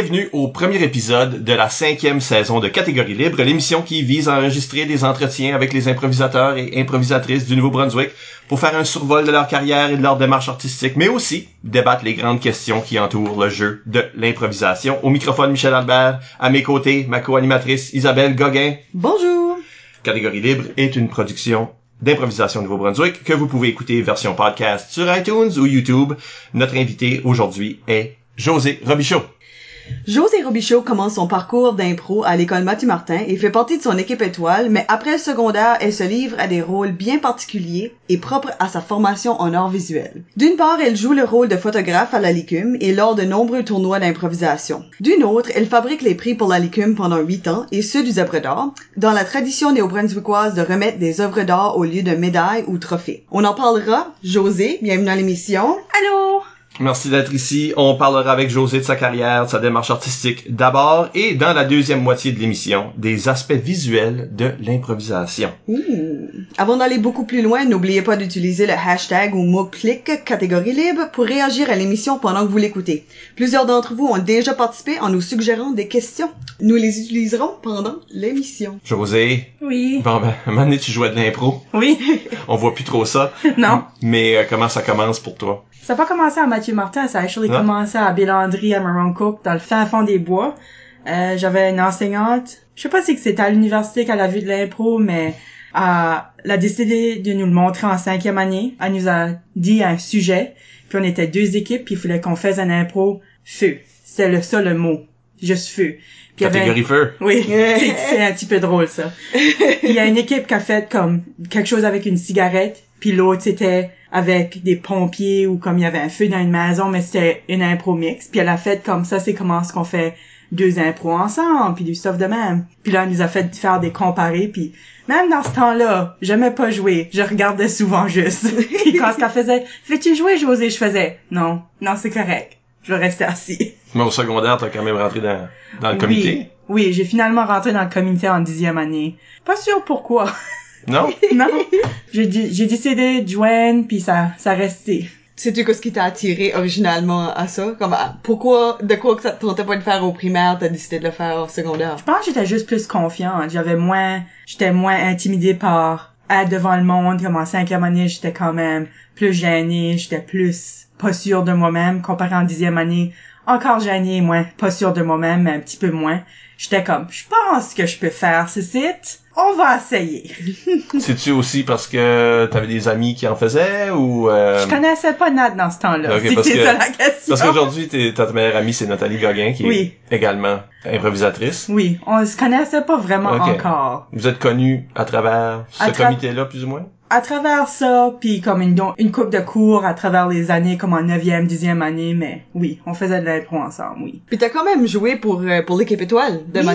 Bienvenue au premier épisode de la cinquième saison de Catégorie Libre, l'émission qui vise à enregistrer des entretiens avec les improvisateurs et improvisatrices du Nouveau-Brunswick pour faire un survol de leur carrière et de leur démarche artistique, mais aussi débattre les grandes questions qui entourent le jeu de l'improvisation. Au microphone, Michel Albert, à mes côtés, ma co-animatrice Isabelle Gauguin. Bonjour! Catégorie Libre est une production d'improvisation Nouveau-Brunswick que vous pouvez écouter version podcast sur iTunes ou YouTube. Notre invité aujourd'hui est José Robichaud. José Robichaud commence son parcours d'impro à l'école Mathieu Martin et fait partie de son équipe étoile, mais après le secondaire, elle se livre à des rôles bien particuliers et propres à sa formation en art visuel. D'une part, elle joue le rôle de photographe à la Licume et lors de nombreux tournois d'improvisation. D'une autre, elle fabrique les prix pour la Licume pendant huit ans et ceux du œuvres d'art, dans la tradition néo-brunswickoise de remettre des œuvres d'art au lieu de médailles ou trophées. On en parlera. José, bienvenue dans l'émission. Allô? Merci d'être ici. On parlera avec José de sa carrière, de sa démarche artistique d'abord et dans la deuxième moitié de l'émission, des aspects visuels de l'improvisation. Ouh. Avant d'aller beaucoup plus loin, n'oubliez pas d'utiliser le hashtag ou mot-clic catégorie libre pour réagir à l'émission pendant que vous l'écoutez. Plusieurs d'entre vous ont déjà participé en nous suggérant des questions. Nous les utiliserons pendant l'émission. José, Oui. bon ben, un moment donné, tu jouais de l'impro. Oui. On voit plus trop ça. non. Mais euh, comment ça commence pour toi? Ça n'a pas commencé à Mathieu Martin, ça a actually Non. commencé à Bélandry, à Maroncook, dans le fin fond des bois. Euh, j'avais une enseignante, je sais pas si c'était à l'université qu'elle a vu de l'impro, mais euh, elle a décidé de nous le montrer en cinquième année. Elle nous a dit un sujet, puis on était deux équipes, puis il fallait qu'on fasse un impro feu. C'était le le mot, juste feu. Puis il y avait un- Catégorie feu. Oui, c'est c'est un petit peu drôle ça. Il y a une équipe qui a fait comme quelque chose avec une cigarette, puis l'autre c'était avec des pompiers ou comme il y avait un feu dans une maison, mais c'était une impro mix. Puis elle a fait comme ça, c'est comment est-ce qu'on fait deux impros ensemble, puis du stuff de même. Puis là, elle nous a fait faire des comparés, puis même dans ce temps-là, j'aimais pas jouer. Je regardais souvent juste. puis quand ce qu'elle faisait, fais-tu jouer, José? Je faisais, non, non, c'est correct. Je vais rester assis. Mais au secondaire, t'as quand même rentré dans, dans le comité? Oui, oui j'ai finalement rentré dans le comité en dixième année. Pas sûr pourquoi. Non? non. J'ai décidé de joindre, puis ça, ça restait. Sais-tu qu'est-ce qui t'a attiré originalement à ça? Comme, pourquoi, de quoi que ça te tentait pas de faire au primaire, t'as décidé de le faire au secondaire? Je pense que j'étais juste plus confiante. J'avais moins, j'étais moins intimidée par être devant le monde. Comme en cinquième année, j'étais quand même plus gênée. J'étais plus pas sûre de moi-même. Comparé en dixième année, encore gênée, moins pas sûre de moi-même, mais un petit peu moins. J'étais comme, je pense que je peux faire ce site. On va essayer. C'est-tu aussi parce que t'avais des amis qui en faisaient ou... Euh... Je connaissais pas Nat dans ce temps-là. Parce que- ça la question. Parce qu'aujourd'hui, ta meilleure amie, c'est Nathalie Gauguin, qui Oui. est également improvisatrice. Oui, on se connaissait pas vraiment encore. Vous êtes connus à travers ce tra- comité-là, plus ou moins? À travers ça, puis comme une, une coupe de cours à travers les années, comme en neuvième, dixième année, mais oui, on faisait de l'impro ensemble, oui. Puis t'as quand même joué pour, euh, pour l'équipe étoile de Oui.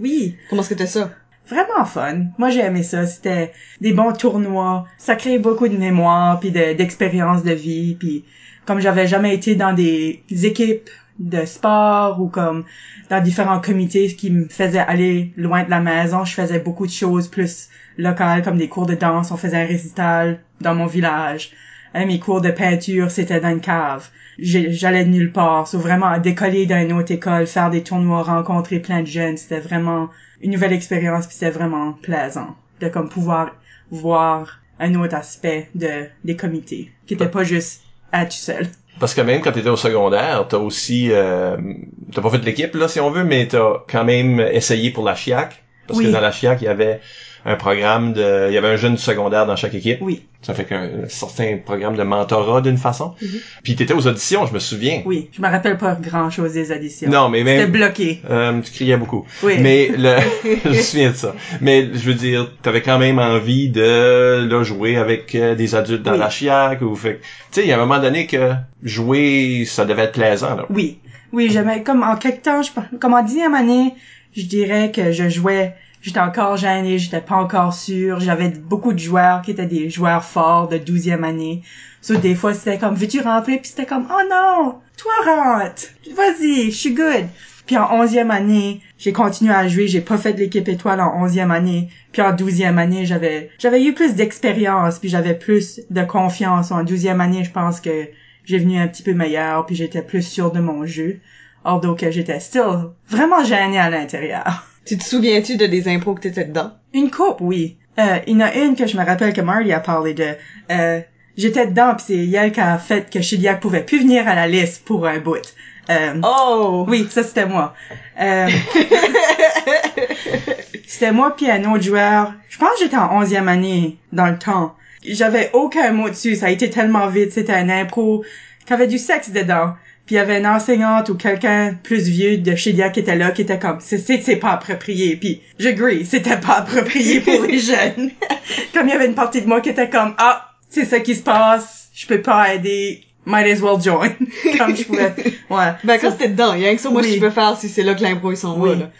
Oui, Comment est-ce que t'as ça? vraiment fun. Moi, j'ai aimé ça. C'était des bons tournois. Ça créait beaucoup de mémoire, puis de- d'expériences de, vie, puis comme j'avais jamais été dans des équipes de sport ou comme dans différents comités qui me faisaient aller loin de la maison, je faisais beaucoup de choses plus locales comme des cours de danse, on faisait un récital dans mon village. Euh, mes cours de peinture, c'était dans une cave. J'allais de nulle part. C'est vraiment à décoller d'une autre école, faire des tournois, rencontrer plein de jeunes. C'était vraiment une nouvelle expérience puis c'était vraiment plaisant de comme pouvoir voir un autre aspect de des comités qui était pas juste à tout seul. Parce que même quand t'étais au secondaire, t'as aussi... Euh, t'as pas fait de l'équipe, là, si on veut, mais t'as quand même essayé pour la FIAC. Parce que dans la FIAC, il y avait un programme de... Il y avait un jeune du secondaire dans chaque équipe. Oui, Ça fait qu'un certain programme de mentorat d'une façon. Mhm. Puis t'étais aux auditions, je me souviens. oui, je me rappelle pas grand chose des auditions. Non, mais C'était même... bloqué. Euh, tu criais beaucoup. Oui. Mais le, je me souviens de ça. Mais je veux dire, t'avais quand même envie de là, jouer avec euh, des adultes dans Oui. la chiac ou fait. que- Tu sais, il y a un moment donné que jouer, ça devait être plaisant là. Oui. Oui, j'aimais comme en quelque temps, je, comme en dixième année, je dirais que je jouais J'étais encore gênée, j'étais pas encore sûre. J'avais beaucoup de joueurs qui étaient des joueurs forts de 12e année. So, des fois, c'était comme, veux-tu rentrer? Puis c'était comme, oh non, toi rentre. Vas-y, je suis good. Puis en onzième année, j'ai continué à jouer. J'ai pas fait de l'équipe étoile en onzième année. Puis en douzième année, j'avais, j'avais eu plus d'expérience. Puis j'avais plus de confiance. En douzième année, je pense que j'ai venu un petit peu meilleur. Puis j'étais plus sûre de mon jeu. Although que j'étais still vraiment gênée à l'intérieur. Tu te souviens-tu de des impôts que t'étais dedans? Une coupe, oui. Euh, il y en a une que je me rappelle que Marty a parlé de. Euh, j'étais dedans pis c'est elle qui a fait que Chiliac pouvait plus venir à la liste pour un bout. Euh, Oh! Oui, ça c'était moi. Euh, c'était moi puis un autre joueur. Je pense que j'étais en onzième année dans le temps. J'avais aucun mot dessus. Ça a été tellement vite. C'était un impro qui avait du sexe dedans. Puis il y avait une enseignante ou quelqu'un plus vieux de chez Dia qui était là, qui était comme, c'est, c'est, pas approprié. Puis j'agree, c'était pas approprié pour les jeunes. comme il y avait une partie de moi qui était comme, ah, c'est ça qui se passe, je peux pas aider, might as well join. comme je pouvais, ouais. Ben, quand t'es dedans, il y a que ça, moi, Oui. je peux faire si c'est là que l'impro, ils sont Oui. là, là.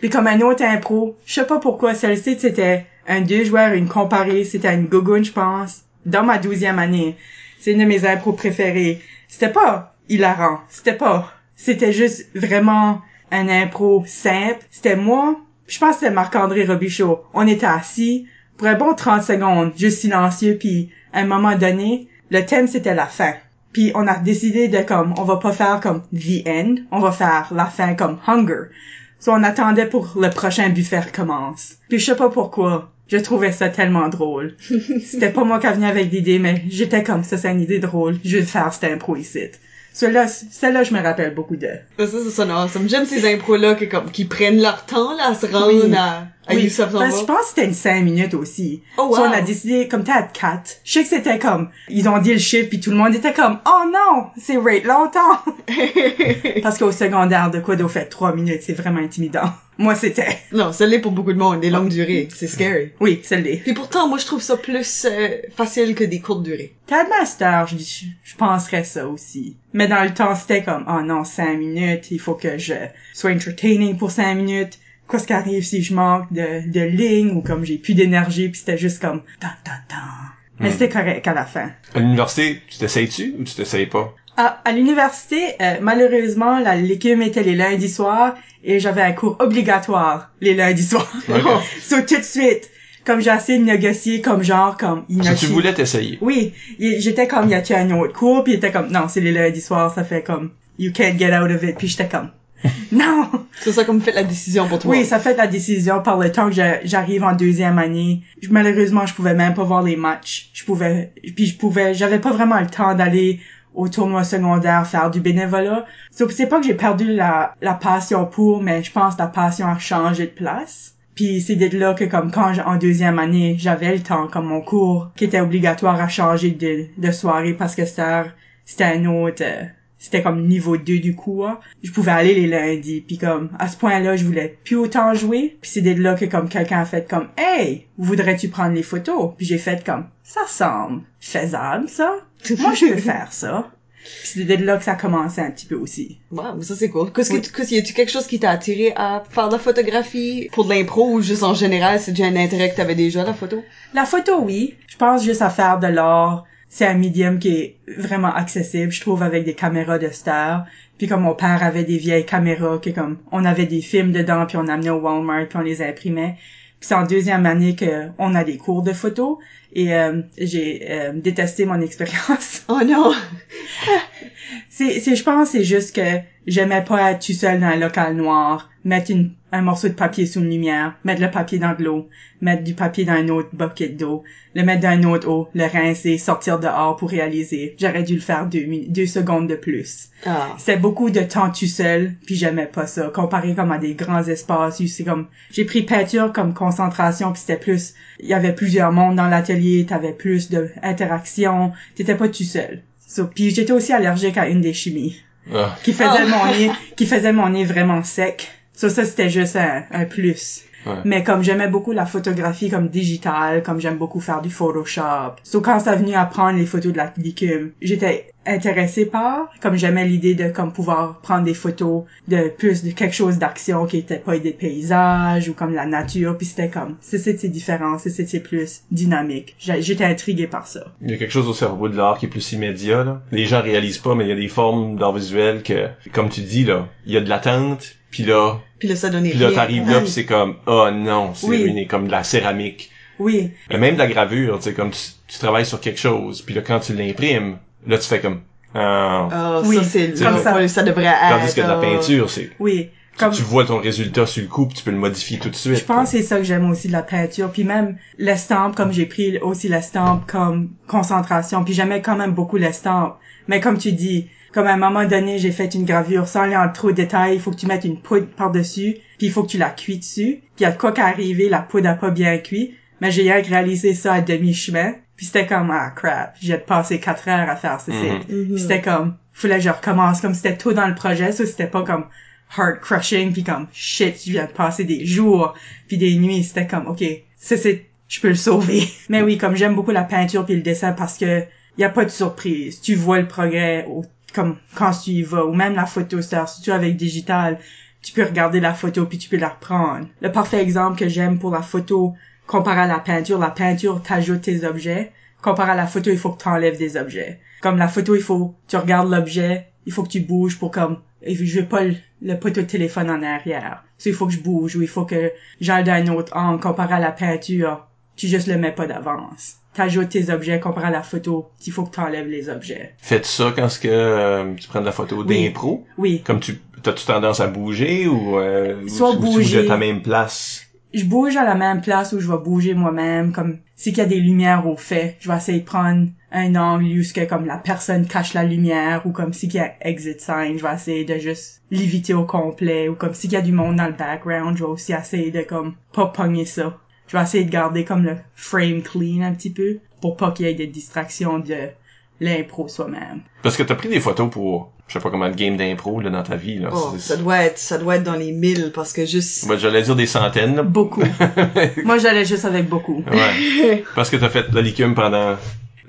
Puis comme un autre impro, je sais pas pourquoi, celle-ci, c'était un deux joueurs, une comparée, c'était une gogoune, je pense, dans ma douzième année. C'est une de mes impros préférées. C'était pas hilarant, c'était pas, c'était juste vraiment un impro simple. C'était moi, je pense que c'était Marc-André Robichaud. On était assis pour un bon 30 secondes, juste silencieux, puis à un moment donné, le thème c'était la fin. Puis on a décidé de comme, on va pas faire comme the end, on va faire la fin comme hunger. So on attendait pour le prochain buffet commence. Puis je sais pas pourquoi, je trouvais ça tellement drôle. C'était pas moi qui venais avec l'idée, mais j'étais comme ça, c'est une idée drôle. Je vais faire cette impro ici. Celle-là, celle-là, je me rappelle beaucoup de. Ben, ça, c'est ça, non. Ça me j'aime ces impros-là qui, comme, qui prennent leur temps, là, à se rendre Oui. à Oui, Youssef parce que Zamba. je pense que c'était une cinq minutes aussi. Oh, wow. So, on a décidé, comme t'as quatre. Je sais que c'était comme, ils ont dit le chiffre puis tout le monde était comme, oh non, c'est rate longtemps. Parce qu'au secondaire, de quoi d'au fait trois minutes, c'est vraiment intimidant. Moi, c'était. Non, ça l'est pour beaucoup de monde, des longues durées. C'est scary. Oui, celle-là. Puis pourtant, moi, je trouve ça plus euh, facile que des courtes durées. Master, je, je, je penserais ça aussi. Mais dans le temps, c'était comme, oh non, cinq minutes, il faut que je sois entertaining pour cinq minutes. Qu'est-ce qui arrive si je manque de, de ligne ou comme j'ai plus d'énergie puis c'était juste comme, tan, tan, tan. Mais Hmm. c'était correct à la fin. À l'université, tu t'essayes-tu ou tu t'essayes pas? À, à l'université, euh, malheureusement, la l'écume était les lundis soirs et j'avais un cours obligatoire les lundis soirs. Ok. so, tout de suite, comme j'ai essayé de négocier comme genre, comme, il m'a tu voulais t'essayer? Oui, j'étais comme, y a-tu un autre cours? Puis il était comme, non, c'est les lundis soirs, ça fait comme, you can't get out of it. Puis j'étais comme, non! C'est ça comme fait la décision pour toi. Oui, ça fait la décision par le temps que j'arrive en deuxième année. Malheureusement, je pouvais même pas voir les matchs. Je pouvais, puis je pouvais, j'avais pas vraiment le temps d'aller au tournoi secondaire faire du bénévolat. C'est pas que j'ai perdu la, la passion pour, mais je pense que la passion a changé de place. Puis c'est d'être là que comme quand en deuxième année, j'avais le temps, comme mon cours qui était obligatoire à changer de, de soirée parce que c'était c'était un autre, euh, c'était comme niveau 2 du cours. Je pouvais aller les lundis, puis comme à ce point-là, je voulais plus autant jouer. Puis c'est d'être là que comme quelqu'un a fait comme "Hey, voudrais-tu prendre les photos?" Puis j'ai fait comme "Ça semble faisable ça. Moi je peux faire ça." Puis c'est d'être là que ça a commencé un petit peu aussi. Wow, ça c'est cool. Qu'est-ce Oui. que, qu'est-ce- y a-tu quelque chose qui t'a attiré à faire de la photographie pour de l'impro ou juste en général, c'est déjà un intérêt que t'avais déjà, la photo? La photo, oui. Je pense juste à faire de l'art. C'est un médium qui est vraiment accessible, je trouve, avec des caméras de star. Puis comme mon père avait des vieilles caméras, comme on avait des films dedans, puis on amenait au Walmart, puis on les imprimait. Puis c'est en deuxième année que on a des cours de photo. Et euh, j'ai euh, détesté mon expérience. Oh non! c'est, c'est, je pense, c'est juste que j'aimais pas être tout seul dans un local noir, mettre une, un morceau de papier sous une lumière, mettre le papier dans de l'eau, mettre du papier dans un autre bucket d'eau, le mettre dans un autre eau, le rincer, sortir dehors pour réaliser. J'aurais dû le faire deux, deux secondes de plus. Ah. C'était beaucoup de temps tout seul, puis j'aimais pas ça. Comparé comme à des grands espaces, c'est comme, j'ai pris peinture comme concentration, puis c'était plus, il y avait plusieurs mondes dans l'atelier, t'avais plus de interaction, t'étais pas tout seul. So, puis j'étais aussi allergique à une des chimies, Ah. qui faisait Ah. mon nez, qui faisait mon nez vraiment sec. So, ça c'était juste un, un plus. Ouais. Mais comme j'aimais beaucoup la photographie comme digitale, comme j'aime beaucoup faire du Photoshop. So quand ça venu à prendre les photos de la licume, j'étais intéressée par, comme j'aimais l'idée de comme pouvoir prendre des photos de plus de quelque chose d'action qui était pas des paysages ou comme la nature, puis c'était comme, c'est c'est différent, c'est c'est plus dynamique. J'étais intriguée par ça. Il y a quelque chose au cerveau de l'art qui est plus immédiat, là. Les gens réalisent pas, mais il y a des formes d'art visuel que, comme tu dis, là, il y a de l'attente, puis là, Puis là, ça donnait puis là, t'arrives là, puis c'est comme, oh non, c'est Oui. ruiné, comme de la céramique. Oui, Et même de la gravure, tu sais, comme tu, tu travailles sur quelque chose, puis là, quand tu l'imprimes, là, tu fais comme, ah. Ah, Oui, ça, c'est comme ça. ça devrait être. Tandis que de la euh, peinture, c'est, oui. tu- Comme, tu vois ton résultat sur le coup, puis tu peux le modifier tout de suite. Je pense que c'est ça que j'aime aussi de la peinture. Puis même l'estampe, comme j'ai pris aussi l'estampe comme concentration. Puis j'aimais quand même beaucoup l'estampe. Mais comme tu dis, comme à un moment donné, j'ai fait une gravure sans aller en trop de détails. Il faut que tu mettes une poudre par-dessus. Puis il faut que tu la cuis dessus. Puis il y a de quoi qu'arriver, la poudre a pas bien cuit. Mais j'ai réalisé ça à demi-chemin. Puis c'était comme, ah crap, j'ai passé quatre heures à faire ceci. Mhm. Puis Mhm. c'était comme, fallait que je recommence. Comme c'était tôt dans le projet, ça c'était pas comme heart crushing puis comme shit, je viens de passer des jours puis des nuits, c'était comme ok, ça c'est je peux le sauver. Mais oui, comme j'aime beaucoup la peinture puis le dessin parce que y a pas de surprise. Tu vois le progrès au- comme quand tu y vas ou même la photo, c'est surtout avec digital, tu peux regarder la photo puis tu peux la reprendre. Le parfait exemple que j'aime pour la photo comparé à la peinture, la peinture t'ajoute tes objets. Comparé à la photo, il faut que tu enlèves des objets. Comme la photo, il faut, tu regardes l'objet, il faut que tu bouges pour comme, je veux pas le, le poteau de téléphone en arrière. So, il faut que je bouge ou il faut que j'aille d'un autre angle comparé à la peinture. Tu juste le mets pas d'avance. T'ajoutes tes objets comparé à la photo, il faut que tu enlèves les objets. Faites ça quand ce que euh, tu prends de la photo Oui. d'impro? Oui. Comme tu, t'as-tu tendance à bouger ou, euh, Soit ou, ou tu bouges bouger. de ta même place? je bouge à la même place où je vais bouger moi-même, comme si qu'il y a des lumières au fait, je vais essayer de prendre un angle où ce que comme la personne cache la lumière ou comme si qu'il y a exit sign, je vais essayer de juste l'éviter au complet ou comme si qu'il y a du monde dans le background, je vais aussi essayer de comme pas pogner ça. Je vais essayer de garder comme le frame clean un petit peu pour pas qu'il y ait des distractions de l'impro soi-même. Parce que t'as pris des photos pour, je sais pas comment, le game d'impro, là, dans ta vie, là. Oh, ça doit être, ça doit être dans les mille parce que juste. Ouais, j'allais dire des centaines, là. Beaucoup. Moi j'allais juste avec beaucoup. Ouais. Parce que t'as fait la licume pendant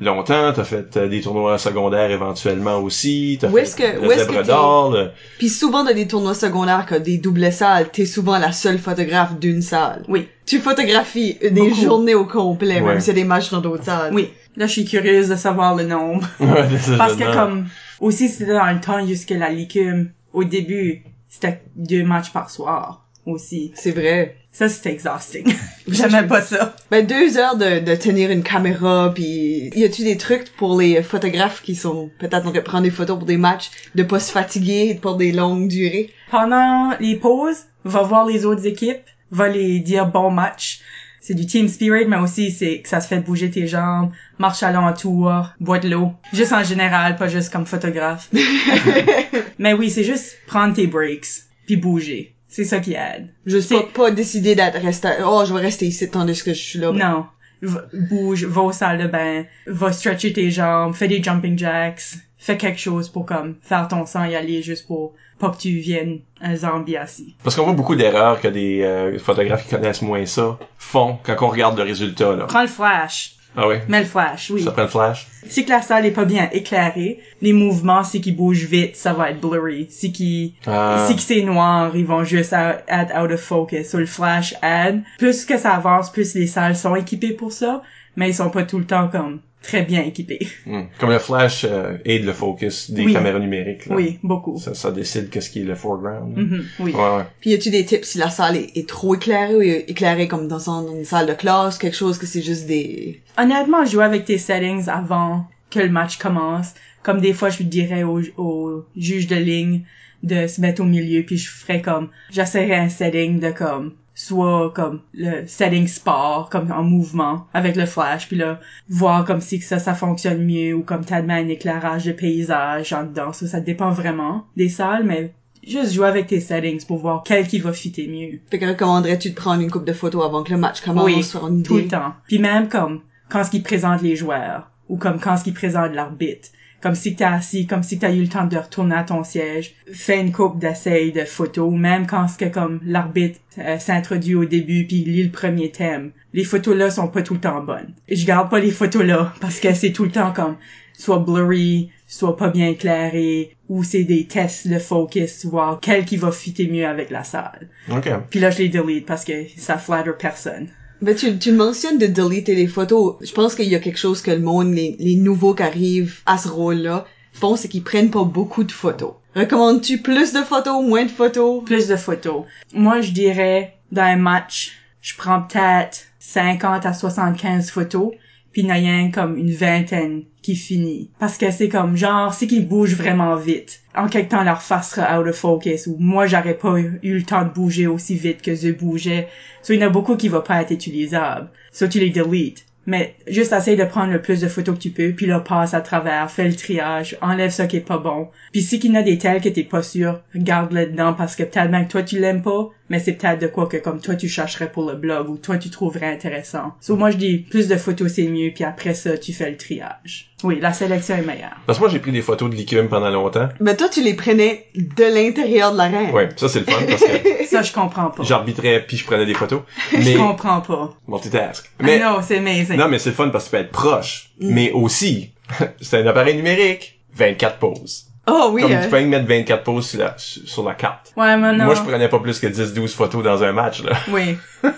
longtemps, t'as fait euh, des tournois secondaires éventuellement aussi, t'as Où est-ce fait que- le où est-ce zèbre que d'or, le- Puis souvent dans des tournois secondaires que des doubles salles, t'es souvent la seule photographe d'une salle. Oui. Tu photographies des Beaucoup. journées au complet, Ouais. même s'il y a des matchs dans d'autres salles. Oui. Là je suis curieuse de savoir le nombre. Ouais, c'est Parce que non. comme aussi c'était dans le temps jusque la licume au début c'était deux matchs par soir aussi. C'est vrai. Ça c'était exhausting. J'aimais pas ça. Ben deux heures de, de tenir une caméra, puis y a-tu des trucs pour les photographes qui sont peut-être en train de prendre des photos pour des matchs, de pas se fatiguer pour des longues durées? Pendant les pauses, va voir les autres équipes, va les dire bon match. C'est du team spirit, mais aussi c'est que ça se fait bouger tes jambes, marche alentour, bois de l'eau. Juste en général, pas juste comme photographe. mais oui, c'est juste prendre tes breaks, puis bouger. C'est ça qui aide. Juste C'est- pas, pas décider d'être resté, oh, je vais rester ici tandis que je suis là. Non. Va- bouge, va aux salles de bain, va stretcher tes jambes, fais des jumping jacks, fais quelque chose pour comme faire ton sang y aller juste pour pas que tu viennes un zombie assis. Parce qu'on voit beaucoup d'erreurs que des euh, photographes qui connaissent moins ça font quand on regarde le résultat, là. Prends le flash. Ah oui? Mets le flash, oui. Ça prend le flash? Si que la salle est pas bien éclairée, les mouvements, si qu'ils bougent vite, ça va être blurry. Si qui Ah. si c'est noir, ils vont juste être out of focus. So le flash aide. Plus que ça avance, plus les salles sont équipées pour ça, mais ils sont pas tout le temps comme très bien équipés. Hmm. Comme le flash euh, aide le focus des Oui. caméras numériques, là. Oui, beaucoup. Ça, ça décide qu'est-ce qui est le foreground. Mhm, oui. Ouais, ouais. Puis y a-tu des tips si la salle est, est trop éclairée ou éclairée comme dans une salle de classe, quelque chose que c'est juste des... Honnêtement, jouer avec tes settings avant que le match commence. Comme des fois, je dirais au, au juge de ligne de se mettre au milieu, puis je ferais comme, j'essaierais un setting de comme, soit comme le setting sport, comme en mouvement, avec le flash, puis là, voir comme si que ça, ça fonctionne mieux, ou comme t'admets un éclairage de paysage en dedans. Ça, ça dépend vraiment des salles, mais juste jouer avec tes settings pour voir quel qui va fitter mieux. Fait que recommanderais-tu de prendre une coupe de photos avant que le match commence, Oui, sur une idée? tout le temps. Puis même comme quand ce qu'ils présentent les joueurs ou comme quand ce qu'ils présentent l'arbitre. Comme si t'es assis, comme si t'as eu le temps de retourner à ton siège, fais une coupe d'essais de photos, même quand ce que comme l'arbitre euh, s'introduit au début puis lit le premier thème. Les photos là sont pas tout le temps bonnes. Je garde pas les photos là parce que c'est tout le temps comme soit blurry, soit pas bien éclairé, ou c'est des tests de focus, voir quel qui va fitter mieux avec la salle. OK. Puis là, je les delete parce que ça flatter personne. Ben, tu, tu mentionnes de deleter les photos. Je pense qu'il y a quelque chose que le monde, les, les nouveaux qui arrivent à ce rôle-là, font, c'est qu'ils prennent pas beaucoup de photos. Recommandes-tu plus de photos, moins de photos? Plus de photos. Moi, je dirais, dans un match, je prends peut-être 50 à 75 photos, puis il y a comme une vingtaine qui finit. Parce que c'est comme, genre, c'est qu'ils bougent vraiment vite. En quelque temps, leur face sera out of focus, ou moi, j'aurais pas eu le temps de bouger aussi vite que eux bougeaient. So, il y en a beaucoup qui vont pas être utilisables. So, tu les deletes. Mais juste essaye de prendre le plus de photos que tu peux, puis là, passe à travers, fais le triage, enlève ça qui est pas bon. Puis si qu'il y en a des tels que t'es pas sûr, garde-le dedans parce que peut-être même que toi tu l'aimes pas, mais c'est peut-être de quoi que comme toi tu chercherais pour le blog ou toi tu trouverais intéressant. So moi je dis plus de photos c'est mieux, puis après ça tu fais le triage. Oui, la sélection est meilleure. Parce que moi, j'ai pris des photos de l'écume pendant longtemps. Ben, toi, tu les prenais de l'intérieur de l'arène. Ouais, ça, c'est le fun parce que Ça je comprends pas. j'arbitrais puis je prenais des photos. Je Mais, comprends pas. multitask. Mais Mais, non, c'est amazing. non, mais c'est le fun parce que tu peux être proche. Mais aussi, c'est un appareil numérique. 24 poses. Oh oui, Comme hein. tu peux y mettre 24 poses sur la, sur la carte. Ouais, mais non. Moi, je prenais pas plus que 10-12 photos dans un match, là. Oui.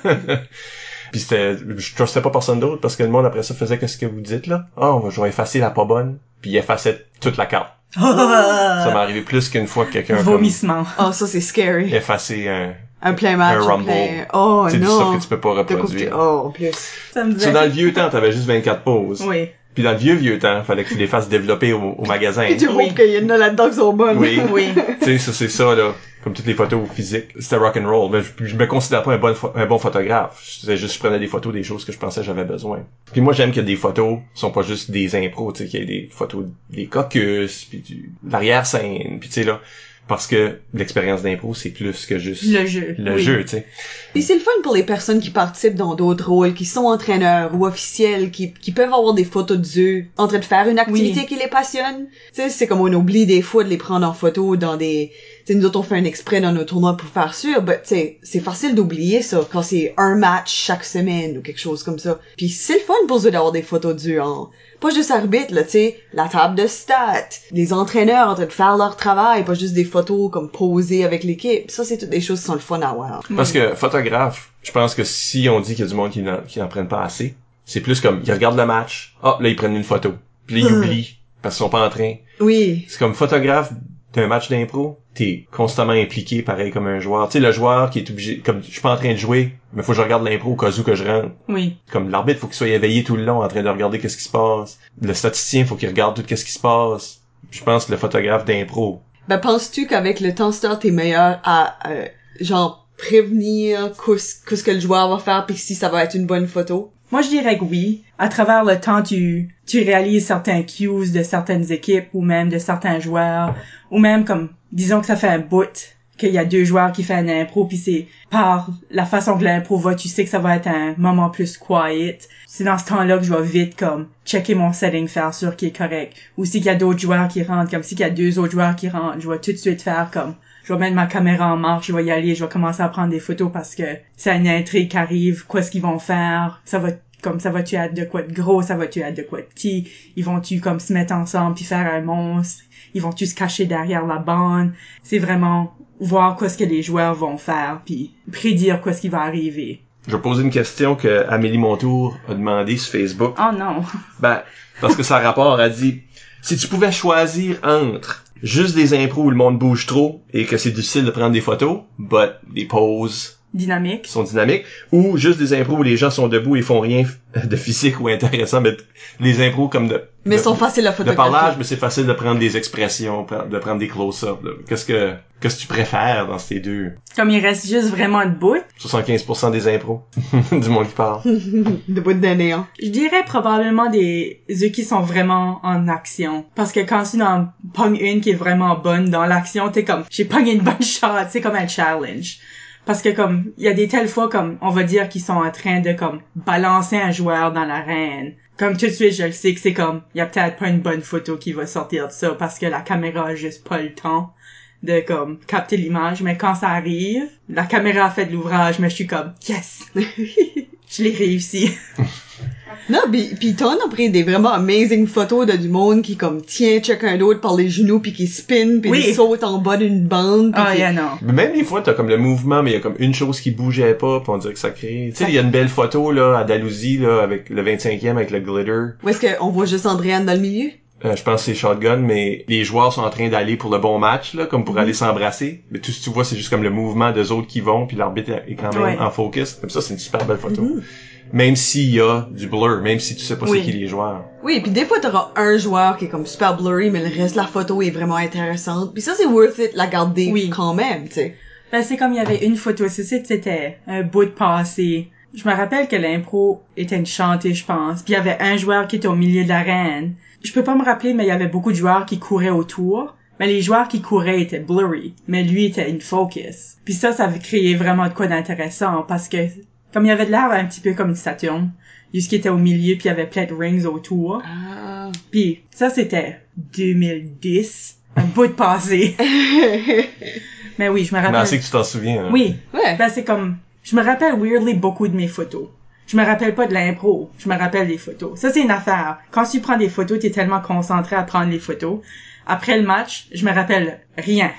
Puis c'était, je trustais pas personne d'autre parce que le monde après ça faisait qu'est-ce que vous dites, là. Ah, je vais effacer la pas bonne. Puis il effaçait toute la carte. Ça m'est arrivé plus qu'une fois que quelqu'un a comme Vomissement. Oh, ça, c'est scary. effacé un, Un plein match. un rumble. plein... Oh, c'est du non. stuff que tu peux pas reproduire. Oh, en plus. Ça me dans le vieux temps, t'avais juste 24 poses. Oui. Puis dans le vieux vieux temps, fallait que tu les fasses développer au, au magasin. Et tu Oui. qu'il y en a là-dedans qui sont bonnes. Oui. Oui. tu sais, ça c'est ça là. Comme toutes les photos physiques, c'était rock and roll. Mais je, je me considère pas un bon, un bon photographe. C'est juste je prenais des photos des choses que je pensais que j'avais besoin. Puis moi j'aime que des photos sont pas juste des impros, tu sais, qu'il y ait des photos des caucus, puis du l'arrière scène, puis tu sais là, parce que l'expérience d'impro c'est plus que juste Le jeu. le Oui. jeu, tu sais. Puis c'est le fun pour les personnes qui participent dans d'autres rôles, qui sont entraîneurs ou officiels, qui, qui peuvent avoir des photos d'eux en train de faire une activité Oui. qui les passionne. Tu sais, c'est comme on oublie des fois de les prendre en photo dans des... Tu sais, nous autres, on fait un exprès dans nos tournois pour faire sûr, but tu sais, c'est facile d'oublier ça quand c'est un match chaque semaine ou quelque chose comme ça. Puis c'est le fun pour eux d'avoir des photos d'eux en... Pas juste arbitre, là, tu sais, la table de stats, les entraîneurs en train de faire leur travail, pas juste des photos comme posées avec l'équipe. Ça, c'est toutes des choses qui sont le fun à voir. Parce que photographe, je pense que si on dit qu'il y a du monde qui n'en, qui n'en prennent pas assez, c'est plus comme ils regardent le match, ah là ils prennent une photo, puis là, ils oublient parce qu'ils sont pas en train. Oui. C'est comme photographe d'un match d'impro, t'es constamment impliqué pareil comme un joueur. Tu sais le joueur qui est obligé comme je suis pas en train de jouer, mais faut que je regarde l'impro au cas où que je rentre. Oui. Comme l'arbitre, faut qu'il soit éveillé tout le long en train de regarder qu'est-ce qui se passe. Le statisticien, faut qu'il regarde tout qu'est-ce qui se passe. Je pense que le photographe d'impro, Ben, penses-tu qu'avec le temps start, t'es meilleur à, euh, genre, prévenir qu'est-ce que le joueur va faire puis si ça va être une bonne photo? Moi, je dirais que oui. À travers le temps, tu, tu réalises certains cues de certaines équipes ou même de certains joueurs ou même comme, disons que ça fait un bout qu'il y a deux joueurs qui font un impro puis c'est par la façon que l'impro va, tu sais que ça va être un moment plus quiet. C'est dans ce temps-là que je vais vite comme checker mon setting, faire sûr qu'il est correct. Ou si qu'il y a d'autres joueurs qui rentrent, comme si qu'il y a deux autres joueurs qui rentrent, je vais tout de suite faire comme je vais mettre ma caméra en marche, je vais y aller, je vais commencer à prendre des photos parce que c'est une intrigue qui arrive, quoi ce qu'ils vont faire, ça va comme ça va-tu être de quoi de gros, ça va-tu être de quoi de petit, ils vont-tu comme se mettre ensemble puis faire un monstre, ils vont-tu se cacher derrière la bande, c'est vraiment voir quoi ce que les joueurs vont faire puis prédire quoi ce qui va arriver. je vais poser une question que Amélie Montour a demandé sur Facebook. Oh non. Ben, parce que ça a rapport, a dit, si tu pouvais choisir entre juste des impros où le monde bouge trop et que c'est difficile de prendre des photos, but des poses Dynamique. sont dynamiques, ou juste des impros où les gens sont debout et font rien de physique ou intéressant, mais les impros comme de, Mais de, sont faciles à de photographier. parlage, mais c'est facile de prendre des expressions, de prendre des close-up. là. Qu'est-ce que, qu'est-ce que tu préfères dans ces deux? Comme il reste juste vraiment debout, 75% des impros du monde qui parle. de bout de néant. Je dirais probablement des eux qui sont vraiment en action. Parce que quand tu en pognes une qui est vraiment bonne dans l'action, t'es comme, j'ai pogné une bonne shot, c'est comme un challenge. Parce que comme, il y a des telles fois comme, on va dire qu'ils sont en train de comme, balancer un joueur dans l'arène. comme tout de suite, je le sais que c'est comme, il y a peut-être pas une bonne photo qui va sortir de ça parce que la caméra a juste pas le temps de comme capter l'image, mais quand ça arrive, la caméra a fait de l'ouvrage, mais je suis comme yes, je l'ai réussi. Non, pis, pis t'en as pris des vraiment amazing photos de du monde qui comme tient chacun d'autre par les genoux puis qui spin puis Oui. qui saute en bas d'une bande. pis Ah, qui- yeah, non. Mais même des fois, t'as comme le mouvement, mais il y a comme une chose qui bougeait pas, pis on dirait que ça crée... Tu sais, il y a une belle photo, là, à Dalhousie, là, avec le 25e, avec le glitter. Où est-ce qu'on voit juste Andréane dans le milieu? Euh, je pense que c'est shotgun, mais les joueurs sont en train d'aller pour le bon match, là, comme pour aller s'embrasser. Mais tout ce que tu vois, c'est juste comme le mouvement des autres qui vont, puis l'arbitre est quand même Ouais. en focus. Comme ça, c'est une super belle photo. Même s'il y a du blur, même si tu sais pas Oui. c'est qui les joueurs. Oui, puis des fois t'auras un joueur qui est comme super blurry, mais le reste de la photo est vraiment intéressante. Puis ça c'est worth it la garder Oui. quand même, tu sais. Ben, c'est comme il y avait une photo, c'est ça, c'était un bout de passé. Je me rappelle que l'impro était une chantée, je pense. Puis il y avait un joueur qui était au milieu de l'arène. Je peux pas me rappeler, mais il y avait beaucoup de joueurs qui couraient autour. Mais les joueurs qui couraient étaient blurry. Mais lui était une focus. Puis ça, ça avait créé vraiment de quoi d'intéressant parce que, comme il y avait de l'air un petit peu comme une Saturne, jusqu'il était au milieu puis il y avait plein de rings autour. Ah. Puis ça, c'était 2010. Un bout de passé. mais oui, je me Mais rappelle. c'est que tu t'en souviens. hein. Oui, Ouais. ben c'est comme, je me rappelle weirdly beaucoup de mes photos. Je me rappelle pas de l'impro, je me rappelle des photos. Ça c'est une affaire. Quand tu prends des photos, tu es tellement concentré à prendre les photos. Après le match, je me rappelle rien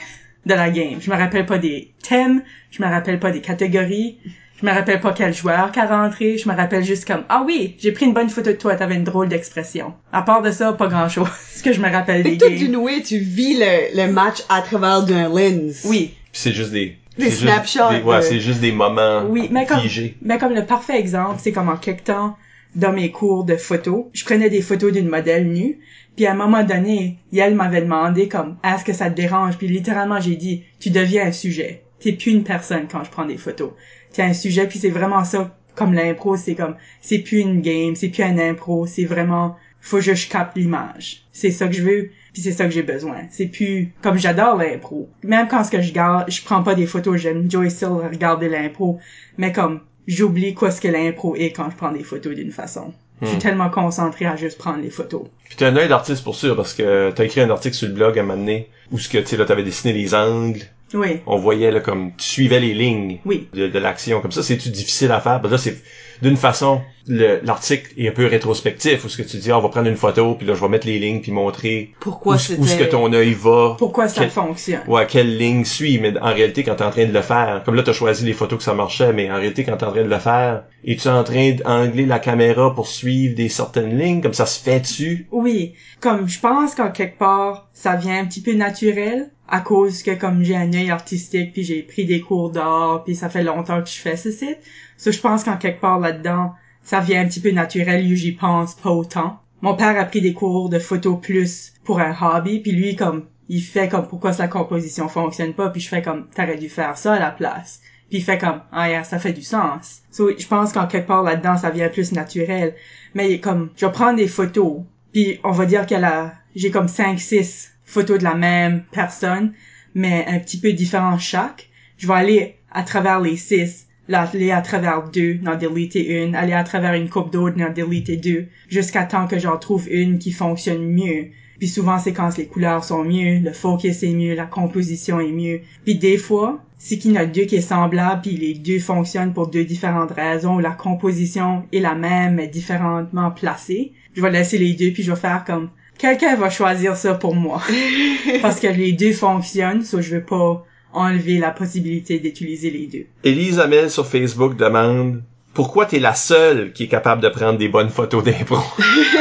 de la game. Je me rappelle pas des thèmes, je me rappelle pas des catégories, je me rappelle pas quel joueur qui a rentré, je me rappelle juste comme ah oui, j'ai pris une bonne photo de toi, t'avais une drôle d'expression. À part de ça, pas grand chose. Ce que je me rappelle Fait des toi, games. tu vis le, le match à travers d'un lens. Oui, Puis c'est juste des... Des c'est juste snapshots, des- ouais, euh. c'est juste des moments Oui, mais comme, figés. mais comme le parfait exemple, c'est comme en quelque temps, dans mes cours de photo, je prenais des photos d'une modèle nue, puis à un moment donné, elle m'avait demandé comme, est-ce que ça te dérange? Puis littéralement, j'ai dit, tu deviens un sujet. T'es plus une personne quand je prends des photos. T'es un sujet, puis c'est vraiment ça, comme l'impro, c'est comme, c'est plus une game, c'est plus un impro, c'est vraiment, faut que je capte l'image. C'est ça que je veux, puis c'est ça que j'ai besoin. C'est plus comme j'adore l'impro. Même quand ce que je garde, je prends pas des photos, j'aime Joy still regarder l'impro, mais comme j'oublie quoi ce que l'impro est quand je prends des photos d'une façon. Je suis tellement concentré à juste prendre les photos. Puis t'as un œil d'artiste pour sûr, parce que t'as écrit un article sur le blog à un moment donné, où ce que, tu sais, là, t'avais dessiné les angles, Oui, on voyait, là, comme, tu suivais les lignes oui, de, de l'action. Comme ça, c'est-tu difficile à faire? Que là, c'est, d'une façon, le- l'article est un peu rétrospectif, où ce que tu dis, ah, on va prendre une photo, puis là, je vais mettre les lignes, puis montrer Pourquoi où, où ce que ton œil va. pourquoi ça Quel- fonctionne? Ouais, quelle ligne suit, mais en réalité, quand t'es en train de le faire, comme là, t'as choisi les photos que ça marchait, mais en réalité, quand t'es en train de le faire, es-tu en train d'angler la caméra pour suivre des certaines lignes, comme ça se fait-tu? Oui, comme je pense qu'en quelque part, ça vient un petit peu naturel à cause que comme j'ai un œil artistique puis j'ai pris des cours d'art puis ça fait longtemps que je fais ce site. Je pense qu'en quelque part là-dedans, ça vient un petit peu naturel j'y pense pas autant. Mon père a pris des cours de photo plus pour un hobby puis lui comme il fait comme pourquoi sa composition fonctionne pas puis je fais comme t'aurais dû faire ça à la place. Puis il fait comme ah ça fait du sens. So, je pense qu'en quelque part là-dedans ça vient plus naturel. Mais comme je prendre des photos puis on va dire qu'elle a j'ai comme 5 6 photos de la même personne mais un petit peu différents chaque. Je vais aller à travers les 6, aller à travers deux, n'en déliter une, aller à travers une coupe d'autres, n'en déliter deux, jusqu'à temps que j'en trouve une qui fonctionne mieux. Puis souvent, c'est quand les couleurs sont mieux, le focus est mieux, la composition est mieux. Puis des fois, c'est qu'il y en a deux qui est semblable, puis les deux fonctionnent pour deux différentes raisons, la composition est la même, mais différemment placée. Je vais laisser les deux, puis je vais faire comme, quelqu'un va choisir ça pour moi. Parce que les deux fonctionnent, so je veux pas enlever la possibilité d'utiliser les deux. Élise Amel sur Facebook demande pourquoi t'es la seule qui est capable de prendre des bonnes photos d'impro?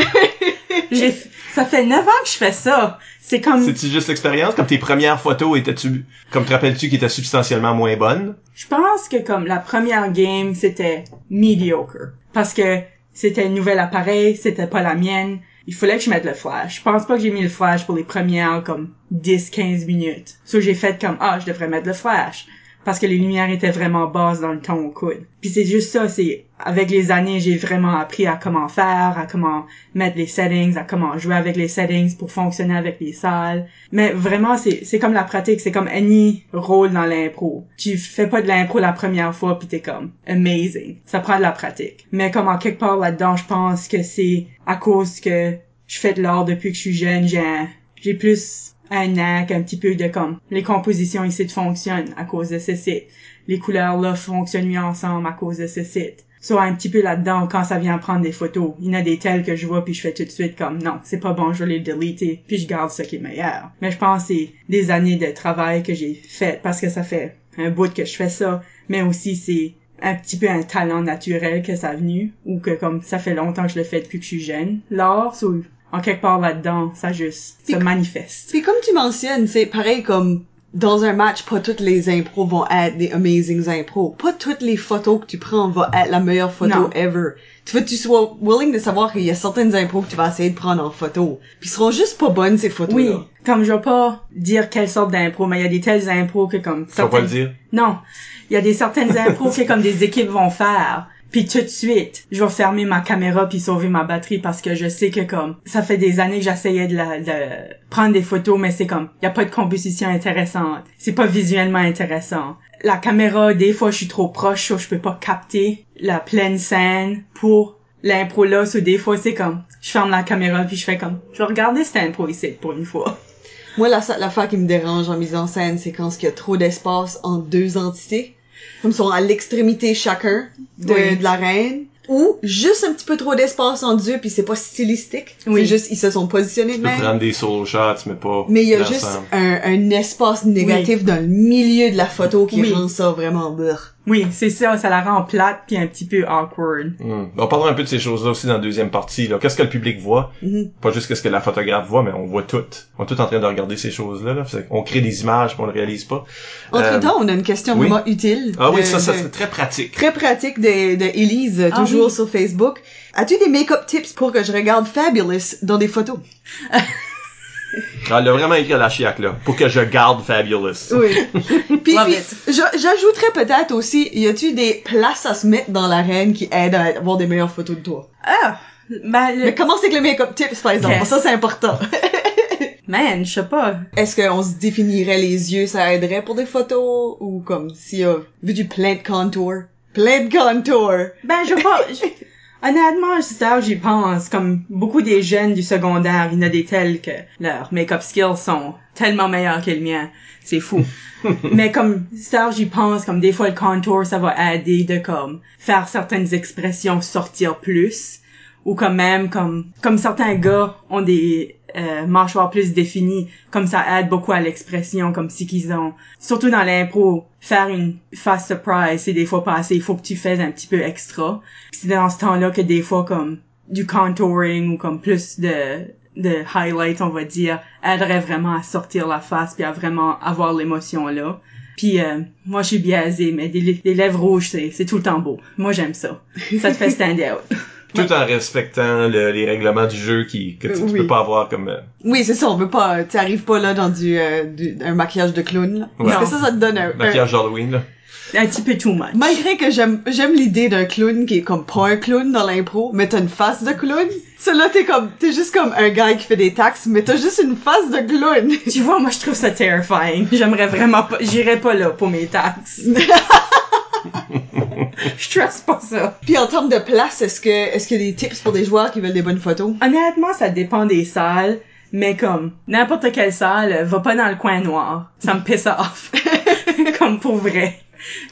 J'ai, ça fait neuf ans que je fais ça. C'est comme, C'est-tu juste l'expérience? Comme tes premières photos étaient-tu, comme te rappelles-tu qui étaient substantiellement moins bonnes? je pense que comme la première game, c'était mediocre. Parce que c'était un nouvel appareil, c'était pas la mienne. Il fallait que je mette le flash. Je pense pas que j'ai mis le flash pour les premières comme 10-15 minutes. So j'ai fait comme, ah, je devrais mettre le flash. Parce que les lumières étaient vraiment basses dans le ton au coude. Puis c'est juste ça, c'est avec les années, j'ai vraiment appris à comment faire, à comment mettre les settings, à comment jouer avec les settings pour fonctionner avec les salles. Mais vraiment, c'est comme la pratique, c'est comme any rôle dans l'impro. Tu fais pas de l'impro la première fois puis t'es comme amazing. Ça prend de la pratique. Mais comme en quelque part là-dedans, je pense que c'est à cause que je fais de l'art depuis que je suis jeune, j'ai j'ai plus un knack, un petit peu de comme les compositions ici fonctionnent à cause de ce site. Les couleurs là fonctionnent mieux ensemble à cause de ce site. Soit un petit peu là-dedans quand ça vient prendre des photos. Il y en a des telles que je vois puis je fais tout de suite comme non, c'est pas bon, je vais les deleter puis je garde ce qui est meilleur. Mais je pense que c'est des années de travail que j'ai fait parce que ça fait un bout que je fais ça, mais aussi c'est un petit peu un talent naturel que ça a venu ou que comme ça fait longtemps que je le fais depuis que je suis jeune. L'art, en quelque part là-dedans, ça juste se manifeste. Puis comme tu mentionnes, c'est pareil comme dans un match, pas toutes les impros vont être des amazing impros. Pas toutes les photos que tu prends vont être la meilleure photo Non. ever. Tu veux que tu sois willing de savoir qu'il y a certaines impros que tu vas essayer de prendre en photo. Puis seront juste pas bonnes ces photos Oui, comme je vais pas dire quelle sorte d'impro, mais il y a des telles impros que comme Faut pas le certaines- dire? Non, il y a des certaines impros que comme des équipes vont faire. Puis tout de suite, je vais fermer ma caméra puis sauver ma batterie parce que je sais que comme ça fait des années que j'essayais de, la, de prendre des photos mais c'est comme il y a pas de composition intéressante. C'est pas visuellement intéressant. La caméra, des fois je suis trop proche, je peux pas capter la pleine scène pour l'impro là, so des fois c'est comme je ferme la caméra puis je fais comme je vais regarder cette impro ici pour une fois. Moi, la seule affaire qui me dérange en mise en scène, c'est quand il y a trop d'espace entre deux entités. Comme ils sont à l'extrémité chacun de, Oui. de l'arène. Ou juste un petit peu trop d'espace entre eux, puis c'est pas stylistique. Oui. C'est juste, ils se sont positionnés Tu de peux même. prendre des solo shots, mais pas Mais il y a juste un, un espace négatif dans le milieu de la photo qui Oui. rend ça vraiment beurre. Oui, c'est ça, ça la rend plate puis un petit peu awkward. Hmm. On parlera un peu de ces choses-là aussi dans la deuxième partie. là. Qu'est-ce que le public voit? Mhm. Pas juste qu'est-ce que la photographe voit, mais on voit tout. On est tout en train de regarder ces choses-là. Là. Qu'on crée des images, mais on le réalise pas. Entre Euh, temps, on a une question oui. vraiment utile. Ah oui, ça, ça de- serait très pratique. Très pratique de, de Elise, Ah toujours oui. sur Facebook. As-tu des make-up tips pour que je regarde Fabulous dans des photos? Ah, Elle l'a vraiment écrit à la chiac, là. Pour que je garde Fabulous. Oui. Puis, j'ajouterais peut-être aussi, y a-tu des places à se mettre dans l'arène qui aident à avoir des meilleures photos de toi? Ah! Ben, le- Mais commence avec le make-up tips, par exemple? Ça, c'est important. man, je sais pas. Est-ce qu'on se définirait les yeux, ça aiderait pour des photos? Ou comme s'il y a vu du plein de contour? Plein de contour! Ben, je sais pas. Honnêtement, c'est ça, j'y pense. Comme beaucoup des jeunes du secondaire, il y en a des tels que leurs make-up skills sont tellement meilleurs que le mien. C'est fou. Mais comme ça, j'y pense, comme des fois le contour, ça va aider de comme faire certaines expressions sortir plus. Ou quand même, comme, comme certains gars ont des euh, mâchoires plus définies, comme ça aide beaucoup à l'expression, comme si qu'ils ont, surtout dans l'impro, faire une face surprise, c'est des fois pas assez, il faut que tu fasses un petit peu extra. C'est dans ce temps-là que des fois, comme, du contouring ou comme plus de, de highlights, on va dire, aiderait vraiment à sortir la face puis à vraiment avoir l'émotion là. Puis euh, moi je suis biaisée, mais des, des lèvres rouges c'est c'est tout le temps beau. Moi j'aime ça. Ça te fait stand out. Tout en respectant le- les règlements du jeu qui, que tu, peux pas avoir comme... euh, Oui, c'est ça, on veut pas, tu arrives pas là dans du, euh, du- un maquillage de clown, là. Ouais. Parce que ça, ça te donne un, maquillage d'Halloween, là. Un petit peu too much. Malgré que j'aime j'aime l'idée d'un clown qui est comme pas un clown dans l'impro, mais t'as une face de clown. Celui-là, t'es comme t'es juste comme un gars qui fait des taxes, mais t'as juste une face de clown. Tu vois, moi je trouve ça terrifying. J'aimerais vraiment pas, j'irais pas là pour mes taxes. Je trust pas ça. Puis en termes de place, est-ce que est-ce qu'il y a des tips pour des joueurs qui veulent des bonnes photos? Honnêtement, ça dépend des salles, mais comme n'importe quelle salle, va pas dans le coin noir. Ça me pisse off. comme pour vrai.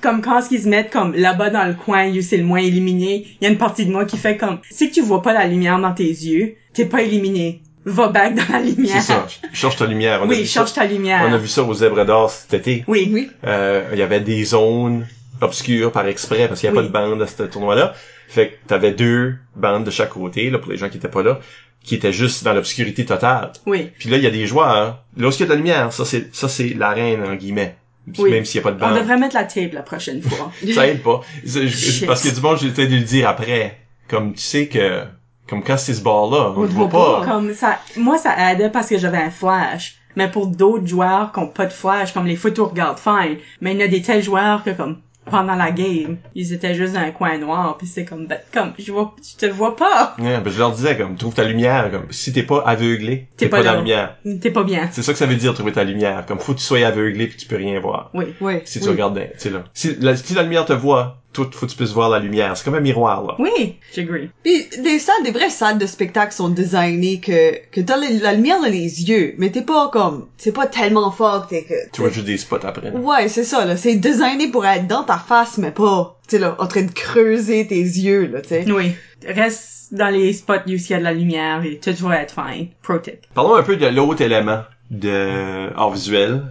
Comme quand ils se mettent comme là-bas dans le coin, où c'est le moins éliminé, il y a une partie de moi qui fait comme si tu vois pas la lumière dans tes yeux, t'es pas éliminé. Va back dans la lumière. C'est ça. Cherche ta lumière. On a Oui, ça. ta lumière. On a vu ça aux Zèbres d'Or cet été. Oui. Oui. Euh, il y avait des zones obscures par exprès parce qu'il n'y a Oui. pas de bande à ce tournoi-là. Fait que t'avais deux bandes de chaque côté, là, pour les gens qui étaient pas là, qui étaient juste dans l'obscurité totale. Oui. Puis là, il y a des joueurs. Lorsqu'il y a de la lumière, ça c'est ça c'est l'arène en guillemets. Oui. Même s'il y a pas de On bande. devrait mettre la tape la prochaine fois. Ça aide pas. Je-. Parce que du j'ai été de le dire après. Comme tu sais que Comme quand c'est ce bord-là, on On le voit pas. Comme ça, moi ça aidait parce que j'avais un flash. Mais pour d'autres joueurs qui ont pas de flash, comme les photos regardent fine. Mais il y a des tels joueurs que comme pendant la game, ils étaient juste dans un coin noir, puis c'est comme, ben, comme je vois, je te vois pas, Ouais, ben, je leur disais, comme, trouve ta lumière, comme, si t'es pas aveuglé, t'es pas, pas dans la lumière. t'es pas bien. C'est ça que ça veut dire, trouver ta lumière. Comme, faut que tu sois aveuglé puis tu peux rien voir. Oui. Oui. Si tu oui. regardes, bien, tu sais, là. Si la, si la lumière te voit, toi, faut que tu puisses voir la lumière. C'est comme un miroir, là. Oui, j'agree. Puis des salles, des vraies salles de spectacle sont designées que que t'as la, la lumière dans les yeux, mais t'es pas comme c'est pas tellement fort que t'es que Tu vois juste des spots après. là. Ouais, c'est ça là, c'est designé pour être dans ta face mais pas tu sais là en train de creuser tes yeux là, tu sais. Oui. Reste dans les spots où il y a de la lumière et tout va être fine. Pro tip. Parlons un peu de l'autre élément de art visuel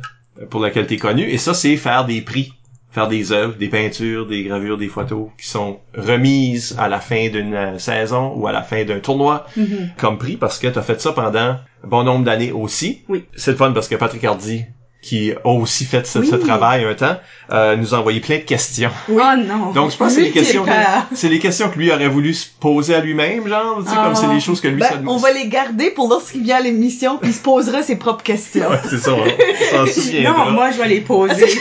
pour lequel t'es connu, et ça, c'est faire des prix. Faire des œuvres, des peintures, des gravures, des photos qui sont remises à la fin d'une euh, saison ou à la fin d'un tournoi Mhm. comme prix parce que t'as fait ça pendant un bon nombre d'années aussi. Oui. C'est le fun parce que Patrick Hardy, qui a aussi fait ce, Oui. ce travail un temps, euh, nous a envoyé plein de questions. Oh non. Donc je pense que c'est les questions, c'est les questions que lui aurait voulu se poser à lui-même, genre, tu sais, Ah. comme c'est les choses que lui Ben, ça on va les garder pour lorsqu'il vient à l'émission puis il se posera ses propres questions. Ouais, c'est ça, on souviendra. Non, moi je vais les poser.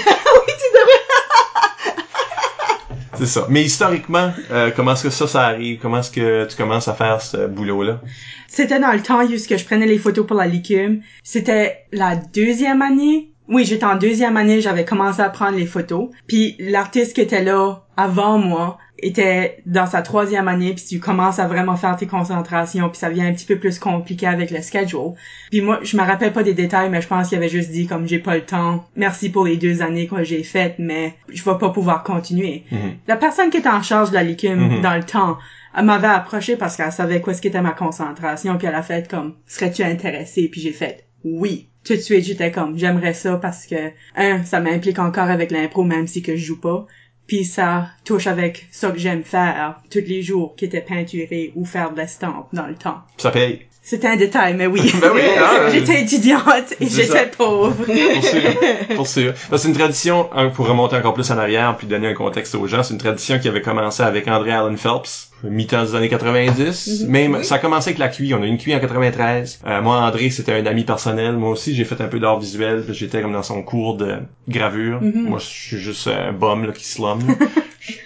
C'est ça. Mais historiquement, euh, comment est-ce que ça, ça arrive? Comment est-ce que tu commences à faire ce boulot-là? C'était dans le temps où je prenais les photos pour la licume. C'était la deuxième année. Oui, j'étais en deuxième année, j'avais commencé à prendre les photos. Puis l'artiste qui était là avant moi était dans sa troisième année, puis tu commences à vraiment faire tes concentrations, puis ça devient un petit peu plus compliqué avec le schedule. Puis moi, je me rappelle pas des détails, mais je pense qu'il avait juste dit comme j'ai pas le temps. Merci pour les deux années que j'ai faites, mais je vais pas pouvoir continuer. Mhm. La personne qui était en charge de la licume Mhm. dans le temps, elle m'avait approché parce qu'elle savait quoi ce qu'était ma concentration, puis elle a fait comme serais-tu intéressé, puis j'ai fait oui. Tout de suite, j'étais comme j'aimerais ça parce que un, ça m'implique encore avec l'impro même si que je joue pas. Puis ça touche avec ça que j'aime faire tous les jours, qui était peinturer ou faire de l'estampe dans le temps. Ça paye. C'était un détail, mais oui. Ben oui, hein, j'étais étudiante et C'est j'étais pauvre. Pour sûr. Pour sûr. Que C'est une tradition, hein, pour remonter encore plus en arrière, puis donner un contexte aux gens, c'est une tradition qui avait commencé avec André Allen Phelps, mi-temps des années 90. Mhm. Même, Oui. ça a commencé avec la QI. On a une QI en 93. Euh, moi, André, c'était un ami personnel. Moi aussi, j'ai fait un peu d'art visuel. J'étais comme dans son cours de gravure. Mhm. Moi, je suis juste un bum là, qui slum.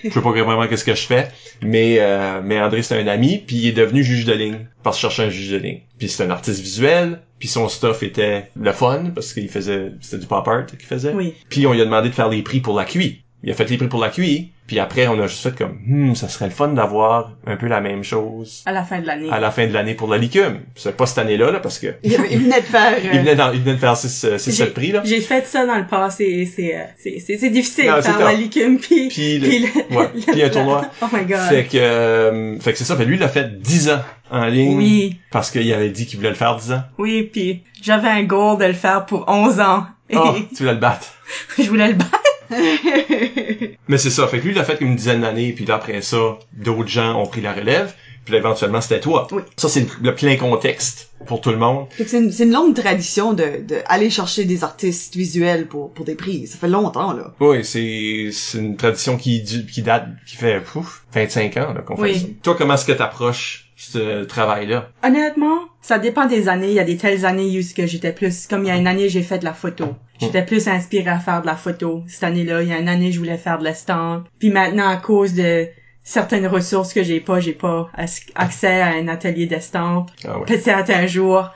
je sais pas vraiment qu'est-ce que je fais. Mais, euh, mais André, c'est un ami, puis il est devenu juge de ligne. Parce que je cherchais un juge de ligne. Puis c'est un artiste visuel. Puis son stuff était le fun, parce qu'il faisait, c'était du pop art qu'il faisait. Oui. Puis on lui a demandé de faire les prix pour la QI. Il a fait les prix pour la QI. Puis après, on a juste fait comme, hmm, ça serait le fun d'avoir un peu la même chose À la fin de l'année. à la fin de l'année pour la licume. C'est pas cette année-là, là, parce que Il, avait- il venait de faire il euh, venait, dans- il venait de faire six, euh, six, J'ai- sept prix, là. J'ai fait ça dans le passé et c'est euh, c'est c'est c'est difficile Non, faire la licume puis Puis le- puis le- ouais, le- un tournoi. Oh my god. Fait que, euh, fait que c'est ça. Fait lui, il a fait 10 ans en ligne. Oui, Parce qu'il avait dit qu'il voulait le faire 10 ans. oui, puis j'avais un goal de le faire pour 11 ans et Oh, tu voulais le battre. je voulais le battre. Mais c'est ça. Fait que lui, il a fait une dizaine d'années, puis là, après ça, d'autres gens ont pris la relève. Puis là, éventuellement, c'était toi. Oui. Ça, c'est le, le plein contexte pour tout le monde. Fait que c'est une, longue tradition de, de aller chercher des artistes visuels pour, pour des prix. Ça fait longtemps, là. Oui, c'est une tradition qui date qui fait pouf, 25 ans là, qu'on fait ça. Toi, comment est-ce que t'approches ce travail-là? Honnêtement, ça dépend des années. Il y a des telles années où j'étais plus comme il y a une année j'ai fait de la photo. J'étais plus inspirée à faire de la photo. Cette année-là, il y a une année je voulais faire de l'estampe. Puis maintenant à cause de certaines ressources que j'ai pas, j'ai pas as- accès à un atelier d'estampe. Ah ouais. peut-être un jour,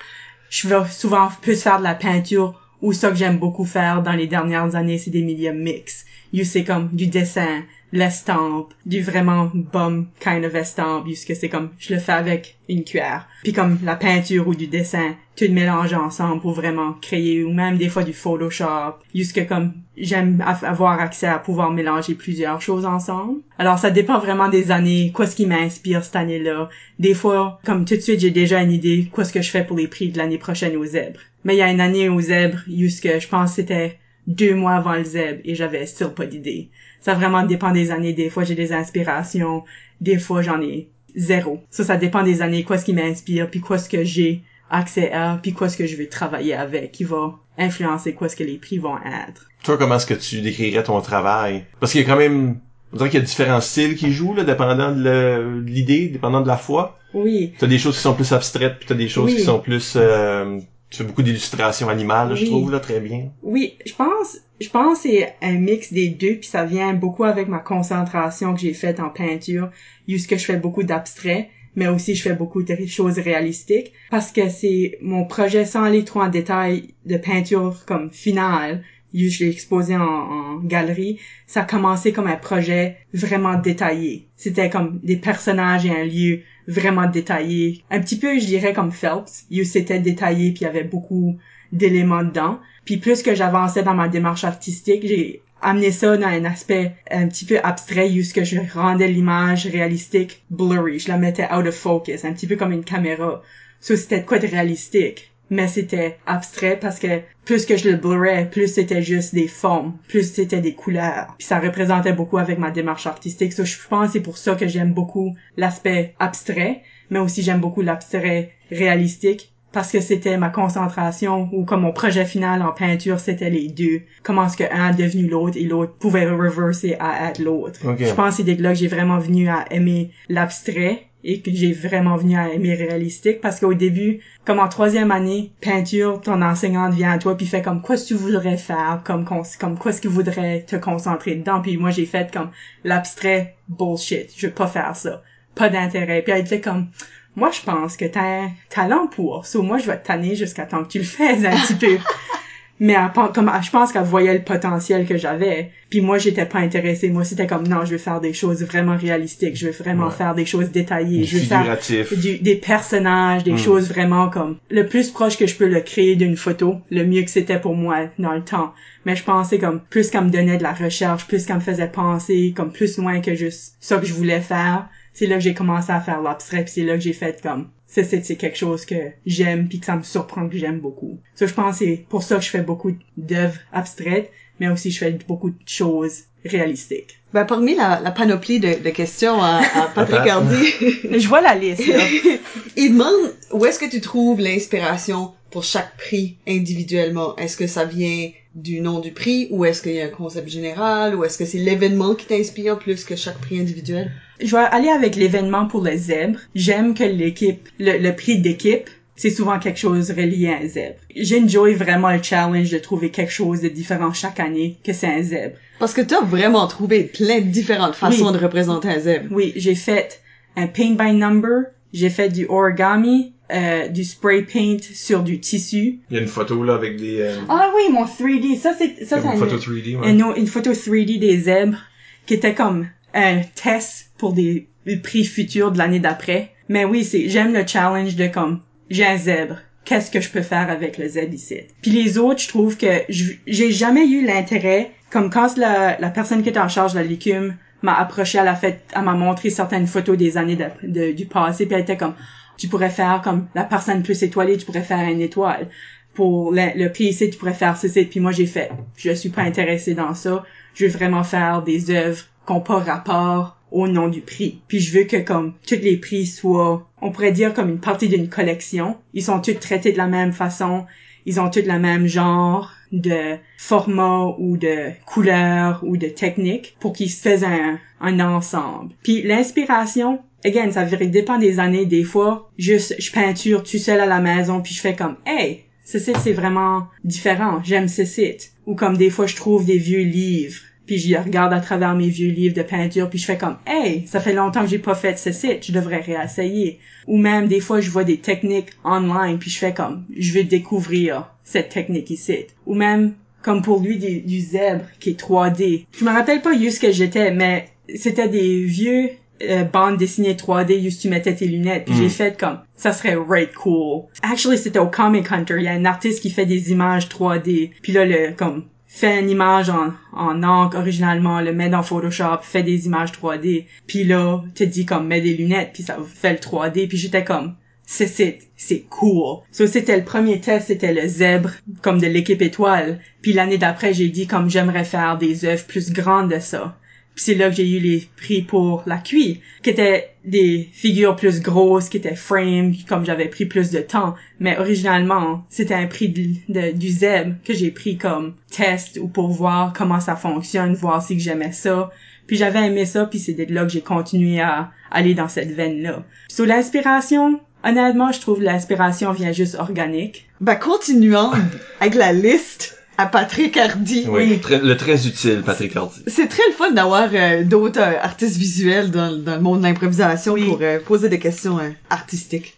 je vais souvent plus faire de la peinture ou ça que j'aime beaucoup faire dans les dernières années, c'est des médiums mix. You c'est comme du dessin, l'estampe, du vraiment bum kind of estampe, que c'est comme je le fais avec une cuillère. Puis comme la peinture ou du dessin, tout mélange ensemble pour vraiment créer ou même des fois du Photoshop. que comme j'aime av- avoir accès à pouvoir mélanger plusieurs choses ensemble. Alors ça dépend vraiment des années, quoi ce qui m'inspire cette année-là. Des fois, comme tout de suite, j'ai déjà une idée quoi ce que je fais pour les prix de l'année prochaine aux zèbres. Mais il y a une année aux zèbres, que je pense c'était deux mois avant le zèbre et j'avais still pas d'idée. Ça vraiment dépend des années. Des fois, j'ai des inspirations. Des fois, j'en ai zéro. Ça, ça dépend des années. Quoi ce qui m'inspire, puis quoi ce que j'ai accès à, puis quoi ce que je veux travailler avec, qui va influencer quoi ce que les prix vont être? Toi, comment est-ce que tu décrirais ton travail? Parce qu'il y a quand même On dirait qu'il y a différents styles qui jouent, là, dépendant de l'idée, dépendant de la foi. Oui. T'as des choses qui sont plus abstraites, puis t'as des choses Oui. qui sont plus... Euh, tu fais beaucoup d'illustrations animales, je trouve, là, très bien. Oui, je pense, je pense que c'est un mix des deux, puis ça vient beaucoup avec ma concentration que j'ai faite en peinture, jusque je fais beaucoup d'abstrait, mais aussi je fais beaucoup de choses réalistiques, parce que c'est mon projet sans aller trop en détail de peinture comme finale, je l'ai exposé en, en galerie, ça a commencé comme un projet vraiment détaillé. C'était comme des personnages et un lieu vraiment détaillé. Un petit peu, je dirais, comme Phelps. où C'était détaillé, puis il y avait beaucoup d'éléments dedans. Puis plus que j'avançais dans ma démarche artistique, j'ai amené ça dans un aspect un petit peu abstrait, où ce que je rendais l'image réalistique blurry. Je la mettais out of focus, un petit peu comme une caméra. Ça, c'était quoi de réalistique? Mais c'était abstrait parce que plus que je le blurrais, plus c'était juste des formes, plus c'était des couleurs. Puis ça représentait beaucoup avec ma démarche artistique. Ça, je pense que c'est pour ça que j'aime beaucoup l'aspect abstrait, mais aussi j'aime beaucoup l'abstrait réalistique parce que c'était ma concentration ou comme mon projet final en peinture, c'était les deux. Comment est-ce que un a devenu l'autre et l'autre pouvait reverser à être l'autre. Je pense que c'est de là que j'ai vraiment venu à aimer l'abstrait et que j'ai vraiment venu à aimer réalistique parce qu'au début, comme en troisième année, peinture, ton enseignante vient à toi puis fait comme quoi ce que tu voudrais faire, comme comme quoi ce qu'il voudrait te concentrer dedans? Puis moi j'ai fait comme l'abstrait bullshit, je veux pas faire ça, pas d'intérêt. Puis elle était comme moi je pense que t'as un talent pour, so moi je vais te tanner jusqu'à temps que tu le fasses un petit peu. Mais elle comme je pense qu'elle voyait le potentiel que j'avais. Puis moi j'étais pas intéressée. Moi c'était comme non, je veux faire des choses vraiment réalistiques. Je veux vraiment Ouais. faire des choses détaillées. Du je veux faire figuratif. du- des personnages, des Mm. choses vraiment comme le plus proche que je peux le créer d'une photo, le mieux que c'était pour moi dans le temps. Mais je pensais comme plus qu'elle me donnait de la recherche, plus qu'elle me faisait penser, comme plus loin que juste ça que je voulais faire. C'est là que j'ai commencé à faire l'abstrait, puis c'est là que j'ai fait comme ça c'est c'est quelque chose que j'aime puis que ça me surprend que j'aime beaucoup. Ça je pense que c'est pour ça que je fais beaucoup d'œuvres abstraites, mais aussi je fais beaucoup de choses réalistiques. Ben, parmi la, la panoplie de, de questions à, à Patrick Je vois la liste là. il demande où est-ce que tu trouves l'inspiration pour chaque prix individuellement. Est-ce que ça vient du nom du prix ou est-ce qu'il y a un concept général ou est-ce que c'est l'événement qui t'inspire plus que chaque prix individuel? Je vais aller avec l'événement pour le zèbre. J'aime que l'équipe, le, le prix d'équipe, c'est souvent quelque chose relié à un zèbre. J'enjoy vraiment le challenge de trouver quelque chose de différent chaque année que c'est un zèbre. Parce que t'as vraiment trouvé plein de différentes façons Oui. de représenter un zèbre. Oui, j'ai fait un paint by number, j'ai fait du origami, euh, du spray paint sur du tissu. Il y a une photo, là, avec des... euh, Ah oui, mon 3D, ça c'est ça c'est une un- photo 3D, ouais. une, une photo 3D des zèbres qui était comme un test pour des prix futurs de l'année d'après. Mais oui, c'est j'aime le challenge de comme j'ai un zèbre. Qu'est-ce que je peux faire avec le zèbre ici? Puis les autres, je trouve que j'ai jamais eu l'intérêt, comme quand la, la personne qui était en charge de la légume m'a approché, elle a fait, elle m'a montré certaines photos des années du passé, puis elle était comme, tu pourrais faire comme la personne plus étoilée, tu pourrais faire une étoile. Pour le, le prix ici, tu pourrais faire ceci. Puis moi, j'ai fait, je suis pas intéressée dans ça. Je veux vraiment faire des œuvres qui n'ont pas rapport au nom du prix. Puis je veux que comme tous les prix soient, on pourrait dire comme une partie d'une collection. Ils sont tous traités de la même façon. Ils ont tous le même genre de format ou de couleur ou de technique pour qu'ils se fassent un, un ensemble. Puis l'inspiration, again, ça dépend des années. Des fois, juste, je peinture tout seul à la maison puis je fais comme, hey, ce site, c'est vraiment différent. J'aime ce site. Ou comme des fois, je trouve des vieux livres puis je regarde à travers mes vieux livres de peinture, puis je fais comme, hey, ça fait longtemps que j'ai pas fait ce site, je devrais réessayer. Ou même des fois, je vois des techniques online, puis je fais comme, je veux découvrir cette technique ici. Ou même, comme pour lui, du, du zèbre qui est 3D. Je me rappelle pas juste ce que j'étais, mais c'était des vieux euh, bandes dessinées 3D juste tu mettais tes lunettes puis Mm. j'ai fait comme ça serait right cool actually c'était au Comic Hunter il y a un artiste qui fait des images 3D puis là le comme fait une image en, en encre originalement, le met dans Photoshop, fait des images 3D, puis là, te dit comme mets des lunettes, puis ça fait le 3D, puis j'étais comme c'est c'est c'est cool. So c'était le premier test, c'était le zèbre comme de l'équipe étoile. Puis l'année d'après, j'ai dit comme j'aimerais faire des œuvres plus grandes de ça. C'est là que j'ai eu les prix pour la cuit, qui étaient des figures plus grosses, qui étaient frame, comme j'avais pris plus de temps. Mais originalement, c'était un prix de, du Zeb que j'ai pris comme test ou pour voir comment ça fonctionne, voir si j'aimais ça. Puis j'avais aimé ça, puis c'est de là que j'ai continué à aller dans cette veine-là. Sur l'inspiration, honnêtement, je trouve l'inspiration vient juste organique. Ben, continuons avec la liste à Patrick Hardy. Oui, très- le très utile, Patrick Hardy. C'est très le fun d'avoir euh, d'autres euh, artistes visuels dans, dans le monde de l'improvisation Oui. pour euh, poser des questions euh, artistiques.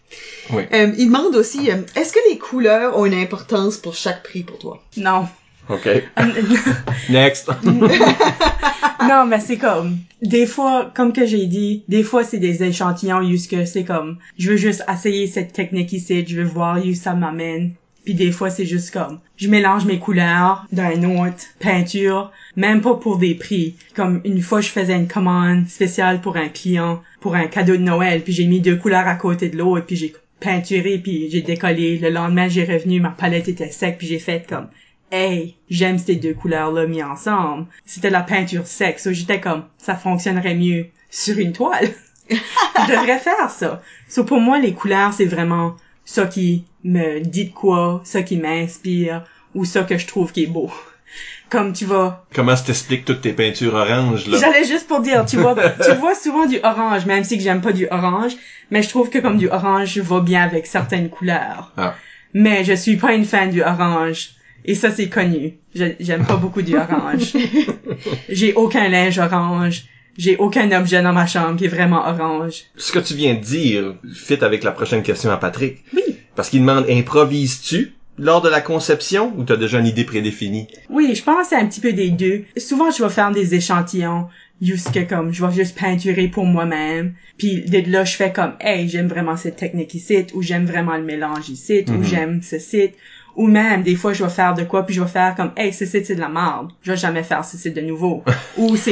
Oui. Euh, il demande aussi, euh, est-ce que les couleurs ont une importance pour chaque prix pour toi? Non. OK. Next. non, mais c'est comme, des fois, comme que j'ai dit, des fois c'est des échantillons jusque c'est comme, je veux juste essayer cette technique ici, je veux voir où ça m'amène. Puis des fois c'est juste comme, je mélange mes couleurs d'un autre peinture, même pas pour des prix. Comme une fois je faisais une commande spéciale pour un client, pour un cadeau de Noël, puis j'ai mis deux couleurs à côté de l'autre, puis j'ai peinturé, puis j'ai décollé. Le lendemain j'ai revenu, ma palette était sec, puis j'ai fait comme, hey, j'aime ces deux couleurs-là mis ensemble. C'était la peinture sec, so j'étais comme, ça fonctionnerait mieux sur une toile. Je devrais faire ça. So pour moi, les couleurs, c'est vraiment ça qui me dit de quoi, ça qui m'inspire, ou ça que je trouve qui est beau. Comme tu vois, Comment ça t'explique toutes tes peintures oranges, là? J'allais juste pour dire, tu vois, tu vois souvent du orange, même si que j'aime pas du orange, mais je trouve que comme du orange va bien avec certaines couleurs. Ah. Mais je suis pas une fan du orange. Et ça, c'est connu. Je- J'aime pas beaucoup du orange. J'ai aucun linge orange. J'ai aucun objet dans ma chambre qui est vraiment orange. Ce que tu viens de dire fit avec la prochaine question à Patrick. Oui. Parce qu'il demande, improvises-tu lors de la conception ou t'as déjà une idée prédéfinie? Oui, je pense que c'est un petit peu des deux. Souvent, je vais faire des échantillons, jusque comme, je vais juste peinturer pour moi-même. Puis de là, je fais comme, hey, j'aime vraiment cette technique ici, ou j'aime vraiment le mélange ici, ou Mhm. j'aime ce site. Ou même, des fois, je vais faire de quoi, puis je vais faire comme, hey, ce site, c'est de la merde. Je vais jamais faire ce site de nouveau. ou c'est,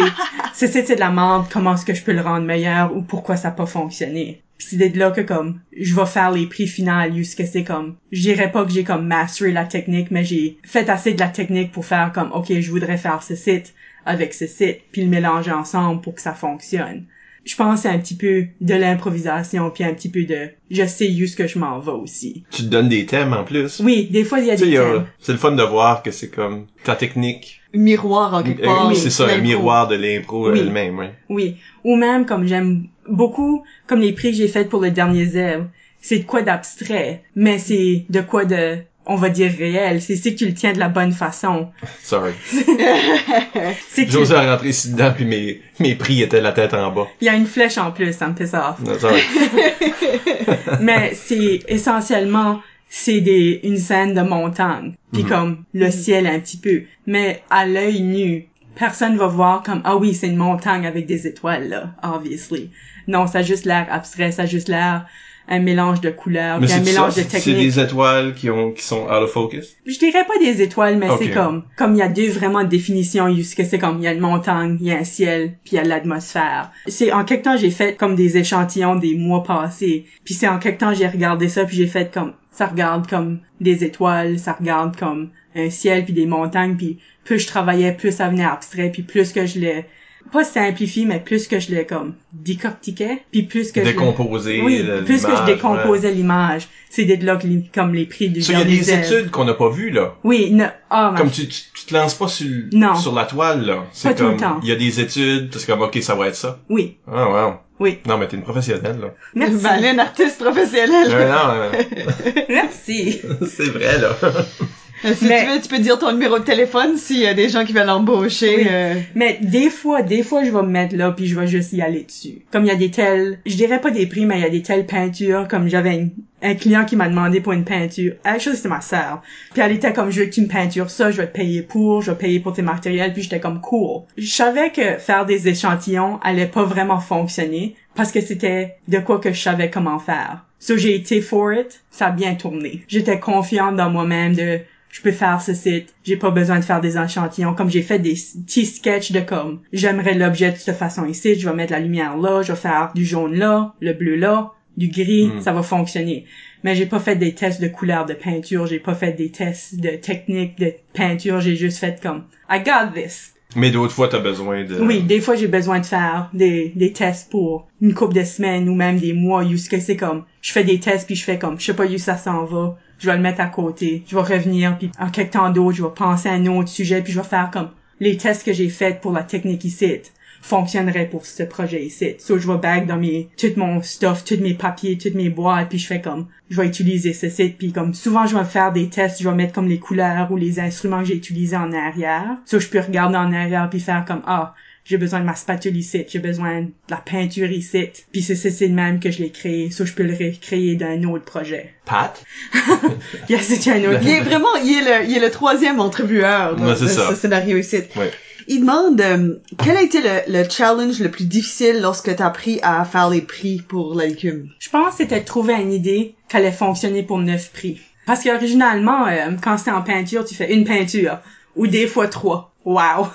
ce site, c'est de la merde, comment est-ce que je peux le rendre meilleur, ou pourquoi ça n'a pas fonctionné? Puis c'est de là que comme, je vais faire les prix finaux, jusqu'à c'est comme, je dirais pas que j'ai comme masteré la technique, mais j'ai fait assez de la technique pour faire comme, ok, je voudrais faire ce site avec ce site, puis le mélanger ensemble pour que ça fonctionne. Je pense c'est un petit peu de l'improvisation, puis un petit peu de, je sais où ce que je m'en vais aussi. Tu te donnes des thèmes en plus. Oui, des fois il y a Tu sais, des il y a- thèmes. c'est le fun de voir que c'est comme ta technique. Miroir en quelque Euh, part. c'est ça, un miroir de l'impro Oui. elle-même, ouais. Oui. Ou même, comme j'aime beaucoup, comme les prix que j'ai faits pour le dernier zèbre, c'est de quoi d'abstrait, mais c'est de quoi de, on va dire réel. C'est tu le tiens de la bonne façon. Sorry. C'est J'osais rentrer ici dedans puis mes, mes prix étaient la tête en bas. il y a une flèche en plus, ça me fait ça. Sorry. mais c'est essentiellement c'est des une scène de montagne puis Mhm. comme le ciel un petit peu mais à l'œil nu personne va voir comme ah oui c'est une montagne avec des étoiles là obviously non ça a juste l'air abstrait ça a juste l'air un mélange de couleurs Mais puis un c'est mélange ça, de c'est techniques. des étoiles qui ont, qui sont out of focus? je dirais pas des étoiles mais c'est comme comme il y a deux vraiment définitions que c'est comme il y a une montagne il y a un ciel puis il y a l'atmosphère. C'est en quelque temps j'ai fait comme des échantillons des mois passés puis c'est en quelque temps j'ai regardé ça puis j'ai fait comme ça regarde comme des étoiles ça regarde comme un ciel puis des montagnes puis plus je travaillais plus ça venait abstrait puis plus que je l'ai pas simplifié mais plus que je l'ai comme décortiquais puis plus que je Décomposer oui le- plus que je décomposais l'image. C'est de là que les- comme les prix du il y a des études qu'on n'a pas vues, là. oui ah Comme tu, tu, tu te lances pas sur, Non. sur la toile, là. C'est Pas tout le comme, temps. il y a des études, c'est comme, ok, ça va être ça. Oui, Ah, wow. oui. Non, mais t'es une professionnelle, là. Merci. Valin, artiste professionnel. Euh, non, euh, Merci. c'est vrai, là. si Mais- tu veux, tu peux dire ton numéro de téléphone s'il y a des gens qui veulent embaucher. Oui. euh, Mais des fois, des fois, je vais me mettre là puis je vais juste y aller dessus. Comme il y a des telles, je dirais pas des prix, mais il y a des telles peintures. Comme j'avais une- un client qui m'a demandé pour une peinture. Actually, c'était ma sœur. Puis elle était comme, je veux que tu me peintures ça, je vais te payer pour, je vais payer pour tes matériels. Puis j'étais comme, cool. Je savais que faire des échantillons allait pas vraiment fonctionner parce que c'était de quoi que je savais comment faire. So j'ai été for it, ça a bien tourné. J'étais confiante dans moi-même de je peux faire ce site, j'ai pas besoin de faire des échantillons, comme j'ai fait des petits sketchs de comme, j'aimerais l'objet de cette façon ici, je vais mettre la lumière là, je vais faire du jaune là, le bleu là, du gris, Mm. ça va fonctionner. Mais j'ai pas fait des tests de couleur de peinture, j'ai pas fait des tests de technique de peinture, j'ai juste fait comme, I got this. Mais d'autres fois, t'as besoin de... Oui, des fois j'ai besoin de faire des, des tests pour une couple de semaines ou même des mois, jusqu'à c'est comme, je fais des tests puis je fais comme, je sais pas où ça s'en va, je vais le mettre à côté, je vais revenir puis en quelque temps d'autre, je vais penser à un autre sujet puis je vais faire comme les tests que j'ai faits pour la technique ici fonctionnerait pour ce projet ici. So, je vais bag dans mes, tout mon stuff, tous mes papiers, toutes mes boîtes, puis je fais comme, je vais utiliser ce site, puis comme, souvent, je vais faire des tests, je vais mettre comme les couleurs ou les instruments que j'ai utilisés en arrière. So, je peux regarder en arrière puis faire comme, ah, j'ai besoin de ma spatule ici, j'ai besoin de la peinture ici, puis c'est c'est le même que je l'ai créé, so je peux le recréer d'un autre projet. Pat? yeah, c'est un autre. Il est vraiment, il est le, il est le troisième entrevueur de, Ouais, c'est de ça. ce scénario ici. Ouais. Il demande euh, quel a été le, le challenge le plus difficile lorsque t'as appris à faire les prix pour la légume. Je pense que c'était de trouver une idée qui allait fonctionner pour neuf prix. Parce qu'originalement, euh, quand c'était en peinture, tu fais une peinture. Ou des fois trois. Wow!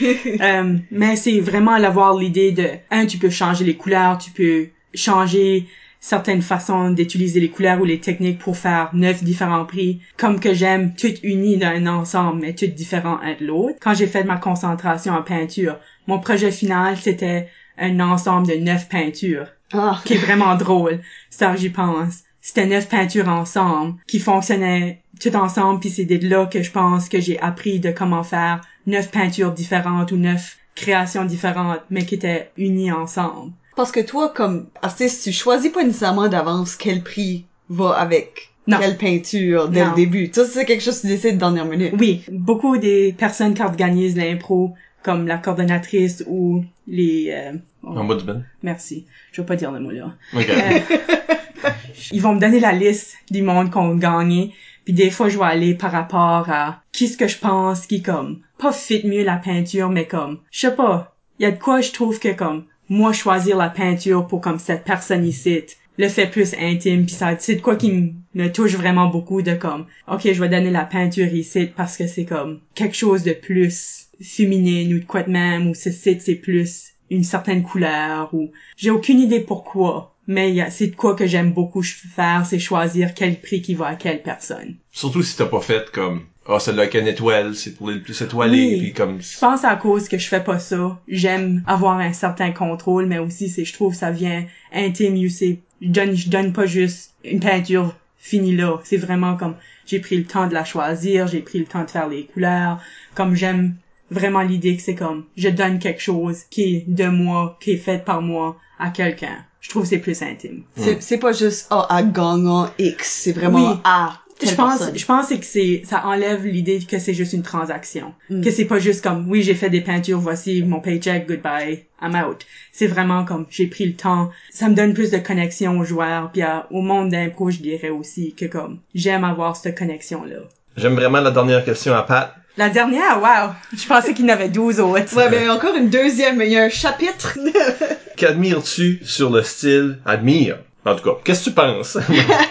Euh, mais c'est vraiment d'avoir l'idée de, un, tu peux changer les couleurs, tu peux changer certaines façons d'utiliser les couleurs ou les techniques pour faire neuf différents prix, comme que j'aime toutes unies dans un ensemble, mais toutes différents un de l'autre. Quand j'ai fait ma concentration en peinture, mon projet final, c'était un ensemble de neuf peintures Ah. qui est vraiment drôle. Ça, j'y pense. C'était neuf peintures ensemble qui fonctionnaient tout ensemble, puis c'est de là que je pense que j'ai appris de comment faire neuf peintures différentes ou neuf créations différentes, mais qui étaient unies ensemble. Parce que toi, comme artiste, tu choisis pas nécessairement d'avance quel prix va avec Non. quelle peinture dès Non. le début. Ça, c'est quelque chose que tu décides de dernière minute. Oui, beaucoup des personnes qui organisent l'impro, comme la coordonnatrice ou les... euh, oh, Ombudsman. merci, je vais pas dire le mot là. OK. ils vont me donner la liste du monde qu'on a gagné. Puis des fois, je vais aller par rapport à qui ce que je pense qui comme pas fit mieux la peinture, mais comme je sais pas. Y a de quoi je trouve que comme moi choisir la peinture pour comme cette personne ici le fait plus intime puis ça c'est de quoi qui me- touche vraiment beaucoup de comme ok je vais donner la peinture ici parce que c'est comme quelque chose de plus féminin ou de quoi de même ou ce site c'est plus une certaine couleur ou j'ai aucune idée pourquoi mais c'est de quoi que j'aime beaucoup faire c'est choisir quel prix qui va à quelle personne Surtout si t'as pas fait comme, ah, celle-là avec une étoile, c'est pour les plus étoilés, Oui. puis comme... Je pense à cause que je fais pas ça. J'aime avoir un certain contrôle, mais aussi c'est je trouve ça vient intime, you sais. Je donne je donne pas juste une peinture finie là. C'est vraiment comme j'ai pris le temps de la choisir, j'ai pris le temps de faire les couleurs. Comme j'aime vraiment l'idée que c'est comme je donne quelque chose qui est de moi, qui est fait par moi à quelqu'un. Je trouve que c'est plus intime. C'est, c'est pas juste, ah, à gagnant X. C'est vraiment Oui. à Je pense, personne. je pense que c'est, ça enlève l'idée que c'est juste une transaction. Mm. Que c'est pas juste comme, oui, j'ai fait des peintures, voici mon paycheck, goodbye, I'm out. C'est vraiment comme, j'ai pris le temps. Ça me donne plus de connexion aux joueurs, puis à- au monde d'impro, je dirais aussi que comme, j'aime avoir cette connexion-là. J'aime vraiment la dernière question à Pat. La dernière, wow! Je pensais qu'il y en avait 12 autres. Ouais, ben encore une deuxième, il y a un chapitre. Qu'admires-tu sur le style? Admire? En tout cas, qu'est-ce que tu penses?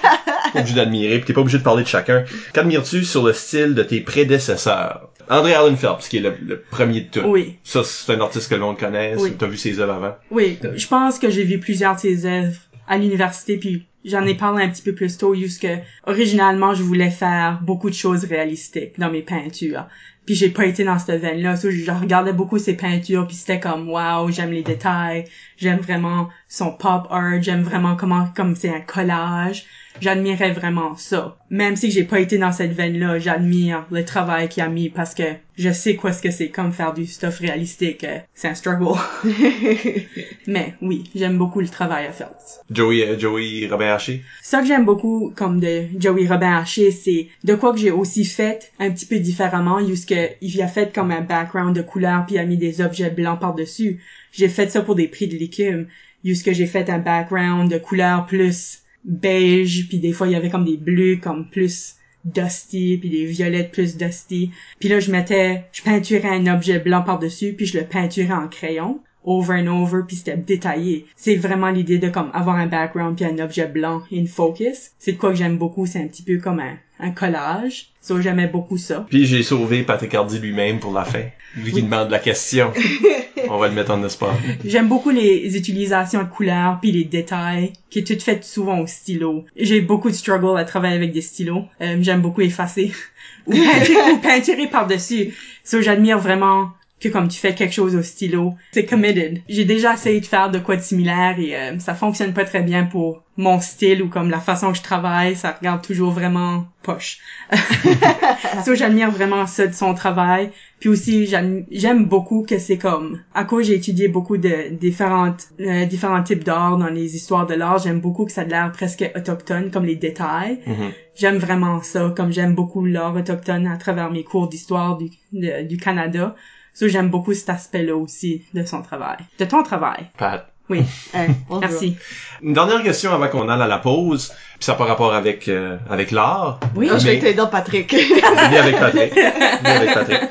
T'es obligé d'admirer, puis t'es pas obligé de parler de chacun. Qu'admires-tu sur le style de tes prédécesseurs? André Allen Phelps, qui est le, le premier de tout. Oui. Ça, c'est un artiste que le monde connaît. Oui. T'as vu ses œuvres avant? Oui, je pense que j'ai vu plusieurs de ses œuvres à l'université, puis j'en ai parlé un petit peu plus tôt, juste que originalement je voulais faire beaucoup de choses réalistiques dans mes peintures. Puis j'ai pas été dans cette veine-là, je regardais beaucoup ses peintures, puis c'était comme wow, j'aime les détails, j'aime vraiment son pop art, j'aime vraiment comment comme c'est un collage. J'admirais vraiment ça. Même si j'ai pas été dans cette veine-là, j'admire le travail qu'il a mis parce que je sais quoi ce que c'est comme faire du stuff réalistique. euh, C'est un struggle. Mais oui, j'aime beaucoup le travail à Phelps. Joey, euh, Joey Robin Haché? Ça que j'aime beaucoup comme de Joey Robin Haché, c'est de quoi que j'ai aussi fait un petit peu différemment, jusque il a fait comme un background de couleur puis il a mis des objets blancs par-dessus. J'ai fait ça pour des prix de légumes, jusque j'ai fait un background de couleur plus beige puis des fois il y avait comme des bleus comme plus dusty puis des violettes plus dusty. Puis là je mettais je peinturais un objet blanc par-dessus puis je le peinturais en crayon over and over puis c'était détaillé. C'est vraiment l'idée de comme avoir un background puis un objet blanc in focus. C'est de quoi que j'aime beaucoup, c'est un petit peu comme un, un collage. So j'aimais beaucoup ça. Puis j'ai sauvé Patrick Hardy lui-même pour la fin. Lui qui demande la question. On va le mettre en espoir. J'aime beaucoup les utilisations de couleurs puis les détails qui est tout fait souvent au stylo. J'ai beaucoup de struggle à travailler avec des stylos. Euh, j'aime beaucoup effacer ou peinturer, ou peinturer par-dessus. So j'admire vraiment que comme tu fais quelque chose au stylo. C'est committed. J'ai déjà essayé de faire de quoi de similaire et euh, ça fonctionne pas très bien pour mon style ou comme la façon que je travaille. Ça regarde toujours vraiment poche. so, j'admire vraiment ça de son travail. Puis aussi, j'aime beaucoup que c'est comme, à cause j'ai étudié beaucoup de différentes, euh, différents types d'art dans les histoires de l'art, j'aime beaucoup que ça a l'air presque autochtone, comme les détails. Mhm. J'aime vraiment ça, comme j'aime beaucoup l'art autochtone à travers mes cours d'histoire du, de- du Canada. So, j'aime beaucoup cet aspect-là aussi de son travail. De ton travail. Pat. Oui. Merci. Une dernière question avant qu'on aille à la pause, puis ça n'a pas rapport avec euh, avec l'art. Oui. Ah, je vais t'aider, Patrick. Bien avec Patrick. Bien avec Patrick.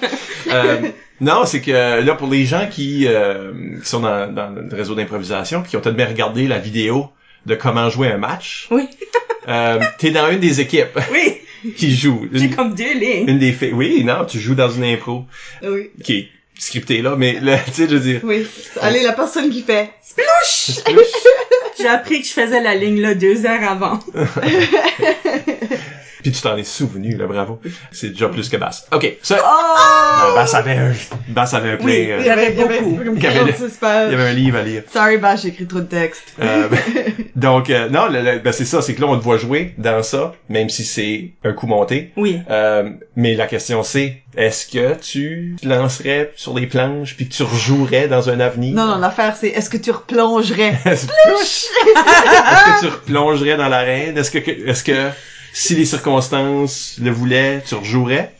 Euh, non, c'est que là, pour les gens qui, euh, qui sont dans, dans le réseau d'improvisation, puis qui ont peut-être bien regardé la vidéo de comment jouer un match, Oui. euh, t'es dans une des équipes Oui. qui joue. J'ai comme deux lignes. une des filles. Oui, non, tu joues dans une impro oui, qui est scriptée là, mais là, tu sais, je veux dire. oui. Allez, la personne qui fait. J'ai appris que je faisais la ligne là deux heures avant. Puis tu t'en es souvenu, là, bravo. C'est déjà plus que Bass. Ok, ça. Oh! euh, Bass avait un, Bass avait un play, Oui, euh, Il y avait, beaucoup. Il y avait le- 46 pages. il y avait un livre à lire. Sorry, Bash, j'ai écrit trop de texte. Euh, donc euh, non, le- le- ben, c'est ça, c'est que là on te voit jouer dans ça, même si c'est un coup monté. Oui. Euh, mais la question c'est, est-ce que tu te lancerais sur les planches puis que tu rejouerais dans un avenir? Non, non, l'affaire, c'est est-ce que tu replongerais? Est-ce que tu replongerais dans l'arène? Est-ce que est-ce que si les circonstances le voulaient, tu rejouerais?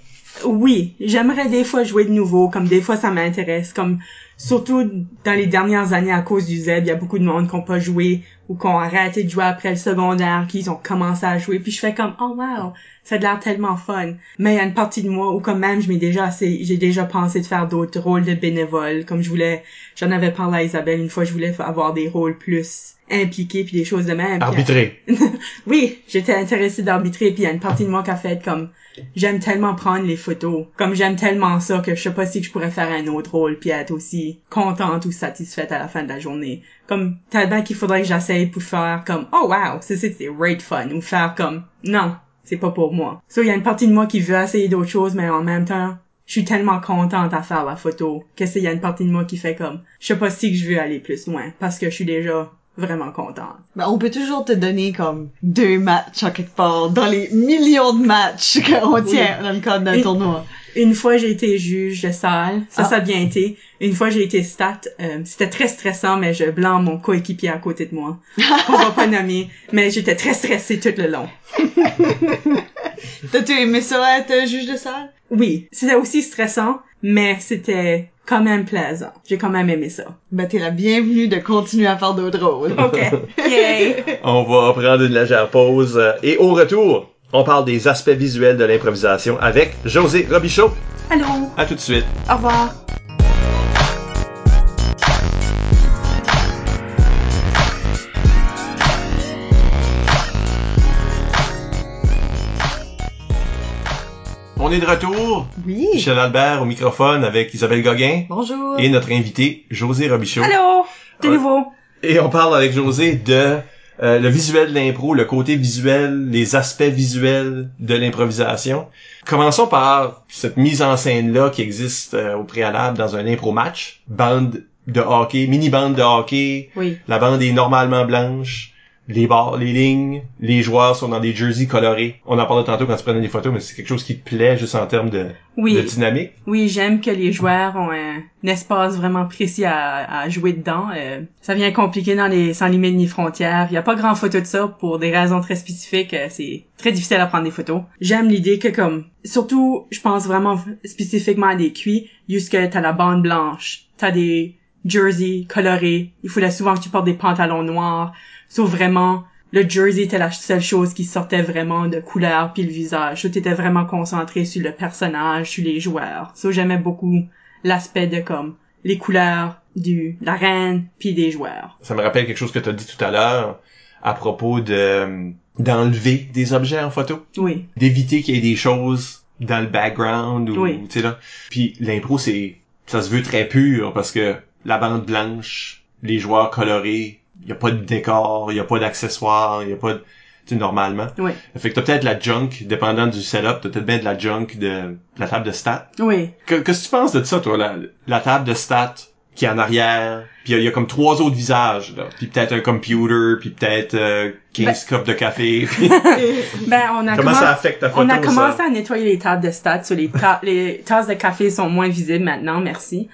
Oui, j'aimerais des fois jouer de nouveau, comme des fois ça m'intéresse, comme surtout dans les dernières années à cause du Z, il y a beaucoup de monde qui ont pas joué ou qui ont arrêté de jouer après le secondaire, qui ont commencé à jouer, puis je fais comme oh wow, ça a l'air tellement fun. Mais il y a une partie de moi où quand même je m'ai déjà assez, j'ai déjà pensé de faire d'autres rôles de bénévole, comme je voulais, j'en avais parlé à Isabelle une fois, je voulais avoir des rôles plus impliqués puis des choses de même. Arbitrer. oui, j'étais intéressée d'arbitrer, puis il y a une partie de moi qui a fait comme j'aime tellement prendre les photos, comme j'aime tellement ça que je sais pas si je pourrais faire un autre rôle puis être aussi contente ou satisfaite à la fin de la journée. Comme tellement qu'il faudrait que j'essaye pour faire comme oh wow, c'est c'est c'est great fun ou faire comme non, c'est pas pour moi. So il y a une partie de moi qui veut essayer d'autres choses mais en même temps je suis tellement contente à faire la photo que c'est il y a une partie de moi qui fait comme je sais pas si que je veux aller plus loin parce que je suis déjà vraiment contente. Ben, on peut toujours te donner comme deux matchs en quelque part dans les millions de matchs qu'on tient dans le cadre d'un tournoi. Une fois, j'ai été juge de salle. Ça, Ah. ça a bien été. Une fois, j'ai été stat. Euh, c'était très stressant, mais je blâme mon coéquipier à côté de moi. On va pas nommer, mais j'étais très stressée tout le long. T'as-tu aimé ça être juge de salle? Oui, c'était aussi stressant, mais c'était quand même plaisant. J'ai quand même aimé ça. Ben, t'es la bienvenue de continuer à faire d'autres rôles. OK. Yay! On va prendre une légère pause euh, et au retour, on parle des aspects visuels de l'improvisation avec José Robichaud. Allô? À tout de suite. Au revoir. On est de retour. Oui. Michel Albert au microphone avec Isabelle Gauguin Bonjour. et notre invité José Robichaud. Allô? De Ouais. nouveau. Et on parle avec José de euh, le visuel de l'impro, le côté visuel, les aspects visuels de l'improvisation. Commençons par cette mise en scène-là qui existe euh, au préalable dans un impro match. Bande de hockey, mini-bande de hockey, Oui. la bande est normalement blanche, les barres, les lignes, les joueurs sont dans des jerseys colorés. On en parlait tantôt quand tu prenais des photos, mais c'est quelque chose qui te plaît juste en termes de, Oui. de dynamique? Oui, j'aime que les joueurs ont un, un espace vraiment précis à, à jouer dedans. Euh, ça vient compliqué dans les sans limite ni frontières. Il y a pas grand photo de ça pour des raisons très spécifiques. Euh, C'est très difficile à prendre des photos. J'aime l'idée que comme surtout, je pense vraiment spécifiquement à des cuits, jusque t'as la bande blanche, t'as des jerseys colorés. Il fallait souvent que tu portes des pantalons noirs. Sauf vraiment le jersey était la seule chose qui sortait vraiment de couleur puis le visage. Tout était vraiment concentré sur le personnage, sur les joueurs. Ça, j'aimais beaucoup l'aspect de comme les couleurs du la reine puis des joueurs. Ça me rappelle quelque chose que tu as dit tout à l'heure à propos de d'enlever des objets en photo. Oui, d'éviter qu'il y ait des choses dans le background ou Oui. tu sais là. Puis l'impro c'est ça se veut très pur parce que la bande blanche, les joueurs colorés, y a pas de décor, il y a pas d'accessoires, il y a pas de tu sais, normalement. Oui. Fait que t'as peut-être la junk, dépendant du setup, t'as peut-être bien de la junk de la table de stats. Oui. Que- Qu'est-ce que tu penses de ça, toi, la, la table de stats qui est en arrière, puis il y y, a comme trois autres visages, là, puis peut-être un computer, puis peut-être euh, 15 cups de café. puis Ben, on a Comment commen- ça affecte ta photo, On a commencé ça? à nettoyer les tables de stats. Les, ta- les tasses de café sont moins visibles maintenant, merci.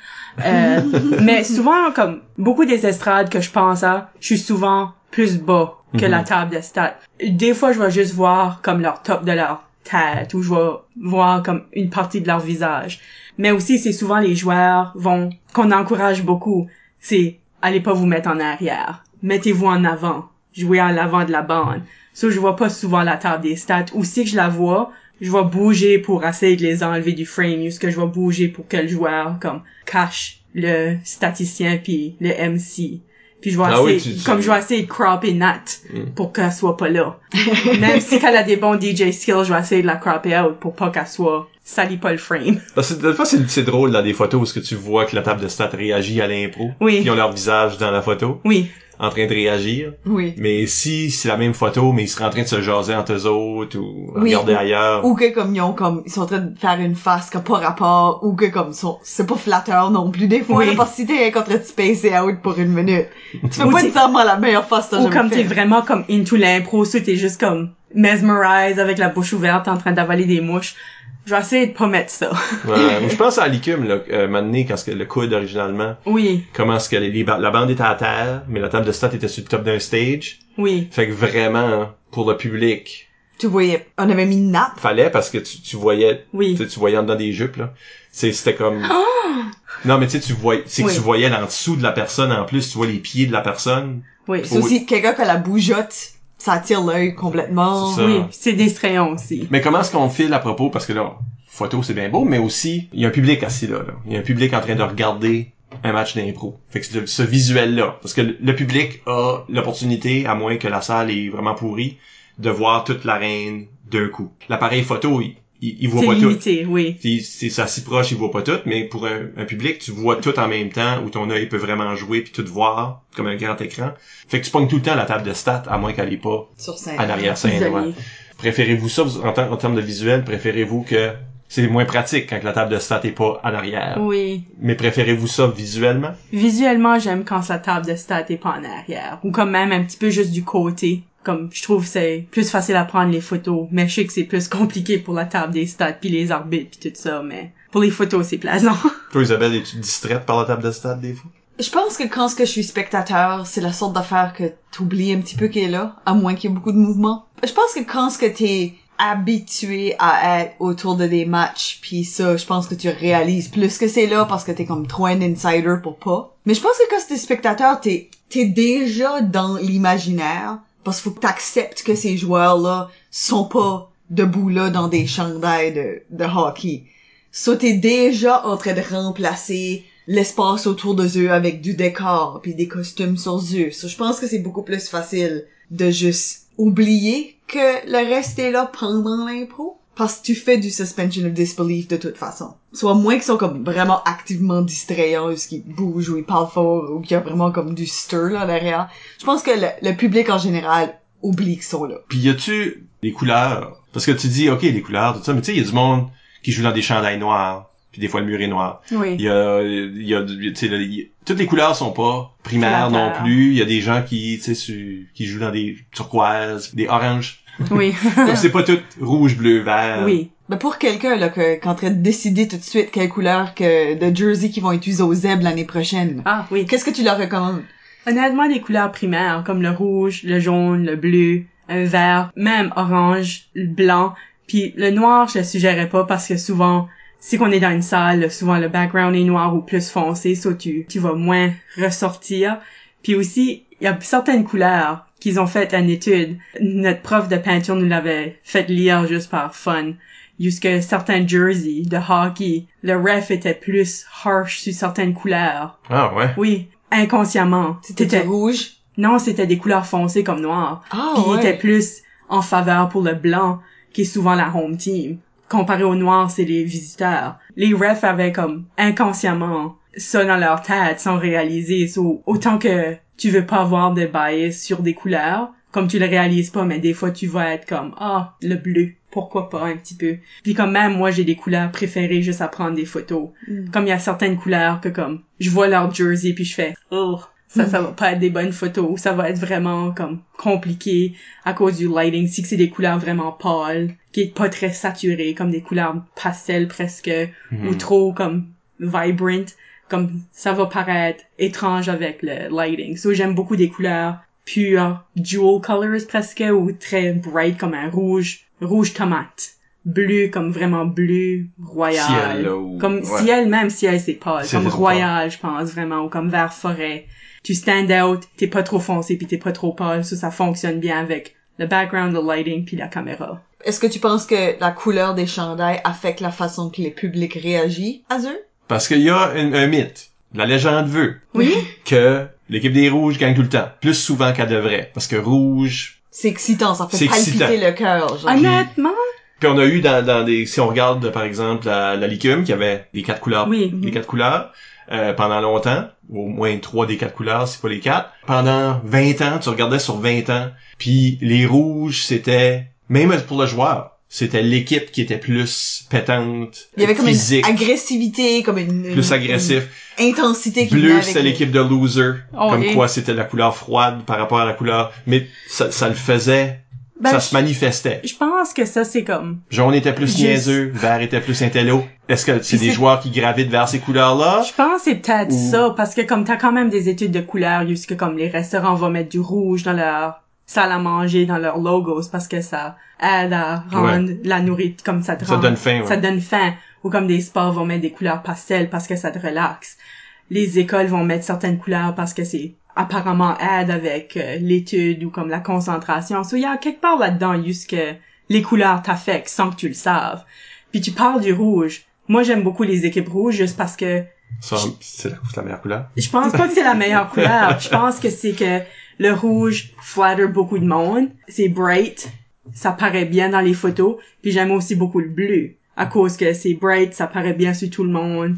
Euh, mais souvent, comme beaucoup des estrades que je pense à, je suis souvent plus bas que Mhm. la table de stats. Des fois, je vais juste voir comme leur top de leur tête ou je vais voir comme une partie de leur visage. Mais aussi, c'est souvent les joueurs vont qu'on encourage beaucoup. C'est allez pas vous mettre en arrière, mettez-vous en avant, jouez à l'avant de la bande. Ça, je vois pas souvent la table des stats. Ou si que je la vois, je vais bouger pour essayer de les enlever du frame. Juste que je vais bouger pour que le joueur, comme, cache le statisticien puis le MC. Puis je vais Ah oui, essayer, tu- tu- comme je vais essayer de cropper Nat Mm. pour qu'elle soit pas là. Même si qu'elle a des bons DJ skills, je vais essayer de la cropper out pour pas qu'elle soit, salit pas le frame. Parce que des fois, c'est c'est drôle dans des photos où ce que tu vois que la table de stats réagit à l'impro. Oui. Ils ont leur visage dans la photo, Oui. En train de réagir. Oui. Mais si c'est la même photo, mais ils seraient en train de se jaser entre eux autres ou Oui, regarder ou- ailleurs. Ou que comme ils ont comme ils sont en train de faire une face qui a pas rapport ou que comme sont c'est pas flatteur non plus des fois Oui. parce que si t'es en train de spacer out pour une minute tu fais Ou pas nécessairement la meilleure face Ou comme t'es vraiment comme into l'impro, soit t'es juste comme mesmerized avec la bouche ouverte en train d'avaler des mouches. Je vais essayer de pas mettre ça. Ouais, je pense à Licume, là, euh, donné, quand ce que le coude originalement, Oui, comment est-ce que les, la bande était à terre, mais la table de stats était sur le top d'un stage. oui. Fait que vraiment, pour le public, tu voyais on avait mis une nappe fallait parce que tu, tu voyais, Oui. tu voyais en dedans des jupes, là. C'était comme... Non, mais tu sais, tu voyais, c'est que tu voyais en dessous de la personne en plus, tu vois les pieds de la personne. Oui. c'est aussi quelqu'un qui a la bougeotte ça attire l'œil complètement C'est ça. Oui, c'est distrayant aussi. Mais comment est-ce qu'on file à propos, parce que là, photo c'est bien beau, mais aussi, il y a un public assis là, là. Il y a un public en train de regarder un match d'impro. Fait que ce, ce visuel-là, parce que le, public a l'opportunité, à moins que la salle est vraiment pourrie, de voir toute l'arène d'un coup. L'appareil photo, il, il, il voit C'est pas tout. limité, oui. Puis c'est ça si proche, il voit pas tout, mais pour un, un public, tu vois tout en même temps, où ton œil peut vraiment jouer puis tout voir, comme un grand écran. Fait que tu pognes tout le temps la table de stats, à moins qu'elle est pas sur scène en arrière-scène. Isolé. ouais. Préférez-vous ça vous- en, ter- en termes de visuel? Préférez-vous que c'est moins pratique quand la table de stats est pas en arrière? Oui. Mais préférez-vous ça visuellement? Visuellement, j'aime quand sa table de stats est pas en arrière. Ou comme même un petit peu juste du côté. Comme, je trouve que c'est plus facile à prendre les photos. Mais je sais que c'est plus compliqué pour la table des stats puis les arbitres puis tout ça. Mais pour les photos, c'est plaisant. Toi, Isabelle, es-tu distraite par la table de stats des fois? je pense que quand ce que je suis spectateur c'est la sorte d'affaire que t'oublies un petit peu qu'elle est là à moins qu'il y ait beaucoup de mouvements je pense que quand ce que t'es habitué à être autour de des matchs puis ça je pense que tu réalises plus que c'est là parce que t'es comme trop un insider pour pas mais je pense que quand t'es spectateur t'es t'es déjà dans l'imaginaire parce qu'il faut que t'acceptes que ces joueurs là sont pas debout là dans des chandails de, de hockey So, t'es déjà en train de remplacer l'espace autour de eux avec du décor puis des costumes sur eux. So, je pense que c'est beaucoup plus facile de juste oublier que le reste est là pendant l'impro. Parce que tu fais du suspension of disbelief de toute façon. Soit moins qu'ils sont comme vraiment activement distrayants, ou qu'ils bougent, ou ils parlent fort, ou qu'il y a vraiment comme du stir là derrière. Je pense que le, le public en général oublie qu'ils sont là. Puis y a-tu des couleurs? Parce que tu dis, ok, les couleurs, tout ça, mais tu sais, y a du monde qui joue dans des chandails noirs, puis des fois le mur est noir. Oui. Il y a, il y a, il a- toutes les couleurs sont pas primaires non plus. Il y a des gens qui, tu sais, qui jouent dans des turquoises, des oranges. Oui. Donc c'est pas tout rouge, bleu, vert. oui. Mais pour quelqu'un là que, qui est en train de décider tout de suite quelle couleur que de jersey qu'ils vont utiliser au ZEB l'année prochaine, Ah, oui. qu'est-ce que tu leur recommandes? Honnêtement, des couleurs primaires, comme le rouge, le jaune, le bleu, un vert, même orange, le blanc. Puis le noir, je le suggérerais pas parce que souvent, si qu'on est dans une salle, souvent le background est noir ou plus foncé, so tu, tu vas moins ressortir. Puis aussi, il y a certaines couleurs qu'ils ont fait une étude. Notre prof de peinture nous l'avait fait lire juste par fun. Jusque certains jerseys de hockey, le ref était plus harsh sur certaines couleurs. Ah ouais. Oui, inconsciemment. C'était rouge? Non, c'était des couleurs foncées comme noir. Ah Puis il était plus en faveur pour le blanc, qui est souvent la home team. Comparé au noir, c'est les visiteurs. Les refs avaient comme inconsciemment ça dans leur tête sans réaliser. So, autant que tu veux pas avoir de bias sur des couleurs, comme tu le réalises pas, mais des fois tu vas être comme, ah, le bleu, pourquoi pas un petit peu. Puis comme même moi j'ai des couleurs préférées juste à prendre des photos. Mm. Comme il y a certaines couleurs que comme, je vois leur jersey puis je fais, oh, ça, ça va pas être des bonnes photos, ça va être vraiment comme compliqué à cause du lighting. Si que c'est des couleurs vraiment pâles, qui est pas très saturées, comme des couleurs pastel presque, ou trop comme vibrant, comme ça va paraître étrange avec le lighting. So j'aime beaucoup des couleurs pures, jewel colors presque, ou très bright comme un rouge, rouge tomate. Bleu comme vraiment bleu royal. Ciel, là, ou- Comme ouais. ciel, même ciel c'est pâle. Comme royal, je pense vraiment, ou comme vert forêt. Tu stand out, t'es pas trop foncé puis t'es pas trop pâle, ça, ça fonctionne bien avec le background, le lighting puis la caméra. Est-ce que tu penses que la couleur des chandails affecte la façon que les publics réagissent à eux? Parce qu'il y a un, un mythe. La légende veut Oui. que l'équipe des rouges gagne tout le temps. Plus souvent qu'elle devrait. Parce que rouge... C'est excitant, ça fait palpiter excitant. le cœur. genre. Honnêtement, Puis on a eu dans, dans des... Si on regarde, par exemple, la, la licume, qui avait les quatre couleurs oui. les quatre couleurs euh, pendant longtemps, au moins trois des quatre couleurs, c'est pas les quatre. Pendant 20 ans, tu regardais sur 20 ans, puis les rouges, c'était même pour le joueur, c'était l'équipe qui était plus pétante, Il y avait comme physique, une agressivité, comme une, plus agressif. une intensité qui Bleu, c'était l'équipe de loser, Oh, comme et- quoi c'était la couleur froide par rapport à la couleur, mais ça, ça le faisait, Ben, ça je- se manifestait. Je pense que ça c'est comme Jaune était plus Juste- niaiseux, vert était plus intello. Est-ce que c'est des joueurs qui gravitent vers ces couleurs-là? Je pense que c'est peut-être Ou- ça, parce que comme t'as quand même des études de couleurs, jusque comme les restaurants vont mettre du rouge dans leur salle à manger, dans leurs logos, parce que ça aide à rendre la nourriture, comme ça te Ça rend- donne faim, ouais. ça donne faim. Ou comme des sports vont mettre des couleurs pastel parce que ça te relaxe. Les écoles vont mettre certaines couleurs parce que c'est apparemment aide avec euh, l'étude ou comme la concentration. So, il y a quelque part là-dedans juste que les couleurs t'affectent sans que tu le saves. Puis tu parles du rouge. Moi, j'aime beaucoup les équipes rouges juste parce que Ça, c'est la, c'est la meilleure couleur. je pense pas que c'est la meilleure couleur. Je pense que c'est que le rouge flatter beaucoup de monde. C'est bright. Ça paraît bien dans les photos. Puis j'aime aussi beaucoup le bleu. À cause que c'est bright, ça paraît bien sur tout le monde.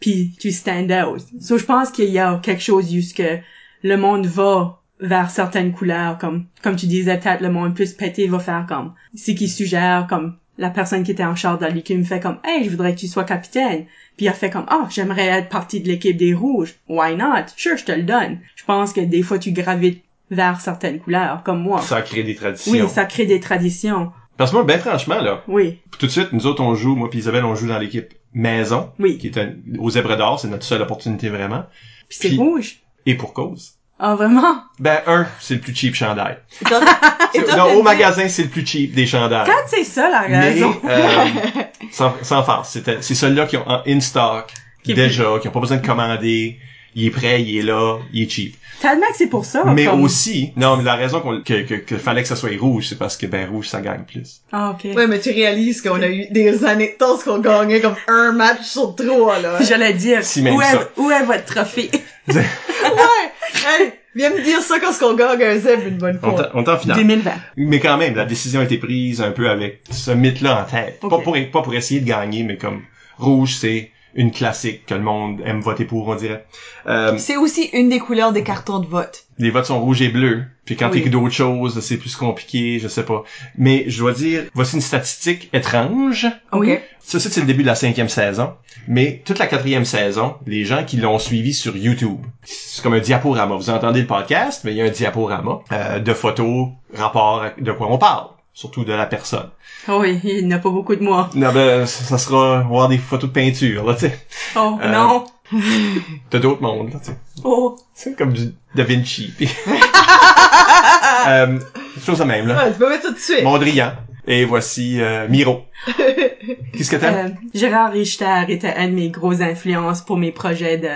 Puis tu stand out. So je pense qu'il y a quelque chose juste que le monde va vers certaines couleurs. Comme, comme tu disais, peut-être le monde plus pété va faire comme, c'est qui suggère comme la personne qui était en charge de ligue me fait comme, hey, je voudrais que tu sois capitaine. Puis il a fait comme, ah, j'aimerais être partie de l'équipe des rouges. Why not? Sure, je te le donne. Je pense que des fois, tu gravites vers certaines couleurs, comme moi. Ça crée des traditions. Oui, ça crée des traditions. Parce que moi, ben franchement, là, Oui, tout de suite, nous autres, on joue, moi puis Isabelle, on joue dans l'équipe maison, oui. qui est un, aux zèbres d'or, c'est notre seule opportunité vraiment. Puis c'est rouge. Et pour cause. Ah, vraiment? Ben, un, c'est le plus cheap chandail. Non, au magasin, c'est le plus cheap des chandails. Peut-être c'est ça la Mais, raison? euh, sans, sans farce, c'était, c'est ceux-là qui ont en in-stock, Qui déjà, qui ont pas besoin de commander, il est prêt, il est là, il est cheap. Tellement que c'est pour ça. mais comme- aussi, non, mais la raison qu'on, que, que, que fallait que ça soit rouge, c'est parce que, ben, rouge, ça gagne plus. Ah, ok. Ouais, mais tu réalises qu'on a eu des années de temps qu'on gagnait comme un match sur trois, là. J'allais dire, Si même où est, ça. où est votre trophée? ouais! Viens me dire ça quand on gagne un zèbre une bonne On fois. on est en finale. 2020. Mais quand même, la décision a été prise un peu avec ce mythe-là en tête. Pas, pour, pas pour essayer de gagner, mais comme rouge, c'est une classique que le monde aime voter pour, on dirait. Euh, C'est aussi une des couleurs des cartons de vote. les votes sont rouges et bleus. Puis quand Oui. t'écris d'autres choses, c'est plus compliqué, je sais pas. Mais je dois dire, voici une statistique étrange. Oui. Ça, ça, c'est le début de la cinquième saison. Mais toute la quatrième saison, les gens qui l'ont suivi sur YouTube, c'est comme un diaporama. Vous entendez le podcast, mais il y a un diaporama euh, de photos, rapport à de quoi on parle. Surtout de la personne. Oh oui, il n'a pas beaucoup de moi. Non, ben, ça sera, voir des photos de peinture, là, tu sais. Oh, Euh, non. T'as d'autres mondes, là, tu sais. Oh. C'est comme du Da Vinci. Puis... euh, chose de même, là. Ouais, tu peux mettre ça tout de suite. Mondrian. Et voici euh, Miro. Qu'est-ce que t'aimes? Euh, Gérard Richter était une de mes grosses influences pour mes projets de,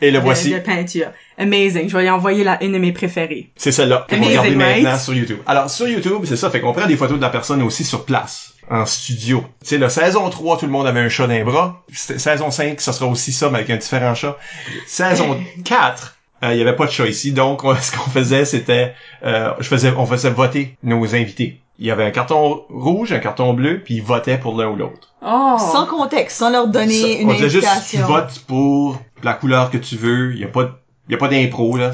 Et le de, voici. de peinture. Amazing. Je vais lui envoyer la, une de mes préférées. C'est celle-là. Fait qu'on Amazing, regarde right? maintenant sur YouTube. Alors, sur YouTube, c'est ça. Fait qu'on prend des photos de la personne aussi sur place. En studio. Tu sais, la saison 3, tout le monde avait un chat les bras. Saison 5, ça sera aussi ça, mais avec un différent chat. Saison 4, euh, il y avait pas de chat ici. Donc, on- ce qu'on faisait, c'était, euh, je faisais, on faisait voter nos invités. Il y avait un carton rouge, un carton bleu, puis ils votaient pour l'un ou l'autre. Oh. Sans contexte, sans leur donner Ça, une on disait juste, tu votes pour la couleur que tu veux. Il y a pas, il y a pas d'impro, là.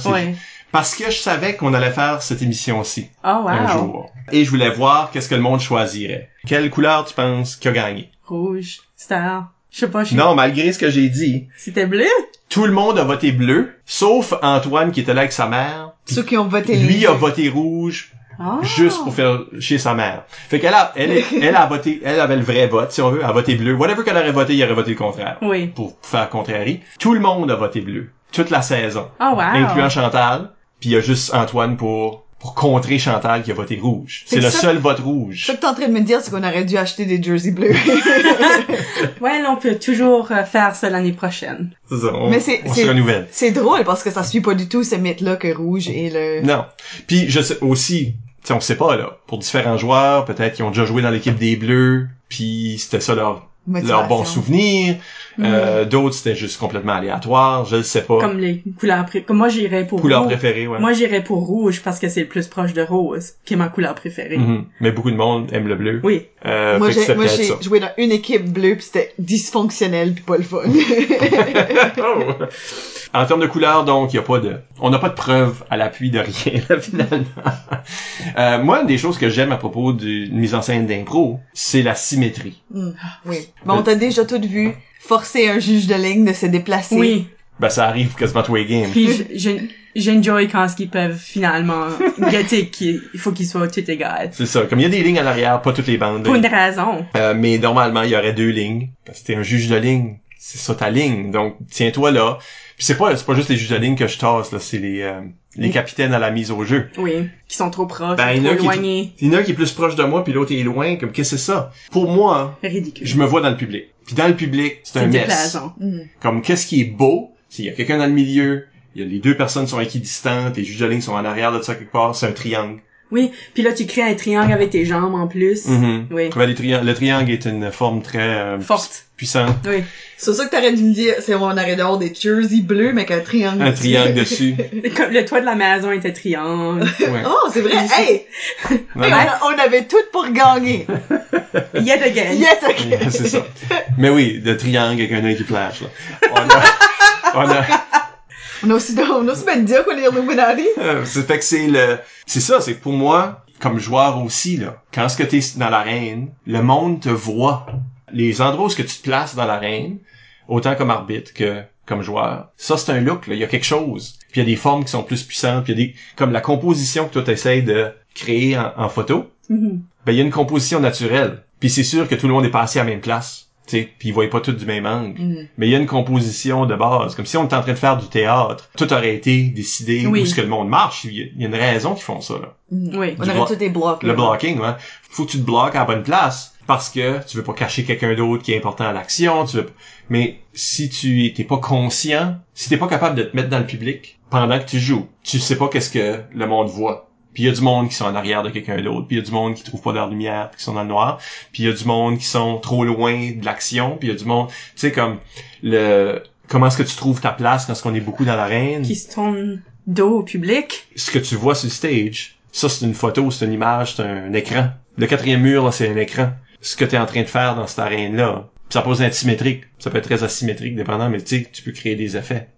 Parce que je savais qu'on allait faire cette émission-ci Oh, wow. un jour. Et je voulais voir qu'est-ce que le monde choisirait. Quelle couleur tu penses qui a gagné? Rouge. Star. Je sais pas, Non, malgré ce que j'ai dit, C'était bleu? tout le monde a voté bleu, sauf Antoine qui était là avec sa mère. Ceux qui ont voté Lui les- a voté rouge Ah. juste pour faire chier sa mère. Fait qu'elle a, elle, elle a voté, elle avait le vrai vote, si on veut, elle a voté bleu. Whatever qu'elle aurait voté, il aurait voté le contraire. Oui. Pour faire contraire. Tout le monde a voté bleu. Toute la saison. Oh, wow. Incluant Chantal. Puis il y a juste Antoine pour, pour contrer Chantal qui a voté rouge. C'est le ça- seul vote rouge. Ce que t'es en train de me dire, c'est qu'on aurait dû acheter des jerseys bleus. Ouais, on peut toujours euh, faire ça l'année prochaine. C'est ça, on, Mais c'est- on c'est- se renouvelle. c'est drôle parce que ça suit pas du tout ce mythe-là que rouge est le... Non. Puis je sais aussi, tu sais, on sait pas là, pour différents joueurs, peut-être qu'ils ont déjà joué dans l'équipe des Bleus, puis c'était ça leur motivation. leur bon souvenir. Euh, D'autres c'était juste complètement aléatoire, je le sais pas. Comme les couleurs pré... Comme moi, j'irais pour Couleur rouge. préférée, ouais. Moi, j'irais pour rouge parce que c'est le plus proche de rose, qui est ma couleur préférée. Mhm. Mais beaucoup de monde aime le bleu. Oui. Euh, Moi, j'ai, joué dans une équipe bleue pis c'était dysfonctionnel pis pas le fun. Oh. En termes de couleur, donc, il y a pas de, on n'a pas de preuve à l'appui de rien, là, finalement. Euh, moi, une des choses que j'aime à propos d'une mise en scène d'impro, c'est la symétrie. Hmm, oui. Mais on t'a déjà tout vu forcer un juge de ligne de se déplacer. Oui. Ben, ça arrive quasiment tous les games. Puis j'enjoy quand ils peuvent finalement getter qu'il il faut qu'ils soient tout égales. C'est ça. Comme il y a des lignes à l'arrière, pas toutes les bandes. Pour une raison. Euh, mais normalement, il y aurait deux lignes. Parce que t'es un juge de ligne. C'est ça ta ligne. Donc, tiens-toi là. Puis c'est pas, c'est pas juste les juges de ligne que je tasse, là. C'est les, euh, les capitaines à la mise au jeu. Oui. Qui sont trop proches, Ben, il y en a trop qui- éloignés. Il y en a qui est plus proche de moi, puis l'autre est loin. Comme, qu'est-ce que c'est ça? Pour moi, Ridicule. je me vois dans le public. Puis dans le public, c'est un C'est mess. Hmm. Comme, qu'est-ce qui est beau? S'il y a quelqu'un dans le milieu, il y a les deux personnes sont équidistantes, les juges de ligne sont en arrière de ça quelque part, c'est un triangle. Oui. Puis là, tu crées un triangle avec tes jambes en plus. Mhm. Oui. Ben, les le triangle est une forme très euh, Forte. puissante. Oui. C'est ça que t'aurais dû me dire, c'est on aurait d'avoir des jerseys bleus mais qu'un triangle. Un dessus. triangle dessus. Comme le toit de la maison était triangle. Ouais. Oh, c'est vrai. hey! On, a- on avait tout pour gagner. Yet again. Yes, ok. c'est ça. Mais oui, le triangle avec un œil qui flash, là. On a, on a, On a aussi, on a aussi bien dire qu'on est euh, c'est fait que c'est le, c'est ça, c'est que pour moi, comme joueur aussi, là, quand ce que t'es dans l'arène, le monde te voit. Les endroits où ce que tu te places dans l'arène, autant comme arbitre que comme joueur, ça c'est un look, là. Il y a quelque chose. Puis il y a des formes qui sont plus puissantes, puis il y a des, comme la composition que toi t'essayes de créer en, en photo, Mhm. ben il y a une composition naturelle. Puis c'est sûr que tout le monde est passé à la même place. Puis ils voyaient pas tout du même angle. Mm. Mais il y a une composition de base. Comme si on était en train de faire du théâtre. Tout aurait été décidé Oui. où ce que le monde marche. Il y a- il y a une raison qu'ils font ça, là. Mm. Oui. On aurait tout des blocs. Le blocking, ouais. Faut que tu te bloques à la bonne place. Parce que tu veux pas cacher quelqu'un d'autre qui est important à l'action. Tu veux... Mais si tu t'es pas conscient, si t'es pas capable de te mettre dans le public pendant que tu joues, tu sais pas qu'est-ce que le monde voit. Puis il y a du monde qui sont en arrière de quelqu'un d'autre, puis il y a du monde qui trouve pas leur lumière, puis qui sont dans le noir, puis il y a du monde qui sont trop loin de l'action, puis il y a du monde, tu sais comme le comment est-ce que tu trouves ta place quand on est beaucoup dans l'arène? Qui se tourne dos au public. ce que tu vois sur le stage, ça c'est une photo, c'est une image, c'est un écran. Le quatrième mur, là, c'est un écran. Ce que tu es en train de faire dans cette arène-là, ça peut être symétrique, ça peut être très asymétrique, dépendant, mais tu sais, tu peux créer des effets.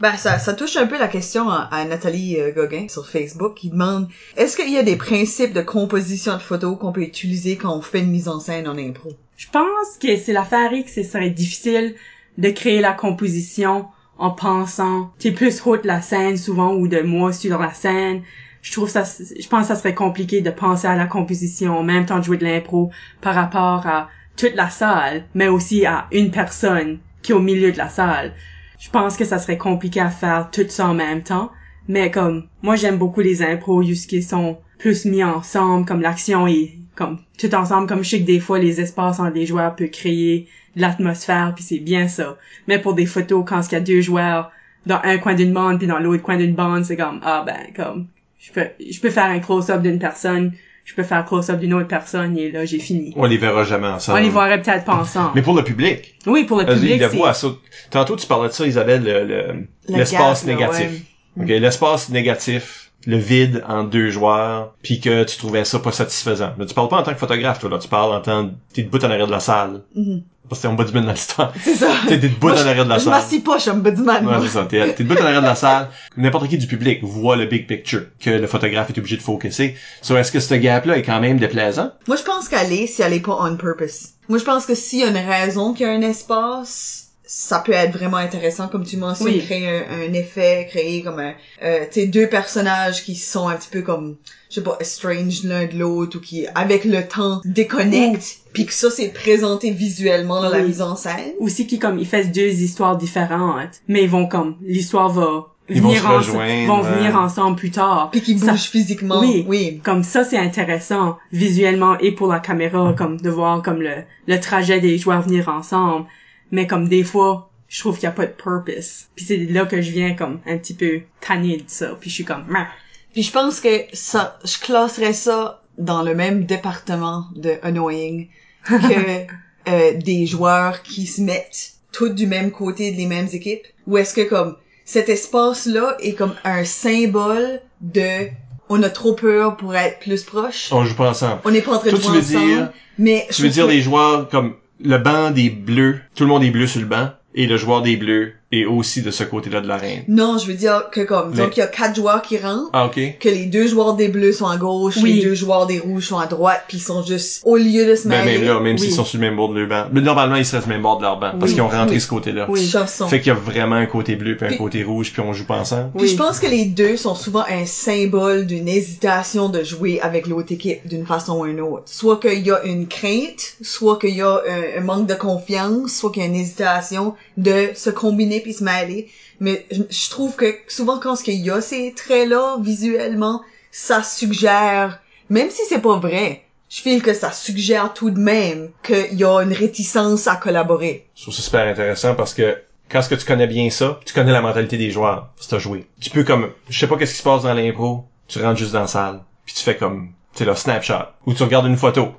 Ben, ça, ça touche un peu la question à, Nathalie euh, Gauguin sur Facebook qui demande est-ce qu'il y a des principes de composition de photos qu'on peut utiliser quand on fait une mise en scène en impro? Je pense que c'est l'affaire que ce serait difficile de créer la composition en pensant, t'es plus haute la scène souvent ou de moi sur la scène. Je trouve ça, je pense que ça serait compliqué de penser à la composition en même temps de jouer de l'impro par rapport à toute la salle, mais aussi à une personne qui est au milieu de la salle. Je pense que ça serait compliqué à faire tout ça en même temps. Mais comme, moi j'aime beaucoup les impros qui sont plus mis ensemble, comme l'action est comme tout ensemble, comme je sais que des fois les espaces entre les joueurs peut créer de l'atmosphère, puis c'est bien ça. Mais pour des photos, quand il y a deux joueurs dans un coin d'une bande puis dans l'autre coin d'une bande, c'est comme ah ben comme je peux je peux faire un close-up d'une personne, je peux faire close-up d'une autre personne et là j'ai fini. On les verra jamais ensemble. On les verrait peut-être pas ensemble. Mais pour le public, oui, pour le public, le voient, ça. Tantôt, tu parlais de ça, Isabelle, le- le- Le l'espace là, négatif. ouais. Ok, l'espace négatif, le vide en deux joueurs, puis que tu trouvais ça pas satisfaisant. Là, tu parles pas en tant que photographe, toi, là, tu parles en tant que t'es debout en arrière de la salle. Mhm. Parce en bas du dans l'histoire. C'est ça. T'es debout en Moi, arrière de la Je salle. m'assis pas, je suis un ombudsman. Ouais, moi. c'est ça. T'es, t'es debout en arrière de la salle. N'importe qui du public voit le big picture que le photographe est obligé de focuser. So, est-ce que ce gap-là est quand même déplaisant? Moi, je pense qu'elle est si elle est pas on purpose. Moi, je pense que s'il y a une raison qu'il y a un espace, ça peut être vraiment intéressant, comme tu mentionnes, Oui. créer un, un effet, créer comme un, euh, tu sais, deux personnages qui sont un petit peu comme, je sais pas, strange l'un de l'autre ou qui, avec le temps, déconnectent, puis que ça, c'est présenté visuellement dans la mise en scène. Aussi qui comme ils font deux histoires différentes, mais ils vont comme l'histoire va Ils vont venir se ense- rejoindre, vont ouais. venir ensemble plus tard. Puis qui Ça- bougent physiquement. Oui. oui. Comme ça, c'est intéressant visuellement et pour la caméra, comme de voir comme le, le trajet des joueurs venir ensemble. Mais comme des fois, je trouve qu'il y a pas de purpose. Puis c'est là que je viens comme un petit peu tanner de ça. Puis je suis comme, Meh. Puis je pense que ça, je classerais ça dans le même département de annoying que euh, des joueurs qui se mettent tous du même côté des mêmes équipes. Ou est-ce que comme cet espace-là est comme un symbole de on a trop peur pour être plus proche? On joue pas ensemble. On n'est pas en train de Toi, tu jouer veux ensemble. dire- mais Tu veux dire les joueurs comme le banc des bleus, tout le monde est bleu sur le banc, et le joueur des bleus est aussi de ce côté-là de l'arène. Non, je veux dire que comme Mais- donc il y a quatre joueurs qui rentrent. Ah, ok. que les deux joueurs des bleus sont à gauche, Oui. les deux joueurs des rouges sont à droite, puis ils sont juste au lieu de se Ben, mêler. même là, même Oui. s'ils sont sur le même bord de leur banc. Mais normalement, ils seraient sur le même bord de leur banc, parce qu'ils ont rentré Oui. ce côté-là. Oui. Fait qu'il y a vraiment un côté bleu puis un Puis- côté rouge, puis on joue pas ensemble. Puis je pense que les deux sont souvent un symbole d'une hésitation de jouer avec l'autre équipe d'une façon ou une autre. Soit qu'il y a une crainte, soit qu'il y a un, un manque de confiance, soit qu'il y a une hésitation de se combiner puis se mêler. Mais je, je trouve que souvent quand il y a ces traits-là visuellement, ça suggère, même si c'est pas vrai, je feel que ça suggère tout de même qu'il y a une réticence à collaborer. Je trouve ça super intéressant parce que quand ce que tu connais bien ça, tu connais la mentalité des joueurs, si t'as joué. Tu peux comme, je sais pas qu'est-ce qui se passe dans l'impro, tu rentres juste dans la salle, puis tu fais comme, tu sais, là, snapshot, ou tu regardes une photo,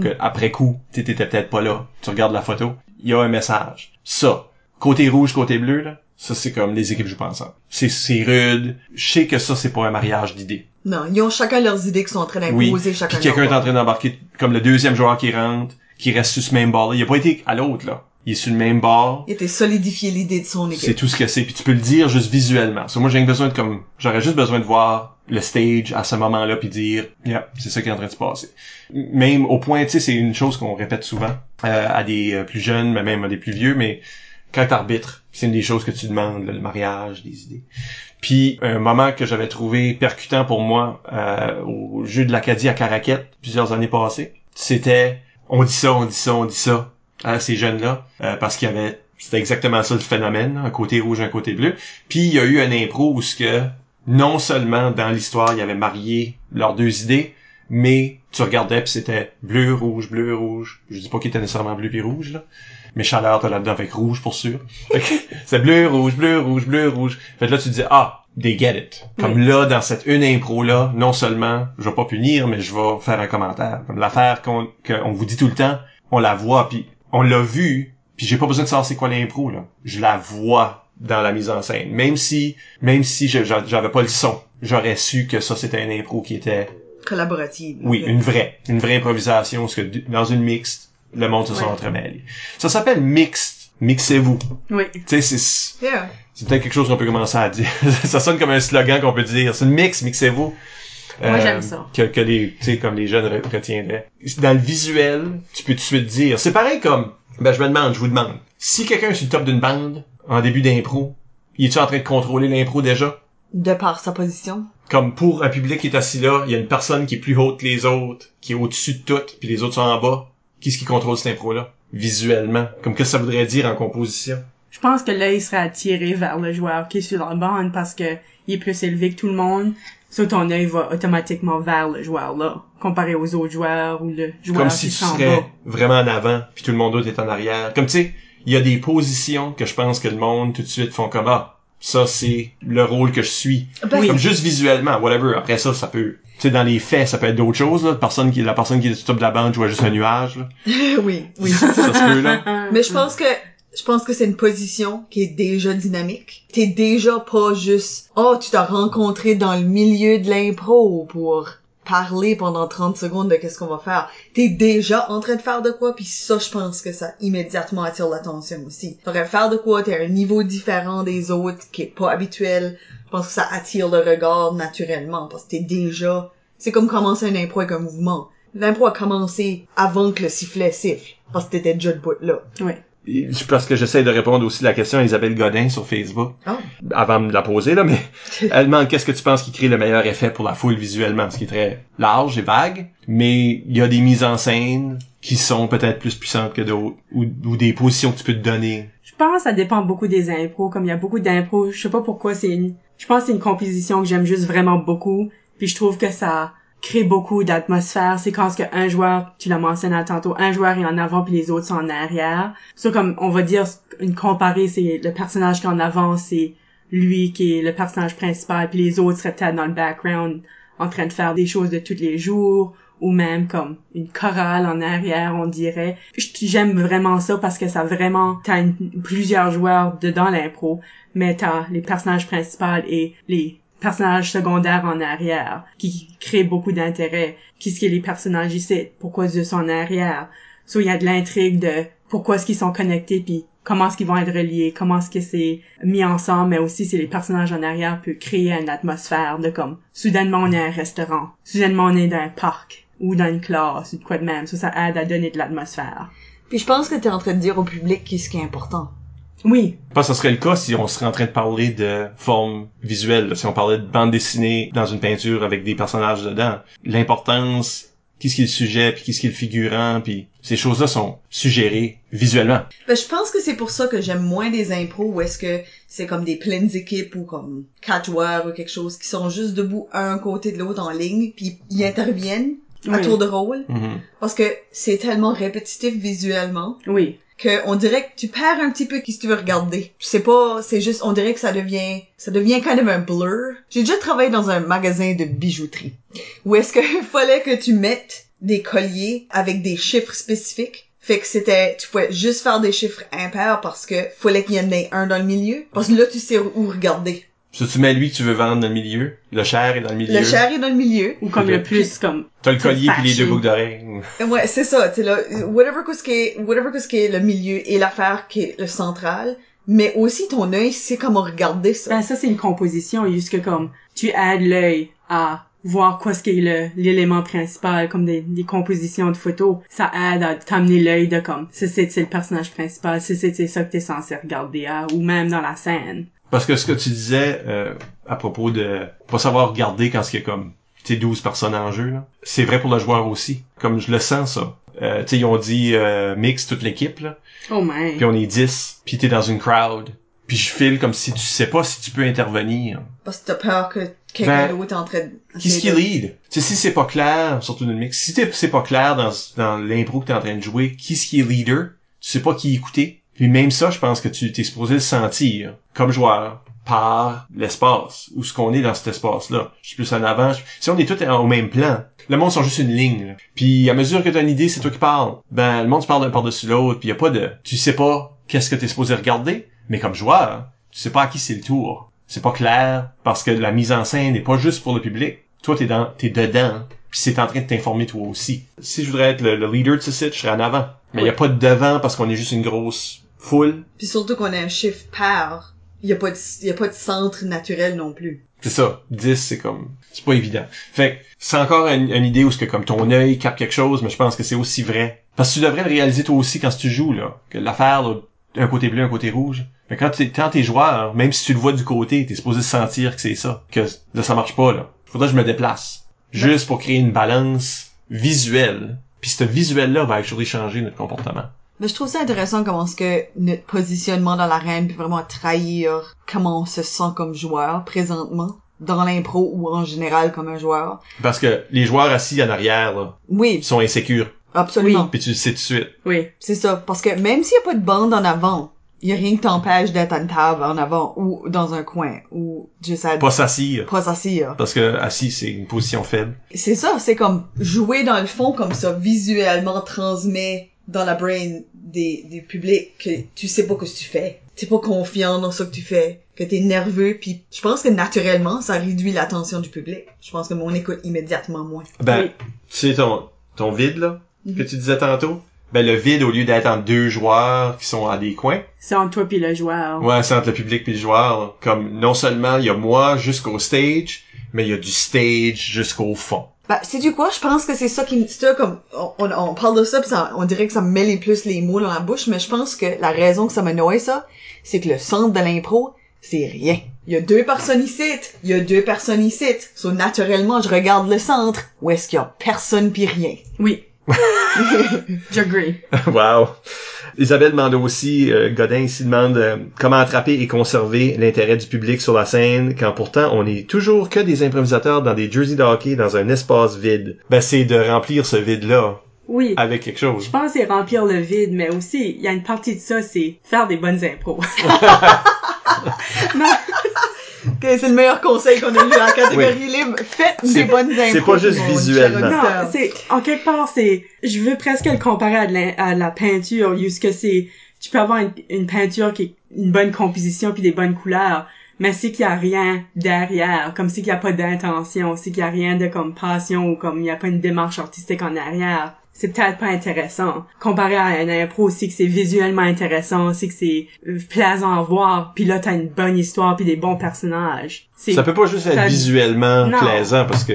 que après coup, t'étais peut-être pas là, tu regardes la photo, il y a un message. Ça, côté rouge, côté bleu, là, ça c'est comme les équipes jouent pas ensemble. C'est, c'est rude. Je sais que ça c'est pas un mariage d'idées. Non, ils ont chacun leurs idées qui sont en train Oui. d'imposer chacun Puis quelqu'un est en train d'embarquer comme le deuxième joueur qui rentre, qui reste sur ce même bord là. Il a pas été à l'autre là. Il est sur le même bord. Il était solidifié l'idée de son C'est équipe. tout ce que c'est. Puis tu peux le dire juste visuellement. So, moi, j'ai besoin de comme, j'aurais juste besoin de voir le stage à ce moment-là puis dire, yeah, c'est ça qui est en train de se passer. Même au point, tu sais, c'est une chose qu'on répète souvent euh, à des euh, plus jeunes, mais même à des plus vieux, mais quand t'arbitres, c'est une des choses que tu demandes, le mariage, des idées. Puis un moment que j'avais trouvé percutant pour moi euh, au jeu de l'Acadie à Caraquette plusieurs années passées, c'était on dit ça, on dit ça, on dit ça à ces jeunes-là euh, parce qu'il y avait c'était exactement ça le phénomène, un côté rouge, un côté bleu. Puis il y a eu un impro où ce que non seulement dans l'histoire il y avait marié leurs deux idées, mais tu regardais puis c'était bleu, rouge, bleu, rouge. Je dis pas qu'il était nécessairement bleu puis rouge là, mais chaleur t'as là-dedans avec rouge pour sûr. C'est bleu, rouge, bleu, rouge, bleu, rouge. Fait que là tu dis ah they get it. Comme là dans cette une impro là, non seulement je vais pas punir, mais je vais faire un commentaire. Comme l'affaire qu'on qu'on vous dit tout le temps, on la voit puis on l'a vu puis j'ai pas besoin de savoir c'est quoi l'impro là. Je la vois dans la mise en scène. Même si même si j'avais pas le son, j'aurais su que ça c'était un impro qui était Collaborative. oui, une vraie, une vraie improvisation parce que dans une mixte, le monde se sont Ouais. entremêlés. Ça s'appelle mixte. Mixez-vous. Oui. Tu sais, c'est Yeah. c'est peut-être quelque chose qu'on peut commencer à dire. ça sonne comme un slogan qu'on peut dire. C'est une mix, mixez-vous. Euh, Moi, j'aime ça. Que, que les, tu sais, comme les jeunes re- retiendraient. Dans le visuel, tu peux tout de suite dire. C'est pareil comme, ben, je me demande, je vous demande. Si quelqu'un est sur le top d'une bande, en début d'impro, il est-tu en train de contrôler l'impro déjà? De par sa position. Comme pour un public qui est assis là, il y a une personne qui est plus haute que les autres, qui est au-dessus de tout, puis les autres sont en bas. Qui est-ce qui contrôle cette impro-là? Visuellement. Comme qu'est-ce que ça voudrait dire en composition? Je pense que l'œil serait attiré vers le joueur qui est sur la bande parce que il est plus élevé que tout le monde. So ton œil va automatiquement vers le joueur là, comparé aux autres joueurs ou le joueur Comme qui si tu serais vraiment en avant, puis tout le monde d'autre est en arrière. Comme tu sais, il y a des positions que je pense que le monde tout de suite font comme ah, ça c'est le rôle que je suis. Ben, Comme juste visuellement, whatever. Après ça, ça peut, tu sais, dans les faits, ça peut être d'autres choses. Là. Personne qui, la personne qui est au top de la bande à juste un nuage. Là. oui, oui. ça se peut là. Mais je pense que je pense que c'est une position qui est déjà dynamique. T'es déjà pas juste, oh, tu t'as rencontré dans le milieu de l'impro pour parler pendant 30 secondes de qu'est-ce qu'on va faire. T'es déjà en train de faire de quoi, puis ça, je pense que ça immédiatement attire l'attention aussi. T'aurais faire de quoi, à un niveau différent des autres, qui est pas habituel. Je pense que ça attire le regard naturellement, parce que t'es déjà... C'est comme commencer un impro avec un mouvement. L'impro a commencé avant que le sifflet siffle, parce que t'étais déjà debout là. Oui. Parce que j'essaie de répondre aussi à la question à Isabelle Godin sur Facebook. Oh. Avant de la poser, là, mais elle demande qu'est-ce que tu penses qui crée le meilleur effet pour la foule visuellement, ce qui est très large et vague. Mais il y a des mises en scène qui sont peut-être plus puissantes que d'autres, ou, ou des positions que tu peux te donner. Je pense que ça dépend beaucoup des impros. Comme il y a beaucoup d'impros, je sais pas pourquoi c'est une... Je pense que c'est une composition que j'aime juste vraiment beaucoup. Puis je trouve que ça crée beaucoup d'atmosphère. C'est quand ce que un joueur, tu l'as mentionné tantôt, un joueur est en avant puis les autres sont en arrière. Ça comme on va dire une comparée, c'est le personnage qui est en avant, c'est lui qui est le personnage principal puis les autres seraient peut-être dans le background en train de faire des choses de tous les jours ou même comme une chorale en arrière, on dirait. J'aime vraiment ça parce que ça vraiment, t'as plusieurs joueurs dedans l'impro, mais t'as les personnages principaux et les personnages secondaires en arrière qui créent beaucoup d'intérêt. Qu'est-ce que les personnages ici? Pourquoi ils sont en arrière? So, il y a de l'intrigue de pourquoi est-ce qu'ils sont connectés puis comment est-ce qu'ils vont être reliés, comment est-ce que c'est mis ensemble, mais aussi c'est les personnages en arrière peuvent créer une atmosphère de comme soudainement on est à un restaurant, soudainement on est dans un parc ou dans une classe ou de quoi de même. Ça, ça aide à donner de l'atmosphère. Puis je pense que t'es en train de dire au public qu'est-ce qui est important. Oui, Je pense que ce serait le cas si on serait en train de parler de forme visuelle, là, si on parlait de bande dessinée dans une peinture avec des personnages dedans. L'importance, qu'est-ce qui est le sujet, puis qu'est-ce qui est le figurant, puis ces choses-là sont suggérées visuellement. Ben, je pense que c'est pour ça que j'aime moins des impros où est-ce que c'est comme des pleines équipes ou comme quatre joueurs ou quelque chose qui sont juste debout un côté de l'autre en ligne puis ils interviennent à Oui. tour de rôle Mhm. parce que c'est tellement répétitif visuellement oui, que on dirait que tu perds un petit peu qui tu veux regarder. Je sais pas, c'est juste on dirait que ça devient ça devient quand même un blur. J'ai déjà travaillé dans un magasin de bijouterie où est-ce que fallait que tu mettes des colliers avec des chiffres spécifiques. Fait que c'était, tu pouvais juste faire des chiffres impairs parce que fallait qu'il y en ait un dans le milieu. Parce que là, tu sais où regarder. Si tu mets lui que tu veux vendre dans le milieu, le cher est dans le milieu. Le cher est dans le milieu. ou comme le plus comme T'as le collier puis les deux boucles d'oreilles. Ouais, c'est ça, tu sais là, whatever que ce qui est, whatever que ce qui est le milieu et l'affaire qui est le central, mais aussi ton œil sait comment regarder ça. Ben, ça, c'est une composition, juste que comme, tu aides l'œil à voir quoi ce qui est le- l'élément principal, comme des, des compositions de photos. Ça aide à t'amener l'œil de comme, c'est, c'est, c'est le personnage principal, c'est, c'est, c'est ça que t'es censé regarder, à, ou même dans la scène. Parce que ce que tu disais euh, à propos de pas savoir regarder quand il y a comme tu sais 12 personnes en jeu, là, c'est vrai pour le joueur aussi. Comme je le sens ça. Euh, tu sais, ils ont dit euh, mix toute l'équipe, là, Oh man. puis on est 10, puis t'es dans une crowd. Puis je file comme si tu sais pas si tu peux intervenir. Parce que t'as peur que quelqu'un Ben, d'autre est en train de... Qu'est-ce qui lead? Tu sais, si c'est pas clair, surtout dans le mix, si t'es- c'est pas clair dans, dans l'impro que t'es en train de jouer, qui ce qui est leader, tu sais pas qui écouter. Puis même ça, je pense que tu t'es supposé le sentir, comme joueur, par l'espace, ou ce qu'on est dans cet espace-là. Je suis plus en avant. je- Si on est tous au même plan, le monde sont juste une ligne. là. Puis à mesure que t'as une idée, c'est toi qui parles. Ben, le monde se parle d'un par-dessus l'autre, puis y a pas de... Tu sais pas qu'est-ce que t'es supposé regarder, mais comme joueur, tu sais pas à qui c'est le tour. C'est pas clair, parce que la mise en scène n'est pas juste pour le public. Toi, t'es dans, t'es dedans, puis c'est en train de t'informer toi aussi. Si je voudrais être le, le leader de ce site, je serais en avant. Mais il y a pas de devant parce qu'on est juste une grosse foule. Puis surtout qu'on a un chiffre pair, il y a pas de, y a pas de centre naturel non plus. C'est ça. 10, c'est comme, c'est pas évident. Fait que c'est encore une, une idée où ce que comme ton œil capte quelque chose, mais je pense que c'est aussi vrai. Parce que tu devrais le réaliser toi aussi quand tu joues, là. Que l'affaire, là, un côté bleu, un côté rouge. Mais quand t'es, quand t'es joueur, même si tu le vois du côté, t'es supposé sentir que c'est ça. Que là, ça marche pas, là. Faudrait que je me déplace. Juste pour créer une balance visuelle. Puis ce visuel-là va actually changer notre comportement. Mais je trouve ça intéressant comment ce que notre positionnement dans l'arène peut vraiment trahir comment on se sent comme joueur présentement dans l'impro ou en général comme un joueur. Parce que les joueurs assis en arrière, là, Oui, sont insécures. absolument. Puis tu le sais tout de suite. Oui. C'est ça. Parce que même s'il y a pas de bande en avant, il y a rien qui t'empêche d'être à une table en avant ou dans un coin ou juste à Pas s'assire. pas s'asseoir. Parce que assis, c'est une position faible. C'est ça, c'est comme jouer dans le fond comme ça visuellement transmet dans la brain des, des publics que tu sais pas ce que tu fais. T'es pas confiant dans ce que tu fais, que t'es nerveux, puis je pense que naturellement, ça réduit l'attention du public. Je pense que mon écoute immédiatement moins. Ben, Oui. tu sais ton, ton vide, là, que tu disais tantôt? Ben, le vide, au lieu d'être en deux joueurs qui sont à des coins, C'est entre toi puis le joueur. ouais, c'est entre le public puis le joueur. là. Comme, non seulement il y a moi jusqu'au stage, mais il y a du stage jusqu'au fond. Bah, c'est du quoi? Je pense que c'est ça qui me, c'est comme, on, on, parle de ça pis ça, on dirait que ça me met les plus les mots dans la bouche, mais je pense que la raison que ça me noie ça, c'est que le centre de l'impro, c'est rien. Il y a deux personnes ici, il y a deux personnes ici. So, naturellement, je regarde le centre, où est-ce qu'il y a personne pis rien. Oui. J'agree. wow. Isabelle demande aussi, euh, Godin ici demande euh, comment attraper et conserver l'intérêt du public sur la scène quand pourtant on est toujours que des improvisateurs dans des jerseys de hockey dans un espace vide. Ben c'est de remplir ce vide-là Oui. avec quelque chose. Je pense que c'est remplir le vide, mais aussi, il y a une partie de ça, c'est faire des bonnes impros. non, Ok, c'est le meilleur conseil qu'on a eu la catégorie Oui. libre. Faites des bonnes impros. c'est pas juste visuellement. non, c'est, en quelque part, c'est, je veux presque le comparer à de la, à la peinture, ce que c'est, tu peux avoir une, une peinture qui est une bonne composition puis des bonnes couleurs, mais c'est qu'il y a rien derrière, comme c'est qu'il y a pas d'intention, c'est qu'il y a rien de comme passion ou comme il y a pas une démarche artistique en arrière. C'est peut-être pas intéressant. Comparé à un impro, c'est que c'est visuellement intéressant, c'est que c'est euh, plaisant à voir, puis là t'as une bonne histoire puis des bons personnages. C'est Ça peut pas juste être Ça- visuellement Non. plaisant parce que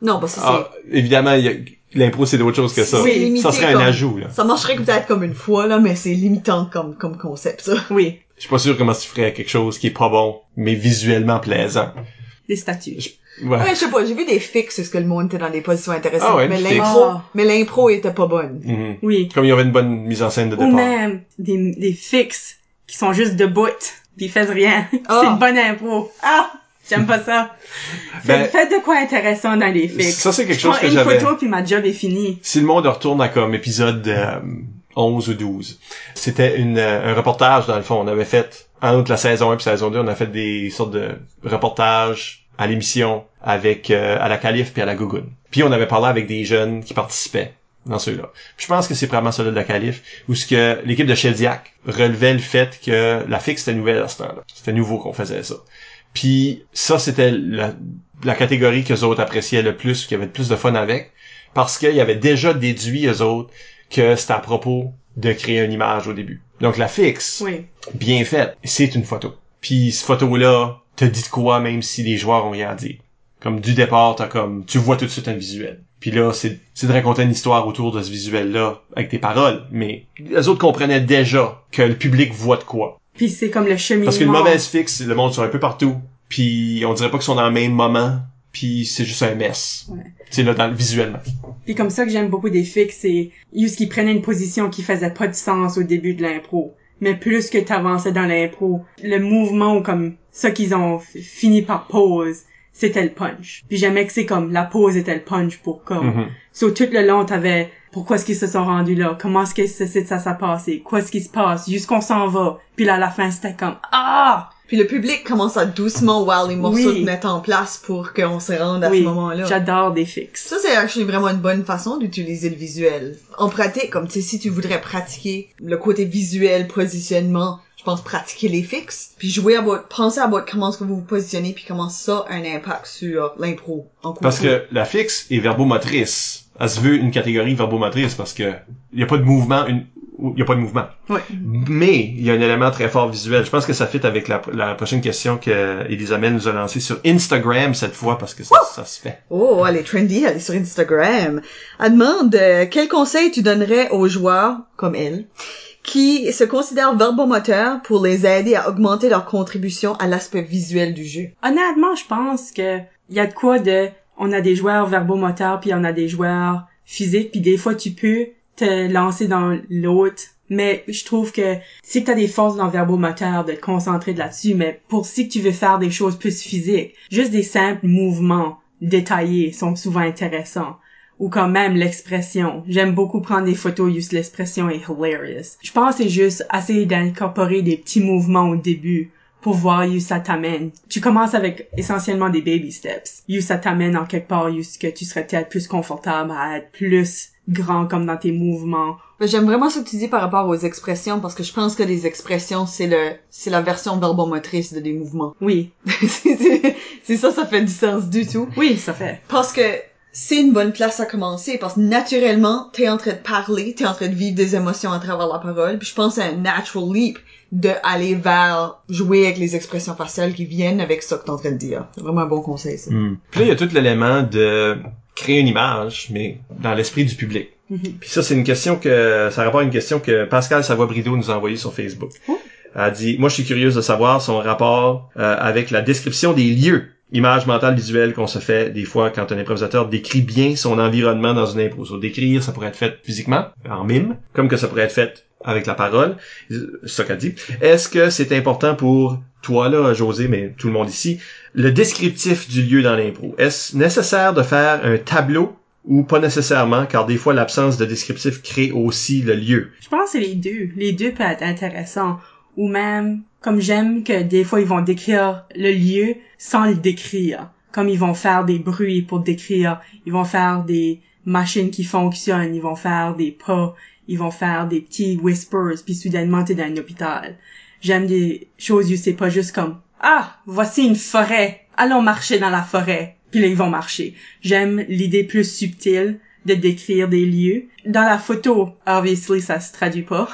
Non, parce que ah, évidemment il y a- l'impro c'est d'autre chose que ça. C'est limité ça serait un comme- ajout là. ça marcherait peut-être comme une fois, là, mais c'est limitant comme, comme concept, ça. Oui, Je suis pas sûr comment tu ferais quelque chose qui est pas bon mais visuellement plaisant. Des statues. Ouais. Ouais, je sais pas, j'ai vu des fixes, est-ce que le monde était dans des positions intéressantes, Ah ouais, mais l'impro, Ah. mais l'impro était pas bonne. Mhm. Oui. Comme il y avait une bonne mise en scène de Ou départ. même des, des fixes qui sont juste debout pis ils fassent rien. Ah. C'est une bonne impro. Ah! J'aime pas ça. Ben- Faites, faites de quoi intéressant dans les fixes. Ça, c'est quelque Je chose prends que une j'avais- photo puis ma job est finie. Si le monde retourne à comme épisode euh, 11 ou 12, c'était une, euh, un reportage dans le fond. On avait fait, entre la saison 1 et saison 2, on a fait des sortes de reportages à l'émission avec euh, à la Calife puis à la Gougoune. Puis on avait parlé avec des jeunes qui participaient dans ceux-là. Je pense que c'est probablement celui de la Calife où ce que l'équipe de Shediac relevait le fait que la fixe était nouvelle à ce temps-là. C'était nouveau qu'on faisait ça. Puis ça, c'était la, la catégorie que les autres appréciaient le plus, qui avait le plus de fun avec, parce qu'ils avaient déjà déduit, eux autres, que c'était à propos de créer une image au début. Donc la fixe, Oui. bien faite, c'est une photo. Puis cette photo-là te dit de quoi, même si les joueurs ont rien à dire. Comme du départ, t'as comme, tu vois tout de suite un visuel. Puis là, c'est, c'est de raconter une histoire autour de ce visuel-là, avec tes paroles. Mais les autres comprenaient déjà que le public voit de quoi. Puis c'est comme le cheminement. Parce qu'une mauvaise fixe, le monde sont un peu partout. Puis on dirait pas qu'ils sont dans le même moment. Puis c'est juste un mess. Ouais. C'est là, dans, visuellement. Puis comme ça que j'aime beaucoup des fixes, c'est juste qu'ils prenaient une position qui faisait pas de sens au début de l'impro. Mais plus que t'avançais dans l'impro, le mouvement ou comme ça qu'ils ont fini par pause, c'était le punch. Puis j'aimais que c'est comme la pause était le punch pour comme. Mhm. So tout le long t'avais pourquoi est-ce qu'ils se sont rendus là, comment est-ce que ça, ça, s'est passé, quoi est-ce qui se passe, jusqu'on s'en va. Puis là à la fin c'était comme ah Puis le public commence à doucement voir les morceaux Oui. se mettre en place pour qu'on se rende à oui, ce moment-là. j'adore des fixes. Ça, c'est actually vraiment une bonne façon d'utiliser le visuel. En pratique, comme tu sais, si tu voudrais pratiquer le côté visuel, positionnement, je pense pratiquer les fixes, puis jouer à votre, penser à votre, comment est-ce que vous vous positionnez, puis comment ça a un impact sur l'impro. Parce que la fixe est verbomotrice. Elle se veut une catégorie verbomotrice parce que il y a pas de mouvement, une, il y a pas de mouvement. Ouais. Mais il y a un élément très fort visuel. Je pense que ça fit avec la, la prochaine question que Elisabeth nous a lancée sur Instagram cette fois parce que ça, ça se fait. Oh, elle est trendy, elle est sur Instagram. Elle demande euh, quel conseil tu donnerais aux joueurs, comme elle, qui se considèrent verbomoteurs pour les aider à augmenter leur contribution à l'aspect visuel du jeu? Honnêtement, je pense que y a de quoi de on a des joueurs verbomoteurs puis on a des joueurs physiques puis des fois tu peux te lancer dans l'autre mais je trouve que si que t'as des forces dans le verbomoteur de te concentrer là-dessus mais pour si tu veux faire des choses plus physiques juste des simples mouvements détaillés sont souvent intéressants ou quand même l'expression. J'aime beaucoup prendre des photos juste l'expression est hilarious. Je pense c'est juste essayer d'incorporer des petits mouvements au début pour voir où ça t'amène. Tu commences avec essentiellement des baby steps. Où ça t'amène en quelque part, où que tu serais peut-être plus confortable à être plus grand comme dans tes mouvements J'aime vraiment ce que tu dis par rapport aux expressions parce que je pense que les expressions c'est le c'est la version verbomotrice de des mouvements. Oui. c'est ça, ça fait du sens du tout. Oui, ça fait. Parce que c'est une bonne place à commencer parce que naturellement t'es en train de parler, t'es en train de vivre des émotions à travers la parole. Puis je pense c'est un natural leap de aller vers jouer avec les expressions faciales qui viennent avec ça que t'es en train de dire. C'est vraiment un bon conseil ça. Hmm. Puis là, il y a tout l'élément de créer une image, mais dans l'esprit du public. Mhm. Puis ça, c'est une question que, ça répond à une question que Pascal Savoie-Brideau nous a envoyée sur Facebook. Oh. Elle a dit, moi, je suis curieuse de savoir son rapport euh, avec la description des lieux, image mentale visuelle qu'on se fait des fois quand un improvisateur décrit bien son environnement dans une impro. Décrire, ça pourrait être fait physiquement, en mime, comme que ça pourrait être fait avec la parole. Qu'elle dit. Est-ce que c'est important pour toi, là, José, mais tout le monde ici, le descriptif du lieu dans l'impro? Est-ce nécessaire de faire un tableau ou pas nécessairement, car des fois l'absence de descriptif crée aussi le lieu. Je pense que les deux. Les deux peuvent être intéressants. Ou même, comme j'aime que des fois ils vont décrire le lieu sans le décrire. Comme ils vont faire des bruits pour décrire. Ils vont faire des machines qui fonctionnent. Ils vont faire des pas. Ils vont faire des petits whispers. Puis soudainement t'es dans un hôpital. J'aime des choses où c'est pas juste comme, ah, voici une forêt. Allons marcher dans la forêt. Puis là, ils vont marcher. J'aime l'idée plus subtile de décrire des lieux. Dans la photo, obviously, ça se traduit pas.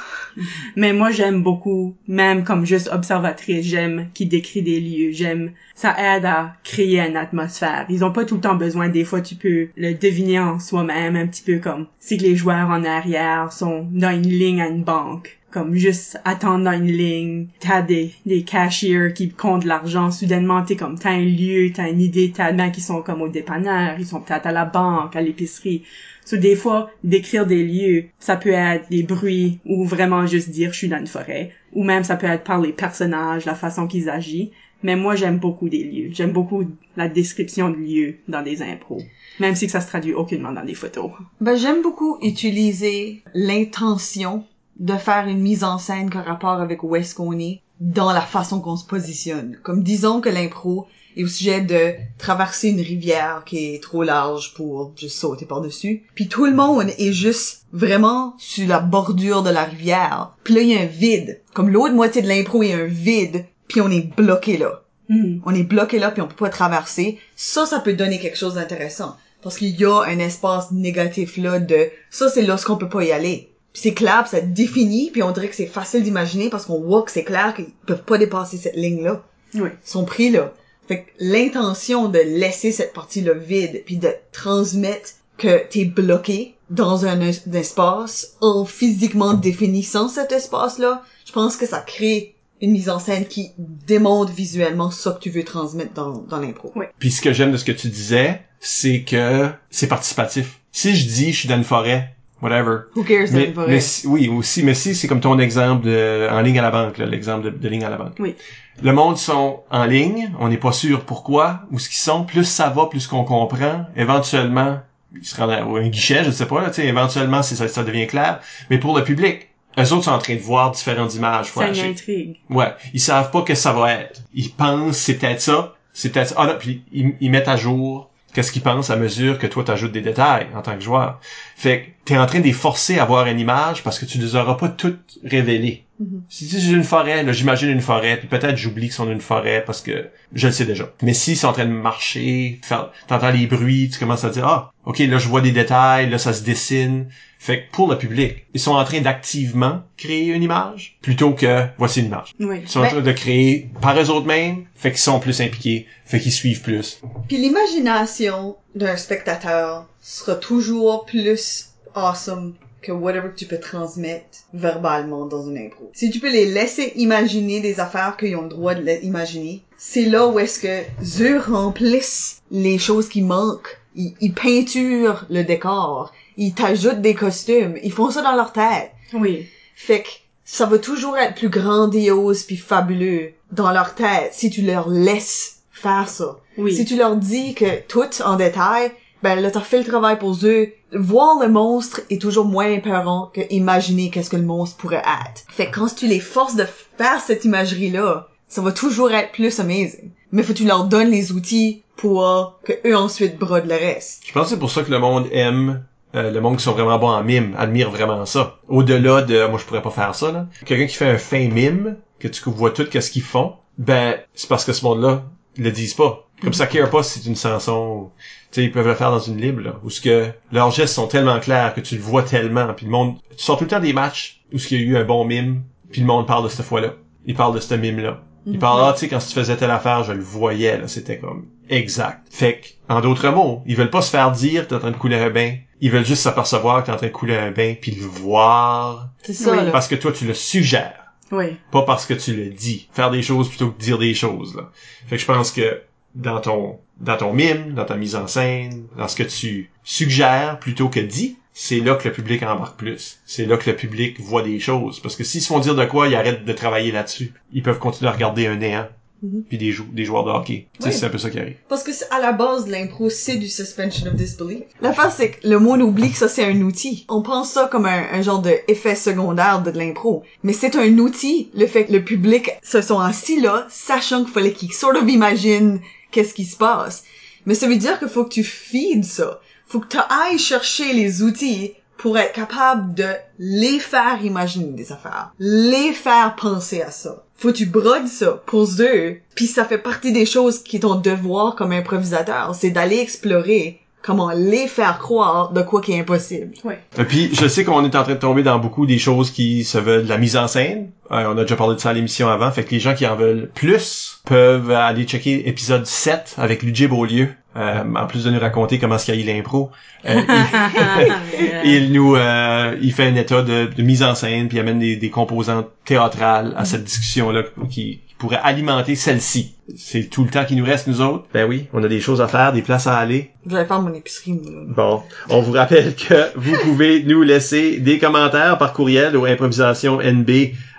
Mais moi, j'aime beaucoup, même comme juste observatrice, j'aime qui décrit des lieux. J'aime, ça aide à créer une atmosphère. Ils ont pas tout le temps besoin. Des fois, tu peux le deviner en soi-même, un petit peu comme si les joueurs en arrière sont dans une ligne à une banque comme juste attendre dans une ligne, t'as des, des cashiers qui comptent l'argent, soudainement t'es comme, t'as un lieu, t'as une idée, t'as des qui sont comme au dépanneur, ils sont peut-être à la banque, à l'épicerie. So, des fois, décrire des lieux, ça peut être des bruits ou vraiment juste dire je suis dans une forêt, ou même ça peut être par les personnages, la façon qu'ils agissent. Mais moi, j'aime beaucoup des lieux. J'aime beaucoup la description de lieux dans des impros. Même si ça se traduit aucunement dans des photos. Ben, j'aime beaucoup utiliser l'intention de faire une mise en scène qui a rapport avec où est-ce qu'on est dans la façon qu'on se positionne. Comme disons que l'impro est au sujet de traverser une rivière qui est trop large pour juste sauter par-dessus. Puis tout le monde est juste vraiment sur la bordure de la rivière. Puis là, il y a un vide. Comme l'autre moitié de l'impro, il y a un vide. Puis on est bloqué là. Hmm. On est bloqué là puis on peut pas traverser. Ça, ça peut donner quelque chose d'intéressant. Parce qu'il y a un espace négatif là de ça, c'est là ce qu'on peut pas y aller. Puis c'est clair, puis ça définit, puis on dirait que c'est facile d'imaginer parce qu'on voit que c'est clair qu'ils peuvent pas dépasser cette ligne-là. Oui. Ils sont pris là. Fait que l'intention de laisser cette partie-là vide, puis de transmettre que t'es bloqué dans un, es- un espace en physiquement définissant cet espace-là, je pense que ça crée une mise en scène qui démontre visuellement ce que tu veux transmettre dans, dans l'impro. Puis ce que j'aime de ce que tu disais, c'est que c'est participatif. Si je dis je suis dans une forêt, whatever. Who cares Mais, mais si- oui, aussi, mais si c'est comme ton exemple de, en ligne à la banque, là, l'exemple de, de ligne à la banque. Oui. Le monde sont en ligne, on n'est pas sûr pourquoi, où ce qu'ils sont, plus ça va, plus qu'on comprend, éventuellement, ils se rendent à ou un guichet, je sais pas, là, éventuellement, ça, ça devient clair. Mais pour le public, eux autres sont en train de voir différentes images C'est une intrigue. Ouais, ils savent pas que ça va être. Ils pensent c'est peut-être ça, c'est peut-être ça. Ah non, puis ils, ils mettent à jour qu'est-ce qu'ils pensent à mesure que toi t'ajoutes des détails en tant que joueur. Fait que t'es en train de les forcer à voir une image parce que tu les auras pas toutes révélées. Mhm. Si tu une forêt, là, j'imagine une forêt, puis peut-être j'oublie qu'ils sont dans une forêt parce que je le sais déjà. Mais s'ils sont en train de marcher, t'entends les bruits, tu commences à dire ah, ok, là je vois des détails, là ça se dessine. Fait que pour le public, ils sont en train d'activement créer une image plutôt que voici une image. Oui. Ils sont en Ben- train de créer par eux autres mêmes, fait qu'ils sont plus impliqués, fait qu'ils suivent plus. Puis l'imagination d'un spectateur sera toujours plus awesome que whatever que tu peux transmettre verbalement dans une impro. Si tu peux les laisser imaginer des affaires qu'ils ont le droit de imaginer, c'est là où est-ce que eux remplissent les choses qui manquent. Ils, ils peinturent le décor. Ils t'ajoutent des costumes. Ils font ça dans leur tête. Oui. Fait que ça va toujours être plus grandiose puis fabuleux dans leur tête si tu leur laisses faire ça. Oui. Si tu leur dis que tout en détail, ben là t'as fait le travail pour eux. Voir le monstre est toujours moins épeurant que imaginer qu'est-ce que le monstre pourrait être. Fait que quand tu les forces de faire cette imagerie-là, ça va toujours être plus amazing. Mais faut que tu leur donnes les outils pour que eux ensuite brodent le reste. Je pense que c'est pour ça que le monde aime euh, le monde qui sont vraiment bons en mime admire vraiment ça. Au-delà de, moi je pourrais pas faire ça, là. Quelqu'un qui fait un fin mime, que tu vois tout qu'est-ce qu'ils font, ben, c'est parce que ce monde-là, le disent pas. Comme ça, care pas si c'est une chanson, tu sais, ils peuvent le faire dans une libre, là, où ce que leurs gestes sont tellement clairs que tu le vois tellement, puis le monde, tu sors tout le temps des matchs où ce y a eu un bon mime, puis le monde parle de cette fois-là. Il parle de ce mime-là. Il parle, ah, tu sais, quand tu faisais telle affaire, je le voyais, là, c'était comme exact. Fait que, en d'autres mots, ils veulent pas se faire dire que t'es en train de couler un bain. Ils veulent juste s'apercevoir que t'es en train de couler un bain, puis le voir, C'est ça, Oui. là. parce que toi, tu le suggères Oui. pas parce que tu le dis. Faire des choses plutôt que dire des choses. Là. Fait que je pense que dans ton dans ton mime, dans ta mise en scène, dans ce que tu suggères plutôt que dis, c'est là que le public embarque plus. C'est là que le public voit des choses. Parce que s'ils se font dire de quoi, ils arrêtent de travailler là-dessus. Ils peuvent continuer à regarder un néant. Mhm. Puis des, jou- des joueurs de hockey. Tu sais, Oui. C'est un peu ça qui arrive. Parce que c'est- à la base, l'impro, c'est du suspension of disbelief. L'affaire, c'est que le monde oublie que ça, c'est un outil. On pense ça comme un, un genre de effet secondaire de, de l'impro. Mais c'est un outil. Le fait que le public se sont assis là, sachant qu'il fallait qu'ils sort of imaginent qu'est-ce qui se passe. Mais ça veut dire qu'il faut que tu feeds ça. Faut que tu ailles chercher les outils pour être capable de les faire imaginer des affaires. Les faire penser à ça. Faut que tu brodes ça pour eux. Puis ça fait partie des choses qui est ton devoir comme improvisateur. C'est d'aller explorer comment les faire croire de quoi qui est impossible. Et puis, je sais qu'on est en train de tomber dans beaucoup des choses qui se veulent de la mise en scène. Euh, on a déjà parlé de ça à l'émission avant. Fait que les gens qui en veulent plus peuvent aller checker épisode 7 avec Ludger Beaulieu. Euh, en plus de nous raconter comment ce qu'il y a eu l'impro. Euh, il, il nous euh, il fait un état de, de mise en scène puis il amène des, des composantes théâtrales à cette discussion-là qui, qui pourrait alimenter celle-ci. C'est tout le temps qui nous reste, nous autres. Ben oui, on a des choses à faire, des places à aller. Je vais faire mon épicerie, moi, là. Bon, on vous rappelle que vous pouvez nous laisser des commentaires par courriel au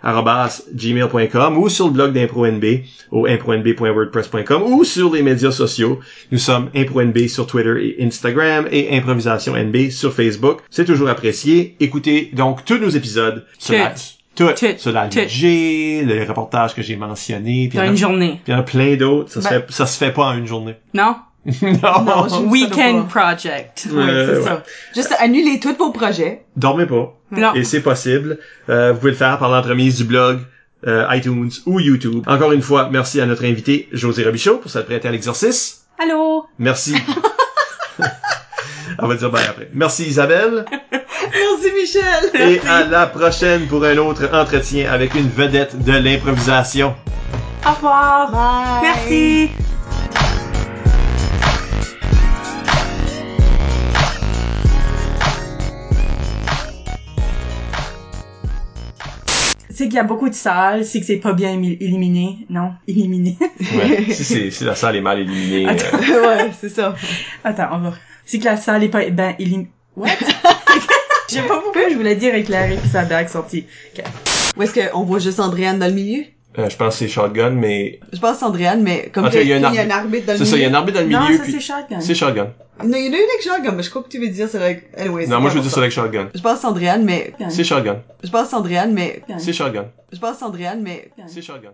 improvisationnb@gmail.com ou sur le blog d'ImproNB au impronb.wordpress.com ou sur les médias sociaux. Nous sommes ImproNB sur Twitter et Instagram et Improvisation NB sur Facebook. C'est toujours apprécié. Écoutez donc tous nos épisodes sur la, tout, Tout. sur la Tout. LG, les reportages que j'ai puis y Dans une journée. puis il y en a plein d'autres. Ça, se Ben- fait, ça se fait pas en une journée. Non? Non. Non, je- Weekend pas. project. Oui, Euh, c'est ouais. ça. Juste annuler tous vos projets. Dormez pas. Non. Et c'est possible. Euh, vous pouvez le faire par l'entremise du blog, euh, iTunes ou YouTube. Encore une fois, merci à notre invité José Robichaud pour s'être prêté à l'exercice. Allô? Merci. On va dire bye après. Merci Isabelle. Merci, Michel! Et à la prochaine pour un autre entretien avec une vedette de l'improvisation. Au revoir. Bye! Merci. C'est qu'il y a beaucoup de salles, c'est que c'est pas bien éliminé. Non, éliminé. Ouais. si, c'est, si la salle est mal éliminée. Attends. euh, ouais, c'est ça. Attends, on va. C'est que la salle est pas ben éliminée. What? Je sais pas pourquoi je voulais dire éclairé puis sa dague sortie. Ok. Ou est-ce qu'on voit juste Andréane dans le milieu? Euh, je pense que c'est Shotgun, mais Je pense Andréane, mais comme que- il y a un il y a un arbitre. dans le c'est ça, il y a un milieu. arbitre dans le Non, milieu. ça puis... c'est shotgun. C'est Shotgun. Non, il y en a une avec Shotgun, mais je crois que tu veux dire c'est like... Anyway, Non, moi je veux dire ça. ça avec Shotgun. Je pense Andréane, mais... C'est Shotgun. Je pense Andréane, mais... C'est Shotgun. Je pense Andréane, mais... C'est Shotgun.